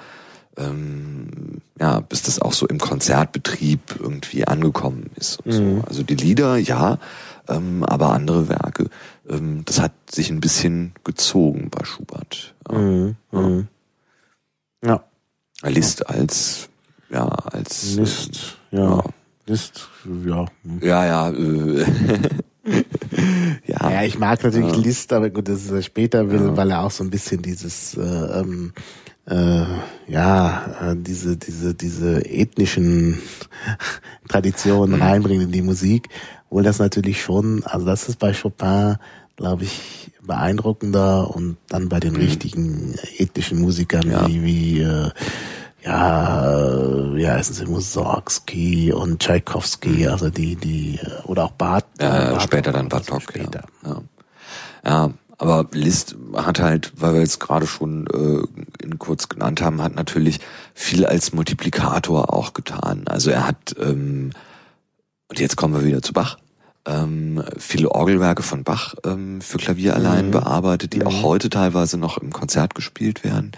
ähm, ja, bis das auch so im Konzertbetrieb irgendwie angekommen ist und mhm. so. Also die Lieder, ja, ähm, aber andere Werke, ähm, das hat sich ein bisschen gezogen bei Schubert. Ja. Mhm. ja. Mhm. Ja. List als, ja, als. List, äh, ja. ja. List, ja. Ja, ja. Äh, [LAUGHS] ja. Ja, ich mag natürlich Ja. Liszt, aber gut, das ist er später will, weil er auch so ein bisschen dieses äh, ähm, äh, ja, äh, diese, diese, diese ethnischen [LAUGHS] Traditionen Mhm. reinbringen in die Musik, obwohl das natürlich schon, also das ist bei Chopin, glaube ich, beeindruckender und dann bei den richtigen ethnischen Musikern Mhm. Ja. wie, wie äh, ja, äh, wie heißen sie, Mussorgsky und Tchaikovsky, also die, die, äh, oder auch Bart. Ja, Bartok, später dann also Bartok. Ja. Später. Ja. ja, aber Liszt hat halt, weil wir jetzt gerade schon äh, ihn kurz genannt haben, hat natürlich viel als Multiplikator auch getan. Also er hat, ähm, und jetzt kommen wir wieder zu Bach, ähm, viele Orgelwerke von Bach ähm, für Klavier allein Mhm. bearbeitet, die Mhm. auch heute teilweise noch im Konzert gespielt werden.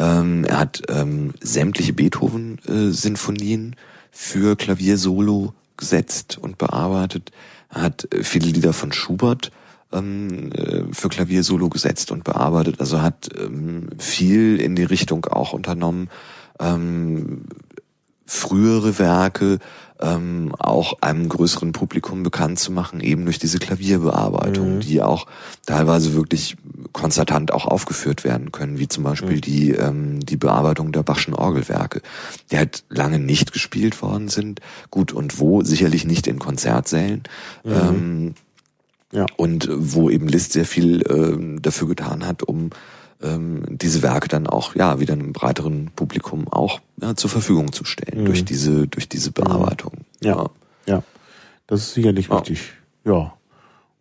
Ähm, er hat ähm, sämtliche Beethoven-Sinfonien für Klavier solo gesetzt und bearbeitet. Er hat äh, viele Lieder von Schubert ähm, äh, für Klavier solo gesetzt und bearbeitet. Also hat ähm, viel in die Richtung auch unternommen, ähm, frühere Werke ähm, auch einem größeren Publikum bekannt zu machen, eben durch diese Klavierbearbeitung, Mhm. die auch teilweise wirklich konzertant auch aufgeführt werden können, wie zum Beispiel Mhm. die, ähm, die Bearbeitung der Bachschen Orgelwerke, die halt lange nicht gespielt worden sind. Gut, und wo? Sicherlich nicht in Konzertsälen. Mhm. Ähm, Ja. und wo eben Liszt sehr viel ähm, dafür getan hat, um ähm, diese Werke dann auch ja wieder einem breiteren Publikum auch ja, zur Verfügung zu stellen Mhm. durch diese durch diese Bearbeitung. Ja. Ja, das ist sicherlich Ja. wichtig. Ja.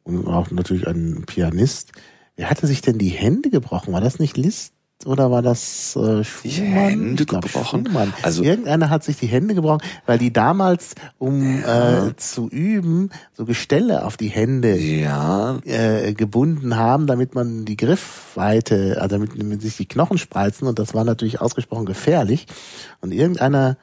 Und auch natürlich ein Pianist. Wer hatte sich denn die Hände gebrochen? War das nicht Liszt oder war das äh, Schumann? Hände Ich glaub, gebrochen? Schumann. Also- Irgendeiner hat sich die Hände gebrochen, weil die damals, um äh, zu üben, so Gestelle auf die Hände Ja, äh, gebunden haben, damit man die Griffweite, also damit, damit sich die Knochen spreizen und das war natürlich ausgesprochen gefährlich. Und irgendeiner,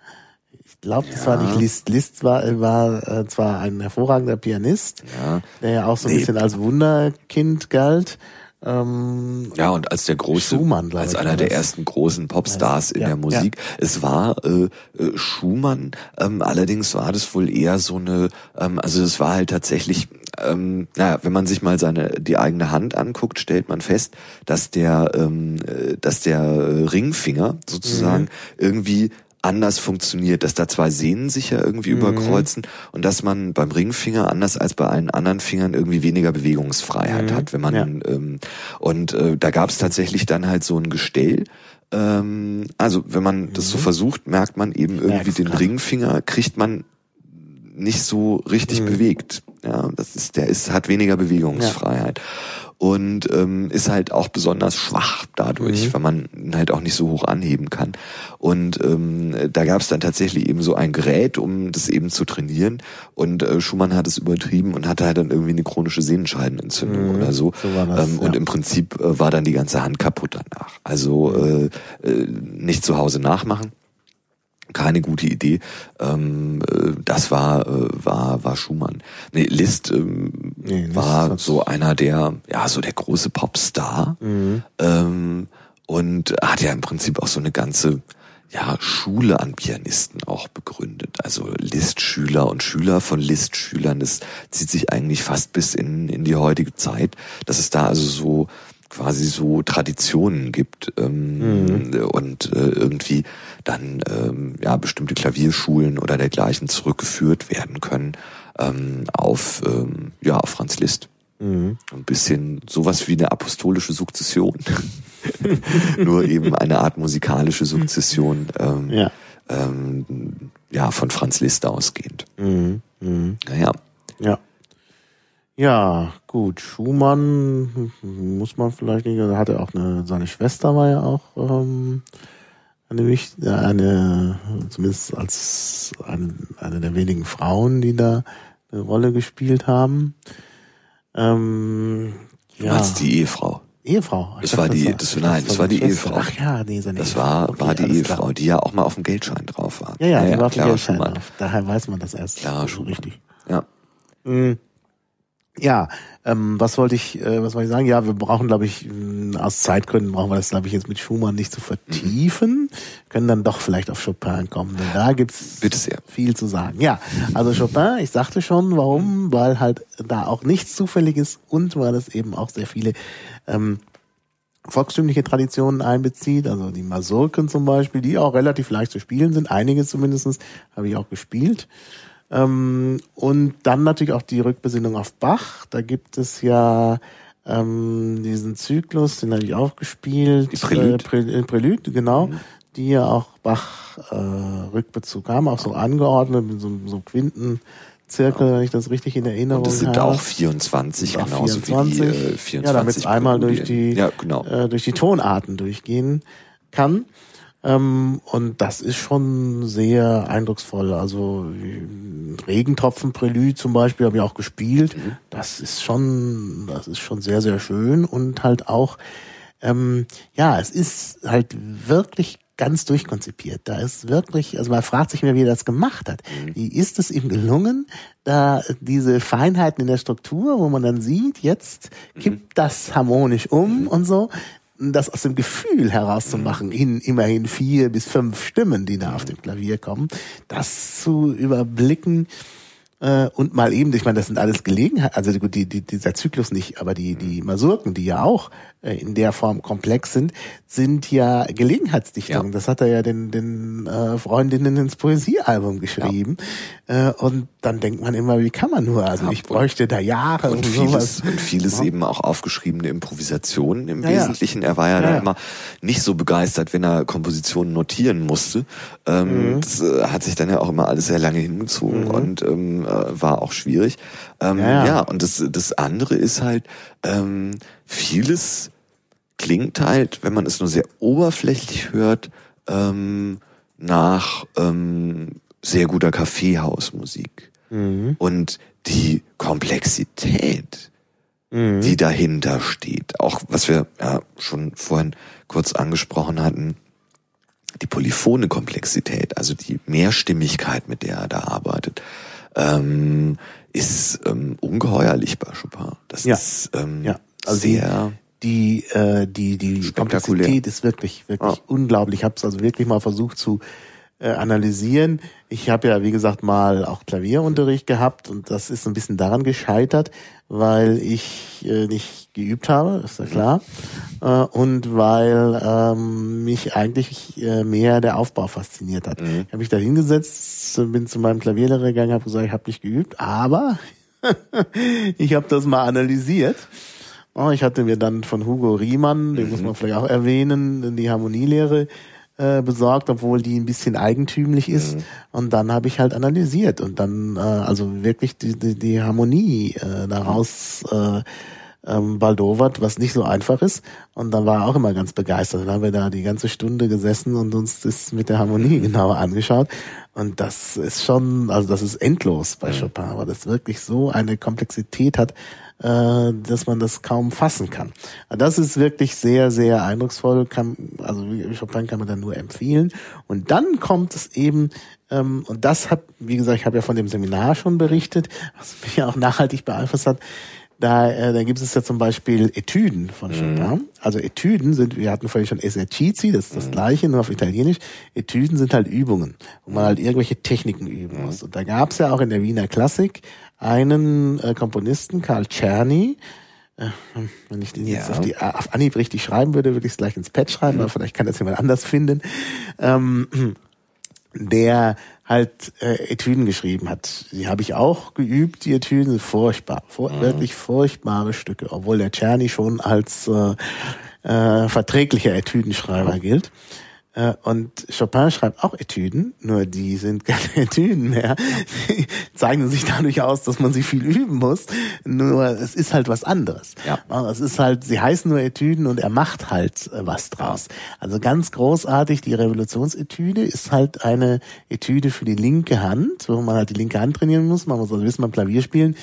ich glaube, das war nicht Liszt. Liszt war, war äh, zwar ein hervorragender Pianist, ja. der ja auch so ein Nee. bisschen als Wunderkind galt. Ähm, Ja, und als der große, Schumann, als einer der ersten großen Popstars in Ja, der Musik. Es war äh, äh, Schumann, ähm, allerdings war das wohl eher so eine, ähm, also es war halt tatsächlich, ähm, naja, wenn man sich mal seine die eigene Hand anguckt, stellt man fest, dass der, ähm, äh, dass der äh, Ringfinger sozusagen Mhm. irgendwie anders funktioniert, dass da zwei Sehnen sich ja irgendwie Mhm. überkreuzen und dass man beim Ringfinger anders als bei allen anderen Fingern irgendwie weniger Bewegungsfreiheit Mhm. hat, wenn man Ja. ähm, und äh, da gab es tatsächlich dann halt so ein Gestell. Ähm, also wenn man das so versucht, merkt man eben irgendwie den grad. Ringfinger kriegt man nicht so richtig bewegt. Ja, das ist der ist hat weniger Bewegungsfreiheit und ähm, ist halt auch besonders schwach dadurch, weil man ihn halt auch nicht so hoch anheben kann. Und ähm, da gab es dann tatsächlich eben so ein Gerät, um das eben zu trainieren. Und äh, Schumann hat es übertrieben und hatte halt dann irgendwie eine chronische Sehnenscheidenentzündung oder so. so war das, ähm, Und ja. im Prinzip äh, war dann die ganze Hand kaputt danach. Also äh, äh, nicht zu Hause nachmachen keine gute Idee. Ähm, äh, das war äh, war war Schumann. Nee, Liszt ähm, Nee, war hat's- so einer der ja so der große Popstar Mhm. ähm, und hat ja im Prinzip auch so eine ganze ja Schule an Pianisten auch begründet. Also Liszt-Schüler und Schüler von Liszt-Schülern. Das zieht sich eigentlich fast bis in in die heutige Zeit, dass es da also so quasi so Traditionen gibt ähm, und äh, irgendwie dann ähm, ja bestimmte Klavierschulen oder dergleichen zurückgeführt werden können ähm, auf ähm, ja auf Franz Liszt. Mhm. Ein bisschen sowas wie eine apostolische Sukzession, [LAUGHS] nur eben eine Art musikalische Sukzession ähm, Ja. ähm, ja von Franz Liszt ausgehend. Mhm. Mhm. Naja, Ja. Ja, gut. Schumann hm, muss man vielleicht nicht, er hatte auch eine, seine Schwester war ja auch ähm, eine, äh, eine, zumindest als eine, eine der wenigen Frauen, die da eine Rolle gespielt haben. Ähm, du ja, meinst die Ehefrau. Ehefrau. Das war die- war- das- ich nein, dachte, das war die. Ehefrau. Ach ja, nee, seine Das Ehefrau. war, Okay, war die alles klar. Ehefrau, die ja auch mal auf dem Geldschein drauf war. Ja, ja, die war auf dem Geldschein Schumann. drauf. Daher weiß man das erst so Schumann. richtig. Ja. Mhm. Ja, ähm, was wollte ich, äh, was wollte ich sagen? Ja, wir brauchen, glaube ich, mh, aus Zeitgründen brauchen wir das, glaube ich, jetzt mit Schumann nicht zu vertiefen. Können dann doch vielleicht auf Chopin kommen, denn da gibt's Bitte sehr. viel zu sagen. Ja, also Chopin, ich sagte schon, warum, weil halt da auch nichts zufällig ist und weil es eben auch sehr viele ähm, volkstümliche Traditionen einbezieht, also die Masurken zum Beispiel, die auch relativ leicht zu spielen sind, einige zumindestens habe ich auch gespielt. Ähm, und dann natürlich auch die Rückbesinnung auf Bach. Da gibt es ja ähm, diesen Zyklus, den habe ich auch gespielt. Die Prälude. Äh, Prä äh, Prälude, genau. Die ja auch Bach äh, Rückbezug haben, auch so angeordnet mit so, so Quintenzirkel, wenn ich das richtig in Erinnerung Und es sind habe. auch 24, Auch genauso 24. wie die äh, 24 Ja, damit es einmal durch die, Ja, genau. äh, durch die Tonarten durchgehen kann. Ähm, und das ist schon sehr eindrucksvoll. Also wie Regentropfenprelüde zum Beispiel habe ich auch gespielt. Mhm. Das ist schon, das ist schon sehr, sehr schön und halt auch, ähm, ja, es ist halt wirklich ganz durchkonzipiert. Da ist wirklich, also man fragt sich immer, wie er das gemacht hat. Mhm. Wie ist es ihm gelungen, da diese Feinheiten in der Struktur, wo man dann sieht, jetzt Mhm. kippt das harmonisch um und so, das aus dem Gefühl herauszumachen, in immerhin vier bis fünf Stimmen, die da auf dem Klavier kommen, das zu überblicken, äh, und mal eben, ich meine, das sind alles Gelegenheiten, also gut, die, die, dieser Zyklus nicht, aber die, die Masurken, die ja auch in der Form komplex sind, sind ja Gelegenheitsdichtungen. Ja. Das hat er ja den, den äh, Freundinnen ins Poesiealbum geschrieben. Äh, und dann denkt man immer, wie kann man nur? Also Ja, ich bräuchte da Jahre Und und vieles, sowas. und vieles Ja. eben auch aufgeschriebene Improvisationen im Ja, ja. Wesentlichen. Er war ja, Ja, da ja. immer nicht so begeistert, wenn er Kompositionen notieren musste. Ähm, Mhm. Das äh, hat sich dann ja auch immer alles sehr lange hingezogen und ähm, äh, war auch schwierig. Ähm, Ja, ja. ja, und das, das andere ist halt, ähm, vieles klingt halt, wenn man es nur sehr oberflächlich hört, ähm, nach ähm, sehr guter Kaffeehausmusik. Mhm. Und die Komplexität, die dahinter steht, auch was wir ja schon vorhin kurz angesprochen hatten, die polyphone Komplexität, also die Mehrstimmigkeit, mit der er da arbeitet, ähm, ist ähm, ungeheuerlich bei Chopin. Das Ja. ist ähm, Ja, also die- sehr die äh, die die. Komplexität ist wirklich wirklich Ja. unglaublich. Ich habe es also wirklich mal versucht zu äh, analysieren. Ich habe ja wie gesagt mal auch Klavierunterricht gehabt und das ist ein bisschen daran gescheitert, weil ich äh, nicht geübt habe, ist ja klar, äh, und weil ähm, mich eigentlich äh, mehr der Aufbau fasziniert hat. Ich habe mich da hingesetzt, bin zu meinem Klavierlehrer gegangen, habe gesagt, ich habe nicht geübt, aber [LAUGHS] ich habe das mal analysiert. Oh, ich hatte mir dann von Hugo Riemann, den muss man vielleicht auch erwähnen, die Harmonielehre äh, besorgt, obwohl die ein bisschen eigentümlich ist. Und dann habe ich halt analysiert und dann äh, also wirklich die, die, die Harmonie äh, daraus äh, ähm, baldowert, was nicht so einfach ist. Und dann war er auch immer ganz begeistert. Dann haben wir da die ganze Stunde gesessen und uns das mit der Harmonie [LAUGHS] genauer angeschaut. Und das ist schon, also das ist endlos bei Chopin, aber das wirklich so eine Komplexität hat, äh, dass man das kaum fassen kann. Das ist wirklich sehr, sehr eindrucksvoll. Kann, also Chopin kann man dann nur empfehlen. Und dann kommt es eben, ähm, und das hat, wie gesagt, ich habe ja von dem Seminar schon berichtet, was mich ja auch nachhaltig beeinflusst hat. Da, äh, da gibt es ja zum Beispiel Etüden von Chopin. Also Etüden sind, wir hatten vorhin schon Esercizi, das ist das gleiche, nur auf Italienisch. Etüden sind halt Übungen, wo man halt irgendwelche Techniken üben muss. Und da gab es ja auch in der Wiener Klassik einen äh, Komponisten, Karl Czerny, äh, wenn ich den jetzt Ja. auf, die, auf Anhieb richtig schreiben würde, würde ich es gleich ins Pad schreiben, aber vielleicht kann das jemand anders finden. Ähm, der halt äh, Etüden geschrieben hat. Die habe ich auch geübt, die Etüden sind furchtbar, fur wirklich furchtbare Stücke, obwohl der Czerny schon als äh, äh, verträglicher Etüdenschreiber gilt. Äh, Und Chopin schreibt auch Etüden, nur die sind [LAUGHS] keine Etüden mehr. Die zeichnen sich dadurch aus, dass man sie viel üben muss. Nur es ist halt was anderes. Ja. Es ist halt, sie heißen nur Etüden und er macht halt äh, was draus. Also ganz großartig, die Revolutionsetüde ist halt eine Etüde für die linke Hand, wo man halt die linke Hand trainieren muss. Man muss also wissen, beim Klavierspielen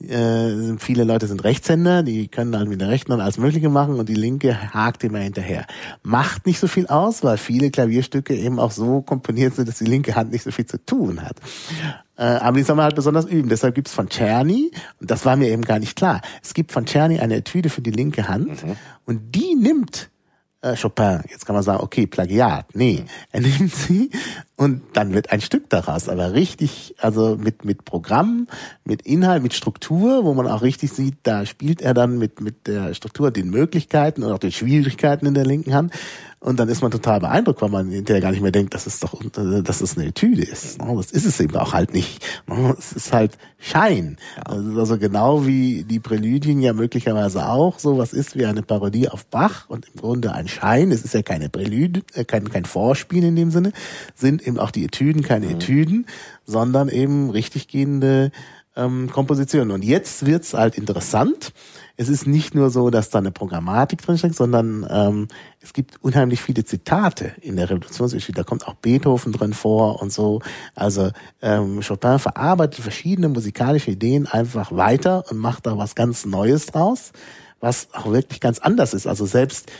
äh, viele Leute sind Rechtshänder, die können halt mit der rechten Hand alles Mögliche machen und die linke hakt immer hinterher. Macht nicht so viel aus, weil viele Klavierstücke eben auch so komponiert sind, dass die linke Hand nicht so viel zu tun hat. Äh, aber die soll man halt besonders üben. Deshalb gibt's von Czerny, und das war mir eben gar nicht klar, es gibt von Czerny eine Etüde für die linke Hand mhm. und die nimmt äh, Chopin. Jetzt kann man sagen, okay, Plagiat. Nee, er nimmt sie und dann wird ein Stück daraus, aber richtig, also mit mit Programm, mit Inhalt, mit Struktur, wo man auch richtig sieht, da spielt er dann mit mit der Struktur, den Möglichkeiten und auch den Schwierigkeiten in der linken Hand und dann ist man total beeindruckt, weil man hinterher gar nicht mehr denkt, dass es doch, dass es eine Etüde ist. Das ist es eben auch halt nicht. Es ist halt Schein. Also genau wie die Präludien ja möglicherweise auch so was ist wie eine Parodie auf Bach und im Grunde ein Schein. Es ist ja keine Prälude, äh, kein, kein Vorspiel in dem Sinne, sind eben auch die Etüden keine mhm. Etüden, sondern eben richtig gehende ähm, Kompositionen. Und jetzt wird's halt interessant es ist nicht nur so, dass da eine Programmatik drinsteckt, sondern ähm, es gibt unheimlich viele Zitate in der Revolutionsgeschichte. Da kommt auch Beethoven drin vor und so. Also ähm, Chopin verarbeitet verschiedene musikalische Ideen einfach weiter und macht da was ganz Neues draus, was auch wirklich ganz anders ist. Also selbst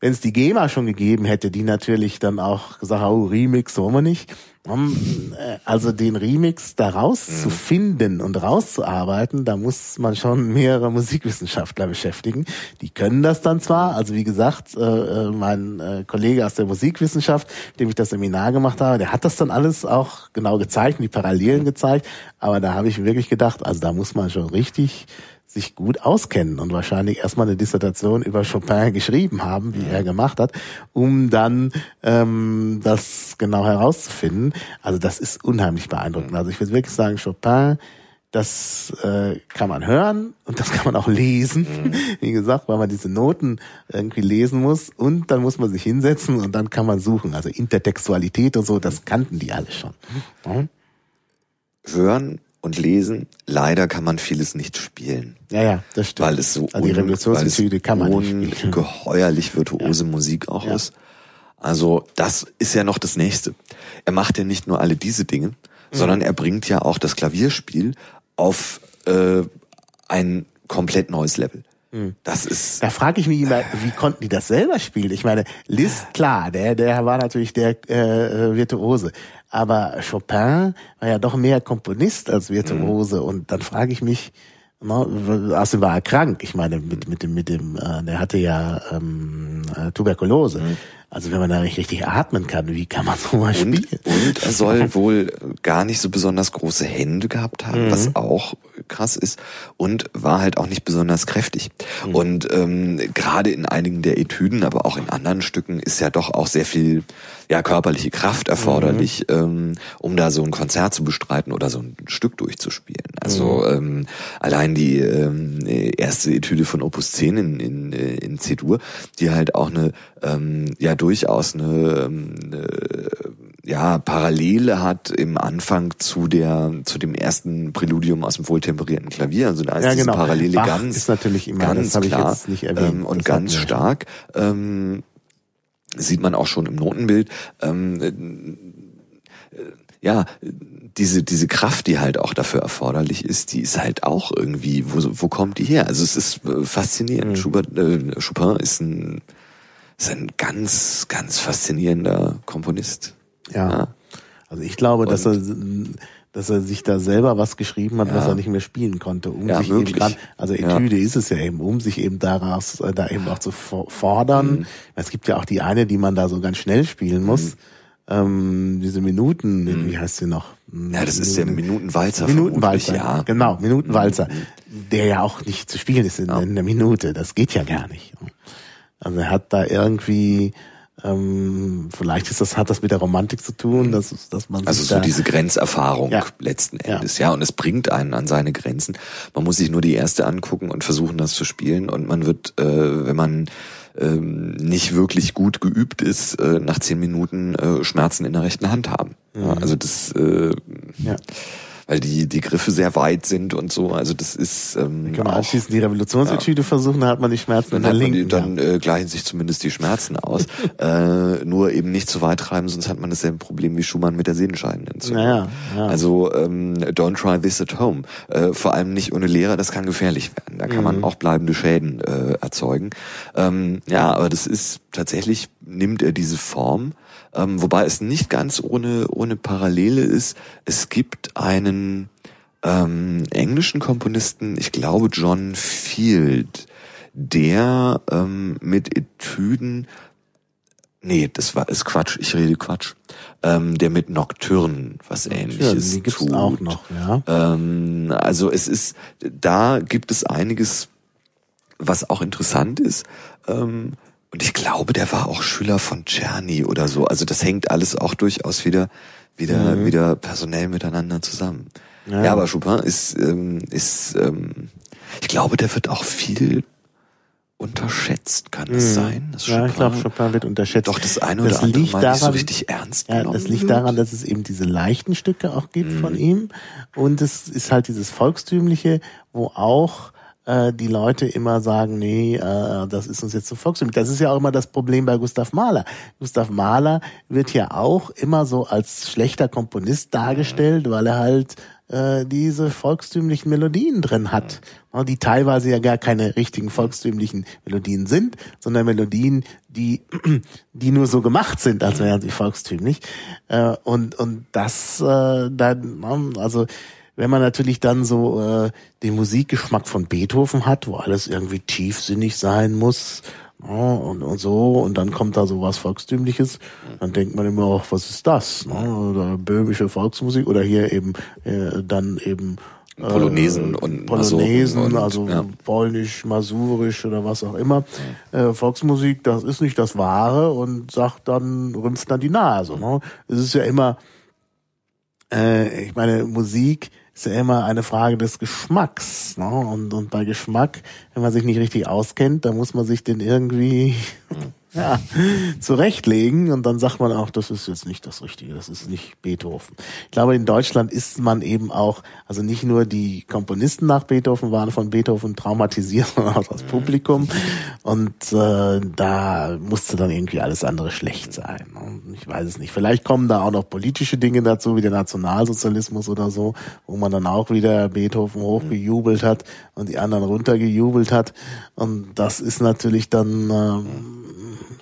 wenn es die GEMA schon gegeben hätte, die natürlich dann auch gesagt, oh, Remix wollen wir nicht. Äh, also den Remix da rauszufinden mhm. und rauszuarbeiten, da muss man schon mehrere Musikwissenschaftler beschäftigen. Die können das dann zwar, also wie gesagt, äh, äh, mein Kollege aus der Musikwissenschaft, dem ich das Seminar gemacht habe, der hat das dann alles auch genau gezeigt, die Parallelen gezeigt, aber da habe ich wirklich gedacht, also da muss man schon richtig sich gut auskennen und wahrscheinlich erstmal eine Dissertation über Chopin geschrieben haben, wie er gemacht hat, um dann ähm, das genau herauszufinden. Also das ist unheimlich beeindruckend. Also ich würde wirklich sagen, Chopin, das äh, kann man hören und das kann man auch lesen. Mhm. [LAUGHS] Wie gesagt, weil man diese Noten irgendwie lesen muss und dann muss man sich hinsetzen und dann kann man suchen. Also Intertextualität und so, das kannten die alle schon. Mhm. Hören und lesen. Leider kann man vieles nicht spielen. Ja, ja, das stimmt. Weil es so also die kann man nicht ungeheuerlich virtuose ja. Musik auch ja. ist. Also das ist ja noch das Nächste. Er macht ja nicht nur alle diese Dinge, mhm. sondern er bringt ja auch das Klavierspiel auf äh, ein komplett neues Level. Mhm. Das ist. Da frage ich mich immer, wie konnten die das selber spielen? Ich meine, Liszt, klar, der, der war natürlich der äh, Virtuose. Aber Chopin war ja doch mehr Komponist als Virtuose. Mhm. Und dann frage ich mich, Ne, außerdem war er krank. Ich meine, mit, mit dem, mit dem, äh, der hatte ja ähm, äh, Tuberkulose. Mhm. Also wenn man da nicht richtig atmen kann, wie kann man so mal spielen? Und er [LAUGHS] soll wohl gar nicht so besonders große Hände gehabt haben, mhm. was auch krass ist. Und war halt auch nicht besonders kräftig. Mhm. Und ähm, gerade in einigen der Etüden, aber auch in anderen Stücken ist ja doch auch sehr viel ja, körperliche Kraft erforderlich, mhm. ähm, um da so ein Konzert zu bestreiten oder so ein Stück durchzuspielen. Also mhm. ähm, allein die ähm, erste Etüde von Opus 10 in, in, in C-Dur, die halt auch eine ähm, ja durchaus eine, eine ja, Parallele hat im Anfang zu der zu dem ersten Präludium aus dem wohltemperierten Klavier. Also da ist ja, diese genau. Parallele Bach ganz ist natürlich immer, ganz das klar ich jetzt nicht erwähnt. Ähm, und ganz stark. Ähm, sieht man auch schon im Notenbild. Ähm, äh, ja, diese, diese Kraft, die halt auch dafür erforderlich ist, die ist halt auch irgendwie, wo, wo kommt die her? Also es ist äh, faszinierend. Mhm. Schubert, äh, Chopin ist ein, ist ein ganz, ganz faszinierender Komponist. Ja. ja. Also ich glaube, Und dass er dass er sich da selber was geschrieben hat, ja. was er nicht mehr spielen konnte, um ja, sich wirklich. eben dran, also Etüde ja. ist es ja eben, um sich eben daraus, äh, da eben auch zu fordern. Mhm. Es gibt ja auch die eine, die man da so ganz schnell spielen muss. Mhm. Ähm, diese Minuten, mhm. wie heißt sie noch? Ja, das ist der Minutenwalzer. Minutenwalzer, ja. Genau, Minutenwalzer. Mhm. Der ja auch nicht zu spielen ist in, in der Minute. Das geht ja gar nicht. Also er hat da irgendwie, ähm, vielleicht ist das, hat das mit der Romantik zu tun, dass, dass man also so da, diese Grenzerfahrung ja. letzten Endes, ja. ja, und es bringt einen an seine Grenzen. Man muss sich nur die erste angucken und versuchen, das zu spielen, und man wird, äh, wenn man ähm, nicht wirklich gut geübt ist, äh, nach zehn Minuten äh, Schmerzen in der rechten Hand haben. Mhm. Ja, also das äh, ja weil die, die Griffe sehr weit sind und so. Also das ist. Ähm, kann man anschließend die Revolutionsetüde ja. versuchen, da hat man die Schmerzen dann in der man die, Dann äh, gleichen sich zumindest die Schmerzen aus. [LAUGHS] äh, nur eben nicht zu weit treiben, sonst hat man dasselbe Problem wie Schumann mit der Sehenscheidenentzündung. Naja, ja. Also ähm, don't try this at home. Äh, vor allem nicht ohne Lehrer, das kann gefährlich werden. Da kann mhm. man auch bleibende Schäden äh, erzeugen. Ähm, ja, aber das ist tatsächlich nimmt er diese Form, ähm, wobei es nicht ganz ohne, ohne Parallele ist. Es gibt einen ähm, englischen Komponisten, ich glaube John Field, der ähm, mit Etüden Nee, das war ist Quatsch, ich rede Quatsch. Ähm, der mit Nocturnen was ähnliches die gibt's tut. auch noch, ja. Ähm, also es ist, da gibt es einiges, was auch interessant ist. Ähm, und ich glaube, der war auch Schüler von Czerny oder so. Also das hängt alles auch durchaus wieder, wieder, Mhm. wieder personell miteinander zusammen. Ja. Ja, aber Chopin ist, ähm, ist, ähm, ich glaube, der wird auch viel unterschätzt, kann es sein? dass Mhm. Ja, ich glaube, Chopin wird unterschätzt. doch das eine oder Das andere liegt Mal nicht so daran- richtig ernst Ja, genommen das liegt wird. daran, dass es eben diese leichten Stücke auch gibt von Mhm. ihm. Und es ist halt dieses Volkstümliche, wo auch äh, die Leute immer sagen, nee, äh, das ist uns jetzt zu volkstümlich. Das ist ja auch immer das Problem bei Gustav Mahler. Gustav Mahler wird ja auch immer so als schlechter Komponist dargestellt, weil er halt äh, diese volkstümlichen Melodien drin hat, Ja, die teilweise ja gar keine richtigen volkstümlichen Melodien sind, sondern Melodien, die [CLEARS THROAT] die nur so gemacht sind, als wären sie volkstümlich. Äh, und und das äh, dann, also wenn man natürlich dann so äh, den Musikgeschmack von Beethoven hat, wo alles irgendwie tiefsinnig sein muss ja, und, und so, und dann kommt da so was Volkstümliches, dann denkt man immer auch, was ist das? Ne? Oder böhmische Volksmusik oder hier eben äh, dann eben äh, Polonesen und Polonesen, und, also ja. polnisch, masurisch oder was auch immer. Äh, Volksmusik, das ist nicht das Wahre und sagt dann, rümpft dann die Nase. Ne? Es ist ja immer, äh, ich meine, Musik ist ja immer eine Frage des Geschmacks. Ne? Und, und bei Geschmack, wenn man sich nicht richtig auskennt, dann muss man sich den irgendwie ja, zurechtlegen und dann sagt man auch, das ist jetzt nicht das Richtige, das ist nicht Beethoven. Ich glaube, in Deutschland ist man eben auch, also nicht nur die Komponisten nach Beethoven waren von Beethoven traumatisiert, [LAUGHS] sondern auch das Publikum. Und äh, da musste dann irgendwie alles andere schlecht sein. Und Ich weiß es nicht. Vielleicht kommen da auch noch politische Dinge dazu, wie der Nationalsozialismus oder so, wo man dann auch wieder Beethoven hochgejubelt hat und die anderen runtergejubelt hat. Und das ist natürlich dann ähm,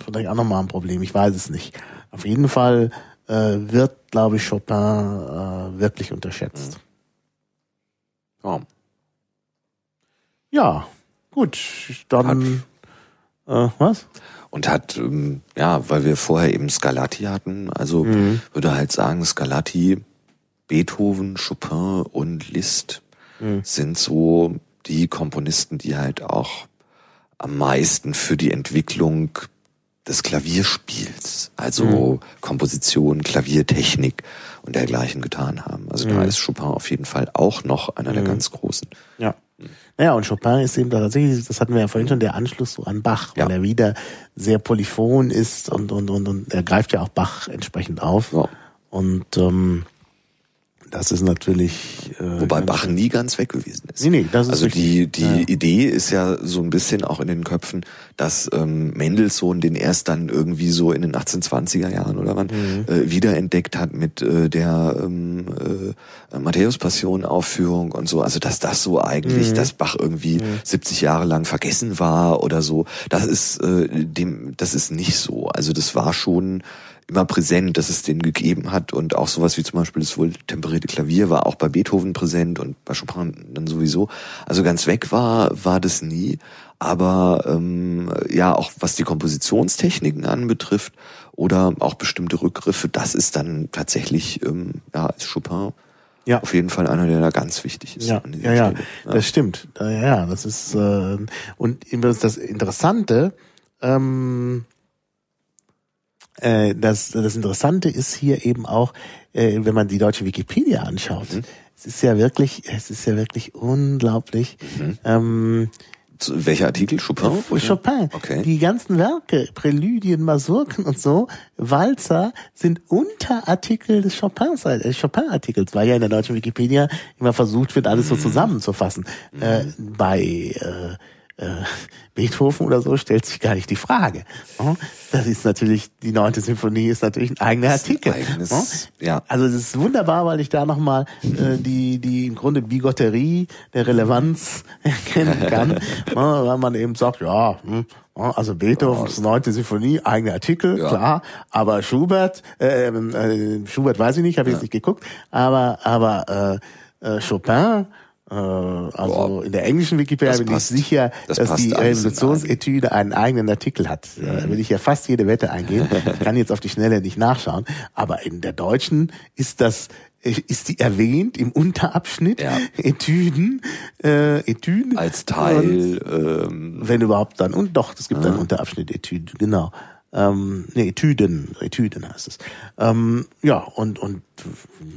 vielleicht auch nochmal ein Problem. Ich weiß es nicht. Auf jeden Fall äh, wird, glaube ich, Chopin äh, wirklich unterschätzt. Ja. Ja, gut. Dann äh, was? Und hat, ähm, ja, weil wir vorher eben Scarlatti hatten, also Mhm. würde halt sagen, Scarlatti, Beethoven, Chopin und Liszt Mhm. sind so die Komponisten, die halt auch am meisten für die Entwicklung des Klavierspiels, also Mhm. Komposition, Klaviertechnik und dergleichen getan haben. Also Mhm. da ist Chopin auf jeden Fall auch noch einer der ganz großen. Ja. Naja, und Chopin ist eben tatsächlich, das hatten wir ja vorhin schon, der Anschluss so an Bach, weil Ja. er wieder sehr polyphon ist und, und, und, und er greift ja auch Bach entsprechend auf. Ja. Und ähm, das ist natürlich. Äh, Wobei Bach nie ganz weg gewesen ist. Nee, nee, das ist also die, richtig. die Ja. Idee ist ja so ein bisschen auch in den Köpfen, dass ähm, Mendelssohn den erst dann irgendwie so in den 1820er Jahren oder wann Mhm. äh, wiederentdeckt hat mit äh, der ähm, äh, Matthäus-Passion-Aufführung und so. Also dass das so eigentlich, Mhm. dass Bach irgendwie 70 Jahre lang vergessen war oder so. Das ist äh, dem, das ist nicht so. Also das war schon immer präsent, dass es den gegeben hat und auch sowas wie zum Beispiel das wohl temperierte Klavier war auch bei Beethoven präsent und bei Chopin dann sowieso. Also ganz weg war war das nie, aber ähm, ja auch was die Kompositionstechniken anbetrifft oder auch bestimmte Rückgriffe, das ist dann tatsächlich ähm, ja ist Chopin Ja. auf jeden Fall einer, der da ganz wichtig ist. Ja, ja, ja, Stelle. das stimmt. Ja, ja, das ist äh, und das Interessante. Ähm, äh, das, das Interessante ist hier eben auch, äh, wenn man die deutsche Wikipedia anschaut. Mhm. Es ist ja wirklich, es ist ja wirklich unglaublich. Mhm. Ähm, Zu, welcher Artikel? Chopin? oder? Chopin. Okay. Die ganzen Werke, Präludien, Masurken und so, Walzer, sind Unterartikel des Chopins, äh, Chopin-Artikels, weil ja in der deutschen Wikipedia immer versucht wird, alles so zusammenzufassen. Äh, bei äh, äh, Beethoven oder so stellt sich gar nicht die Frage. Das ist natürlich, die neunte Symphonie ist natürlich ein eigener Artikel. Ein eigenes, ja. Also das ist wunderbar, weil ich da nochmal äh, die, die im Grunde Bigotterie der Relevanz [LAUGHS] erkennen kann, [LAUGHS] weil man eben sagt, ja, hm, also Beethovens neunte Symphonie, eigene Artikel, ja. klar, aber Schubert, äh, äh, Schubert weiß ich nicht, habe ich ja. jetzt nicht geguckt, aber aber äh, äh, Chopin also Boah, in der englischen Wikipedia bin ich sicher, das dass die Revolutionsetüde einen eigenen Artikel hat. Da mhm. will ich ja fast jede Wette eingehen. Ich kann jetzt auf die Schnelle nicht nachschauen. Aber in der deutschen ist das ist die erwähnt im Unterabschnitt ja. Etüden, äh, Etüden als Teil, und, ähm, wenn überhaupt dann und doch, es gibt ah. einen Unterabschnitt Etüden, genau. Ähm, nee, Etüden, Etüden heißt es. Ähm, ja, und, und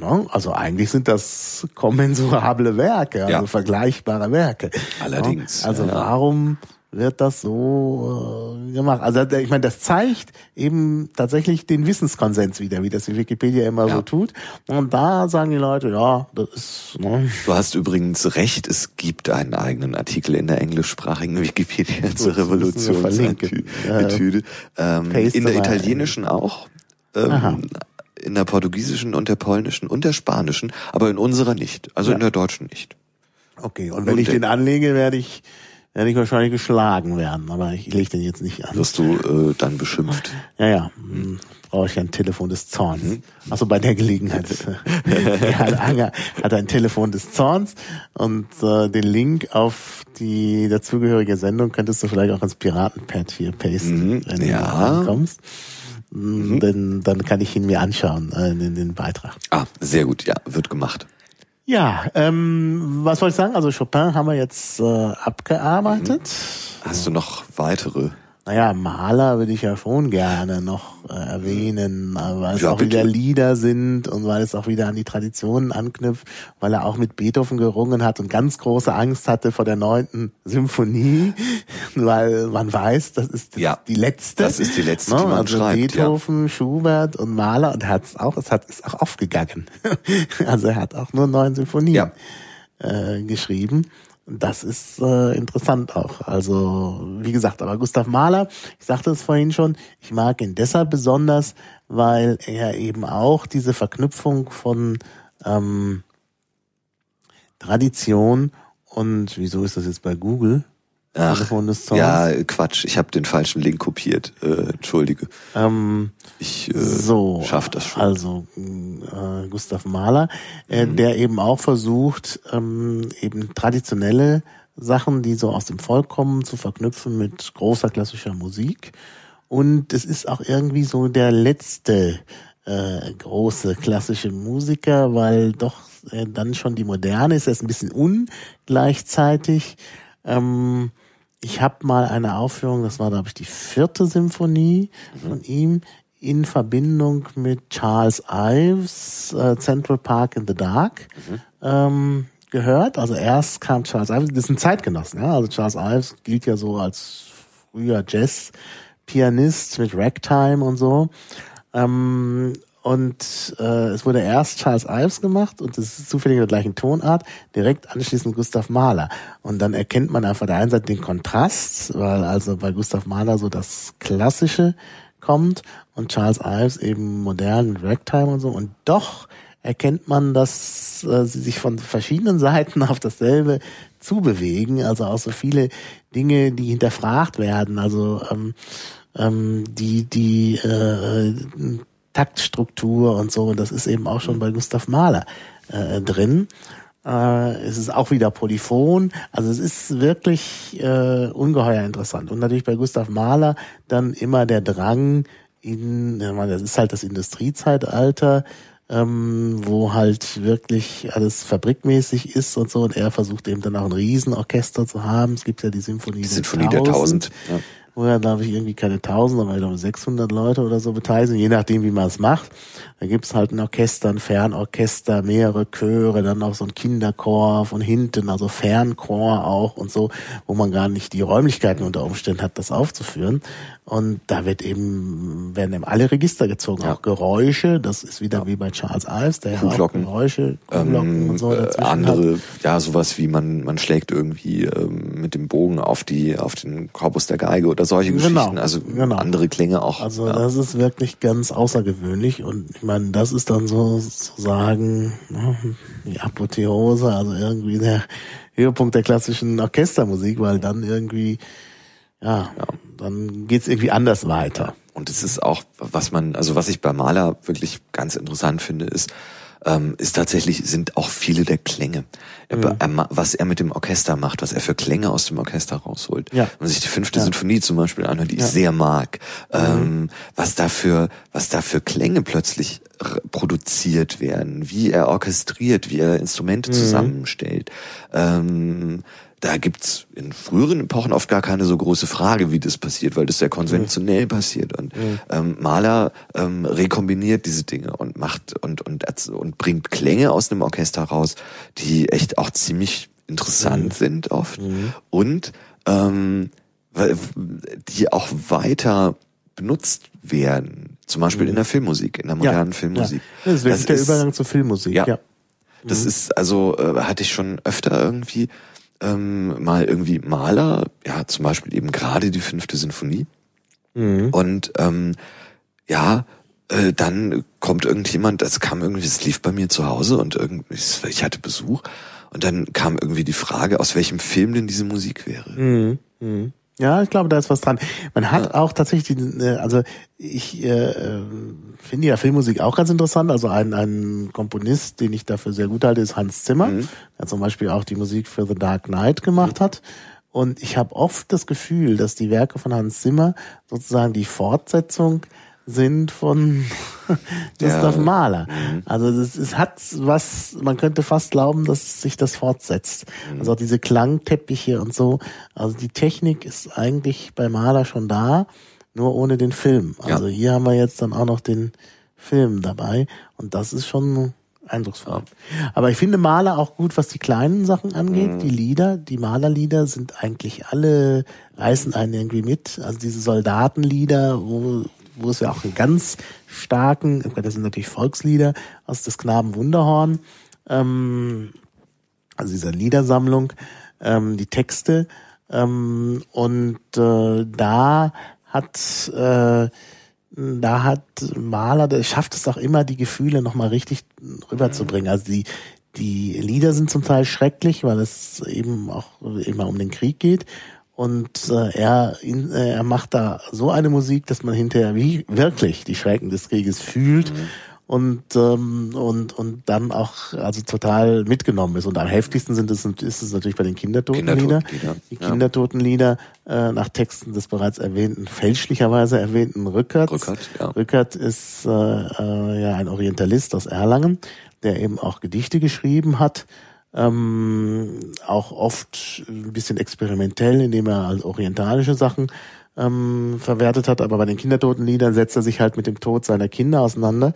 ne, also eigentlich sind das [LAUGHS] kommensurable Werke, also ja. vergleichbare Werke. Allerdings. Ne? Also ja. warum wird das so äh, gemacht. Also ich meine, das zeigt eben tatsächlich den Wissenskonsens wieder, wie das die Wikipedia immer ja. so tut. Und da sagen die Leute, ja, das ist. Ne. Du hast übrigens recht, es gibt einen eigenen Artikel in der englischsprachigen Wikipedia zur Revolutionsetüde. Ähm, in der italienischen auch. Ähm, in der portugiesischen und der polnischen und der spanischen, aber in unserer nicht. Also ja. in der deutschen nicht. Okay, und wenn und ich den anlege, werde ich werde ich wahrscheinlich geschlagen werden, aber ich lege den jetzt nicht an. Wirst du äh, dann beschimpft? Ja, ja. Hm. Brauche ich ein Telefon des Zorns. Mhm. Also bei der Gelegenheit. [LAUGHS] [LAUGHS] hat, Anger hat ein Telefon des Zorns und äh, den Link auf die dazugehörige Sendung könntest du vielleicht auch ins Piratenpad hier pasten, mhm. wenn ja. du kommst. Mhm. Denn dann kann ich ihn mir anschauen, äh, in den Beitrag. Ah, sehr gut, ja, wird gemacht. Ja, ähm, was soll ich sagen? Also Chopin haben wir jetzt äh, abgearbeitet. Hast du noch weitere? Naja, Maler würde ich ja schon gerne noch äh, erwähnen, weil es ja, auch bitte. wieder Lieder sind und weil es auch wieder an die Traditionen anknüpft, weil er auch mit Beethoven gerungen hat und ganz große Angst hatte vor der neunten Symphonie, [LAUGHS] weil man weiß, das ist ja, die letzte. Das ist die letzte, ne? die man also schreibt. Beethoven, ja. Schubert und Mahler und er hat es auch, es hat ist auch aufgegangen. [LAUGHS] also er hat auch nur neun Symphonien äh, geschrieben. Das ist äh, interessant auch. Also, wie gesagt, aber Gustav Mahler, ich sagte es vorhin schon, ich mag ihn deshalb besonders, weil er eben auch diese Verknüpfung von ähm, Tradition und wieso ist das jetzt bei Google? Ach, ja, Quatsch, ich habe den falschen Link kopiert. Äh, Entschuldige. Ähm, ich äh, so, schaff das schon. Also äh, Gustav Mahler, äh, mhm. der eben auch versucht, ähm, eben traditionelle Sachen, die so aus dem Volk kommen, zu verknüpfen mit großer klassischer Musik. Und es ist auch irgendwie so der letzte äh, große klassische Musiker, weil doch äh, dann schon die Moderne ist. Er ist ein bisschen ungleichzeitig. Ähm, ich habe mal eine Aufführung, das war, glaube ich, die vierte Symphonie mhm. von ihm, in Verbindung mit Charles Ives äh, Central Park in the Dark mhm. ähm, gehört. Also erst kam Charles Ives, das ist ein Zeitgenossen, ja. Also Charles Ives gilt ja so als früher Jazz-Pianist mit Ragtime und so. Ähm, und äh, es wurde erst Charles Ives gemacht und das ist zufällig in der gleichen Tonart, direkt anschließend Gustav Mahler. Und dann erkennt man einfach der einen Seite den Kontrast, weil also bei Gustav Mahler so das Klassische kommt und Charles Ives eben modern mit Ragtime und so. Und doch erkennt man, dass äh, sie sich von verschiedenen [LAUGHS] Seiten auf dasselbe zubewegen. Also auch so viele Dinge, die hinterfragt werden. Also ähm, ähm, die die äh, Taktstruktur und so. Und das ist eben auch schon bei Gustav Mahler äh, drin. Äh, es ist auch wieder polyphon. Also es ist wirklich äh, ungeheuer interessant. Und natürlich bei Gustav Mahler dann immer der Drang in, das ist halt das Industriezeitalter, ähm, wo halt wirklich alles fabrikmäßig ist und so. Und er versucht eben dann auch ein Riesenorchester zu haben. Es gibt ja die Symphonie, die Symphonie der Tausend. Ja. wo ja, glaube ich, irgendwie keine 1000, aber ich glaube 600 Leute oder so beteiligen, je nachdem, wie man es macht. Da gibt's halt ein Orchester, ein Fernorchester, mehrere Chöre, dann auch so ein Kinderchor von hinten, also Fernchor auch und so, wo man gar nicht die Räumlichkeiten unter Umständen hat, das aufzuführen. Und da wird eben, werden eben alle Register gezogen, ja. auch Geräusche, das ist wieder ja. wie bei Charles Ives, der ja auch Geräusche, Kuhglocken ähm, und so äh, Andere, hat. ja, sowas wie man, man schlägt irgendwie ähm, mit dem Bogen auf die, auf den Korpus der Geige oder solche genau, Geschichten, also genau. andere Klänge auch. Also ja. das ist wirklich ganz außergewöhnlich und ich meine, das ist dann so sozusagen ne, die Apotheose, also irgendwie der Höhepunkt der klassischen Orchestermusik, weil dann irgendwie ja, ja. dann geht's irgendwie anders weiter. Und es ist auch, was man, also was ich bei Mahler wirklich ganz interessant finde, ist, ähm, ist tatsächlich, sind auch viele der Klänge. Mhm. Er, was er mit dem Orchester macht, was er für Klänge aus dem Orchester rausholt. Ja. Wenn man sich die fünfte ja. Sinfonie zum Beispiel anhört, die ja. ich sehr mag, mhm. ähm, was dafür, was da für Klänge plötzlich produziert werden, wie er orchestriert, wie er Instrumente mhm. zusammenstellt. Ähm, da gibt's in früheren Epochen oft gar keine so große Frage, wie das passiert, weil das sehr konventionell mhm. passiert. Und mhm. ähm, Mahler ähm, rekombiniert diese Dinge und macht und, und, und bringt Klänge aus einem Orchester raus, die echt auch ziemlich interessant mhm. sind oft. Mhm. Und ähm, die auch weiter benutzt werden. Zum Beispiel in mhm. der Filmmusik, in der modernen ja, Filmmusik. Ja. Das ist das der ist, Übergang zur Filmmusik, ja. ja. Das ist, also äh, hatte ich schon öfter irgendwie ähm, mal irgendwie Maler, ja, zum Beispiel eben gerade die fünfte Sinfonie. Mhm. Und ähm, ja, äh, dann kommt irgendjemand, das kam irgendwie, es lief bei mir zu Hause und irgendwie, ich hatte Besuch und dann kam irgendwie die Frage, aus welchem Film denn diese Musik wäre. Mhm. Mhm. Ja, ich glaube, da ist was dran. Man hat ja. auch tatsächlich, äh, also ich äh, finde ja Filmmusik auch ganz interessant. Also ein, ein Komponist, den ich dafür sehr gut halte, ist Hans Zimmer, mhm. der zum Beispiel auch die Musik für The Dark Knight gemacht mhm. hat. Und ich habe oft das Gefühl, dass die Werke von Hans Zimmer sozusagen die Fortsetzung sind von [LAUGHS] Gustav ja. Mahler. Mhm. Also es, es hat was, man könnte fast glauben, dass sich das fortsetzt. Mhm. Also auch diese Klangteppiche und so. Also die Technik ist eigentlich bei Mahler schon da, nur ohne den Film. Also ja. hier haben wir jetzt dann auch noch den Film dabei und das ist schon eindrucksvoll. Ja. Aber ich finde Maler auch gut, was die kleinen Sachen angeht. Mhm. Die Lieder, die Malerlieder sind eigentlich alle, reißen einen irgendwie mit. Also diese Soldatenlieder, wo, wo es ja auch einen ganz starken, das sind natürlich Volkslieder aus des Knaben Wunderhorn, ähm, also dieser Liedersammlung, ähm, die Texte. Ähm, und äh, da hat äh, da hat Maler, der schafft es auch immer, die Gefühle nochmal richtig rüberzubringen. Also die, die Lieder sind zum Teil schrecklich, weil es eben auch immer um den Krieg geht. Und äh, er, in, äh, er macht da so eine Musik, dass man hinterher wie wirklich die Schrecken des Krieges fühlt. Mhm. Und, ähm, und, und dann auch also total mitgenommen ist. Und am heftigsten sind es, ist es natürlich bei den Kindertotenlieder. Kindertotenlieder. Die. Kindertotenlieder äh, nach Texten des bereits erwähnten, fälschlicherweise erwähnten Rückert. Rückert, ja. Rückert ist äh, äh, ja ein Orientalist aus Erlangen, der eben auch Gedichte geschrieben hat ähm, auch oft ein bisschen experimentell, indem er also orientalische Sachen ähm, verwertet hat, aber bei den Kindertotenliedern setzt er sich halt mit dem Tod seiner Kinder auseinander.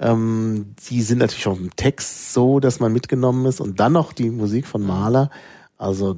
Ähm, die sind natürlich auch im Text so, dass man mitgenommen ist. Und dann noch die Musik von Mahler also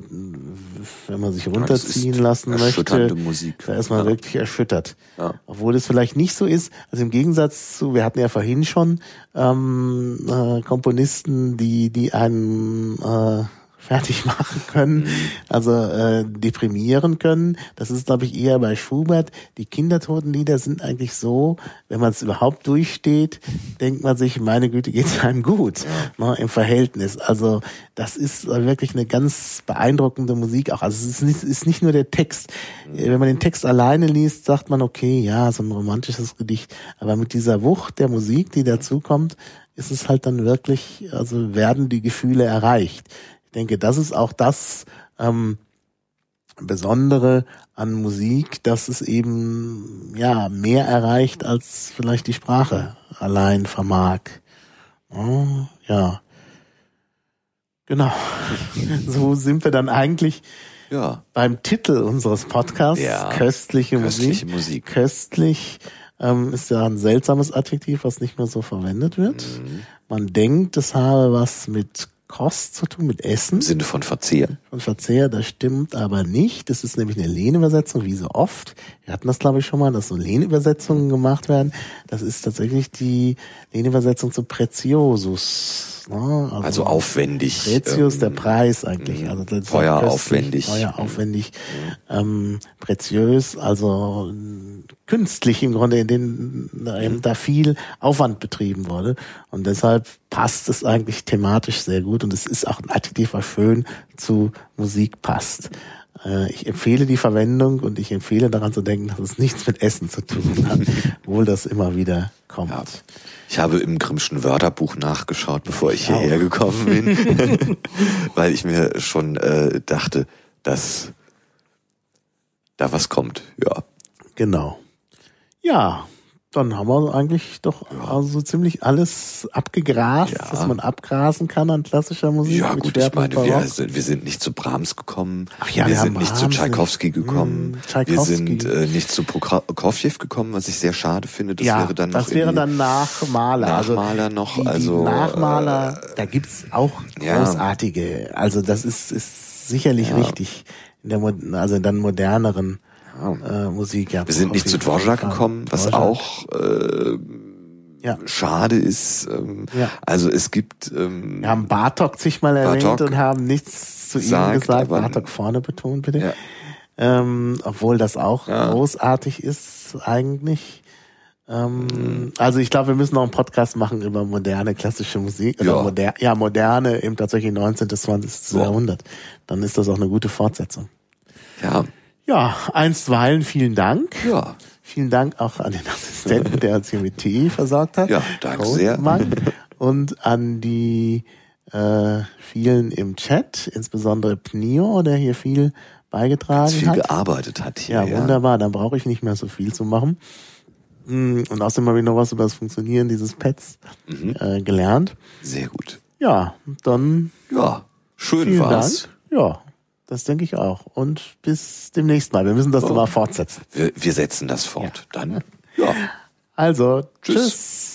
wenn man sich runterziehen ja, lassen möchte, Musik. da ist man ja. wirklich erschüttert. Ja. Obwohl es vielleicht nicht so ist. Also im Gegensatz zu, wir hatten ja vorhin schon ähm, äh, Komponisten, die die einen äh, fertig [LAUGHS] machen können, mhm. also äh, deprimieren können. Das ist, glaube ich, eher bei Schubert. Die Kindertotenlieder sind eigentlich so, wenn man es überhaupt durchsteht, denkt man sich, meine Güte, geht's einem gut ja. ne, im Verhältnis. Also das ist wirklich eine ganz beeindruckende Musik auch. Also es ist nicht, ist nicht nur der Text. Mhm. Wenn man den Text alleine liest, sagt man, okay, ja, so ein romantisches Gedicht. Aber mit dieser Wucht der Musik, die dazukommt, ist es halt dann wirklich, also werden die Gefühle erreicht denke, das ist auch das ähm, Besondere an Musik, dass es eben ja mehr erreicht, als vielleicht die Sprache allein vermag. Oh, ja. Genau. [LAUGHS] So sind wir dann eigentlich Ja. beim Titel unseres Podcasts. Ja. Köstliche, Köstliche Musik. Musik. Köstlich ähm, ist ja ein seltsames Adjektiv, was nicht mehr so verwendet wird. Man denkt, es habe was mit Kost zu tun, mit Essen Im Sinne von Verzehr. und Verzehr, das stimmt aber nicht. Das ist nämlich eine Lehnübersetzung, wie so oft. Wir hatten das, glaube ich, schon mal, dass so Lehnübersetzungen gemacht werden. Das ist tatsächlich die Lehnübersetzung zu Ne? Also aufwendig. Pretius, der ähm, Preis eigentlich. Also das teuer, aufwendig. Teuer, aufwendig. Ähm, preziös, also künstlich im Grunde, in dem da eben da viel Aufwand betrieben wurde. Und deshalb passt es eigentlich thematisch sehr gut. Und es ist auch ein Adjektiv, was schön zu Musik passt. Äh, Ich empfehle die Verwendung und ich empfehle daran zu denken, dass es nichts mit Essen zu tun hat, [LAUGHS] obwohl das immer wieder kommt. Ja. Ich habe im Grimmschen Wörterbuch nachgeschaut, bevor ich Ich auch. hierher gekommen bin, [LAUGHS] weil ich mir schon äh, dachte, dass da was kommt. Ja. Genau. Ja, dann haben wir eigentlich doch also ziemlich alles abgegrast, Ja. was man abgrasen kann an klassischer Musik. Ja, gut, ich meine, wir sind, wir sind nicht zu Brahms gekommen, Ach ja, wir, wir sind haben nicht zu Brahms, Tschaikowski gekommen, Hm, wir sind äh, nicht zu Prokofjew gekommen, was ich sehr schade finde. Das ja, wäre dann das noch wäre in die- dann nach Maler. Nachmaler also noch, die, also, die Nachmaler, da gibt's auch ja. großartige. Also das ist, ist sicherlich Ja. richtig in der, also dann moderneren äh, Musik. Ja, Wir sind nicht zu. Dvorak gekommen, was Dvorak. auch äh, Ja. schade ist. Ähm, Ja. Also es gibt ähm, Wir haben Bartok zigmal erwähnt Bartok und haben nichts zu ihm sagt, gesagt. Bartok vorne betont, bitte. Ja. Ähm, obwohl das auch Ja. großartig ist, eigentlich. Ähm, Mhm. Also ich glaube, wir müssen noch einen Podcast machen über moderne klassische Musik. Oder Ja. moder ja, moderne im tatsächlich 19. bis 20. Ja. Jahrhundert. Dann ist das auch eine gute Fortsetzung. ja, Ja, einstweilen vielen Dank. ja, Vielen Dank auch an den Assistenten, der uns hier mit Tee versorgt hat. Ja, danke sehr. Und an die äh, vielen im Chat, insbesondere Pnio, der hier viel beigetragen viel hat. gearbeitet hat hier. Ja, wunderbar, dann brauche ich nicht mehr so viel zu machen. Mm, Und außerdem habe ich noch was über das Funktionieren dieses Pads Mhm. äh, gelernt. Sehr gut. Ja, dann Ja, schön vielen war's. Dank. Ja, das denke ich auch. Und bis demnächst mal. Wir müssen das Oh. nochmal fortsetzen. Wir, wir setzen das fort. Dann, [LAUGHS] ja. Also, Tschüss. tschüss.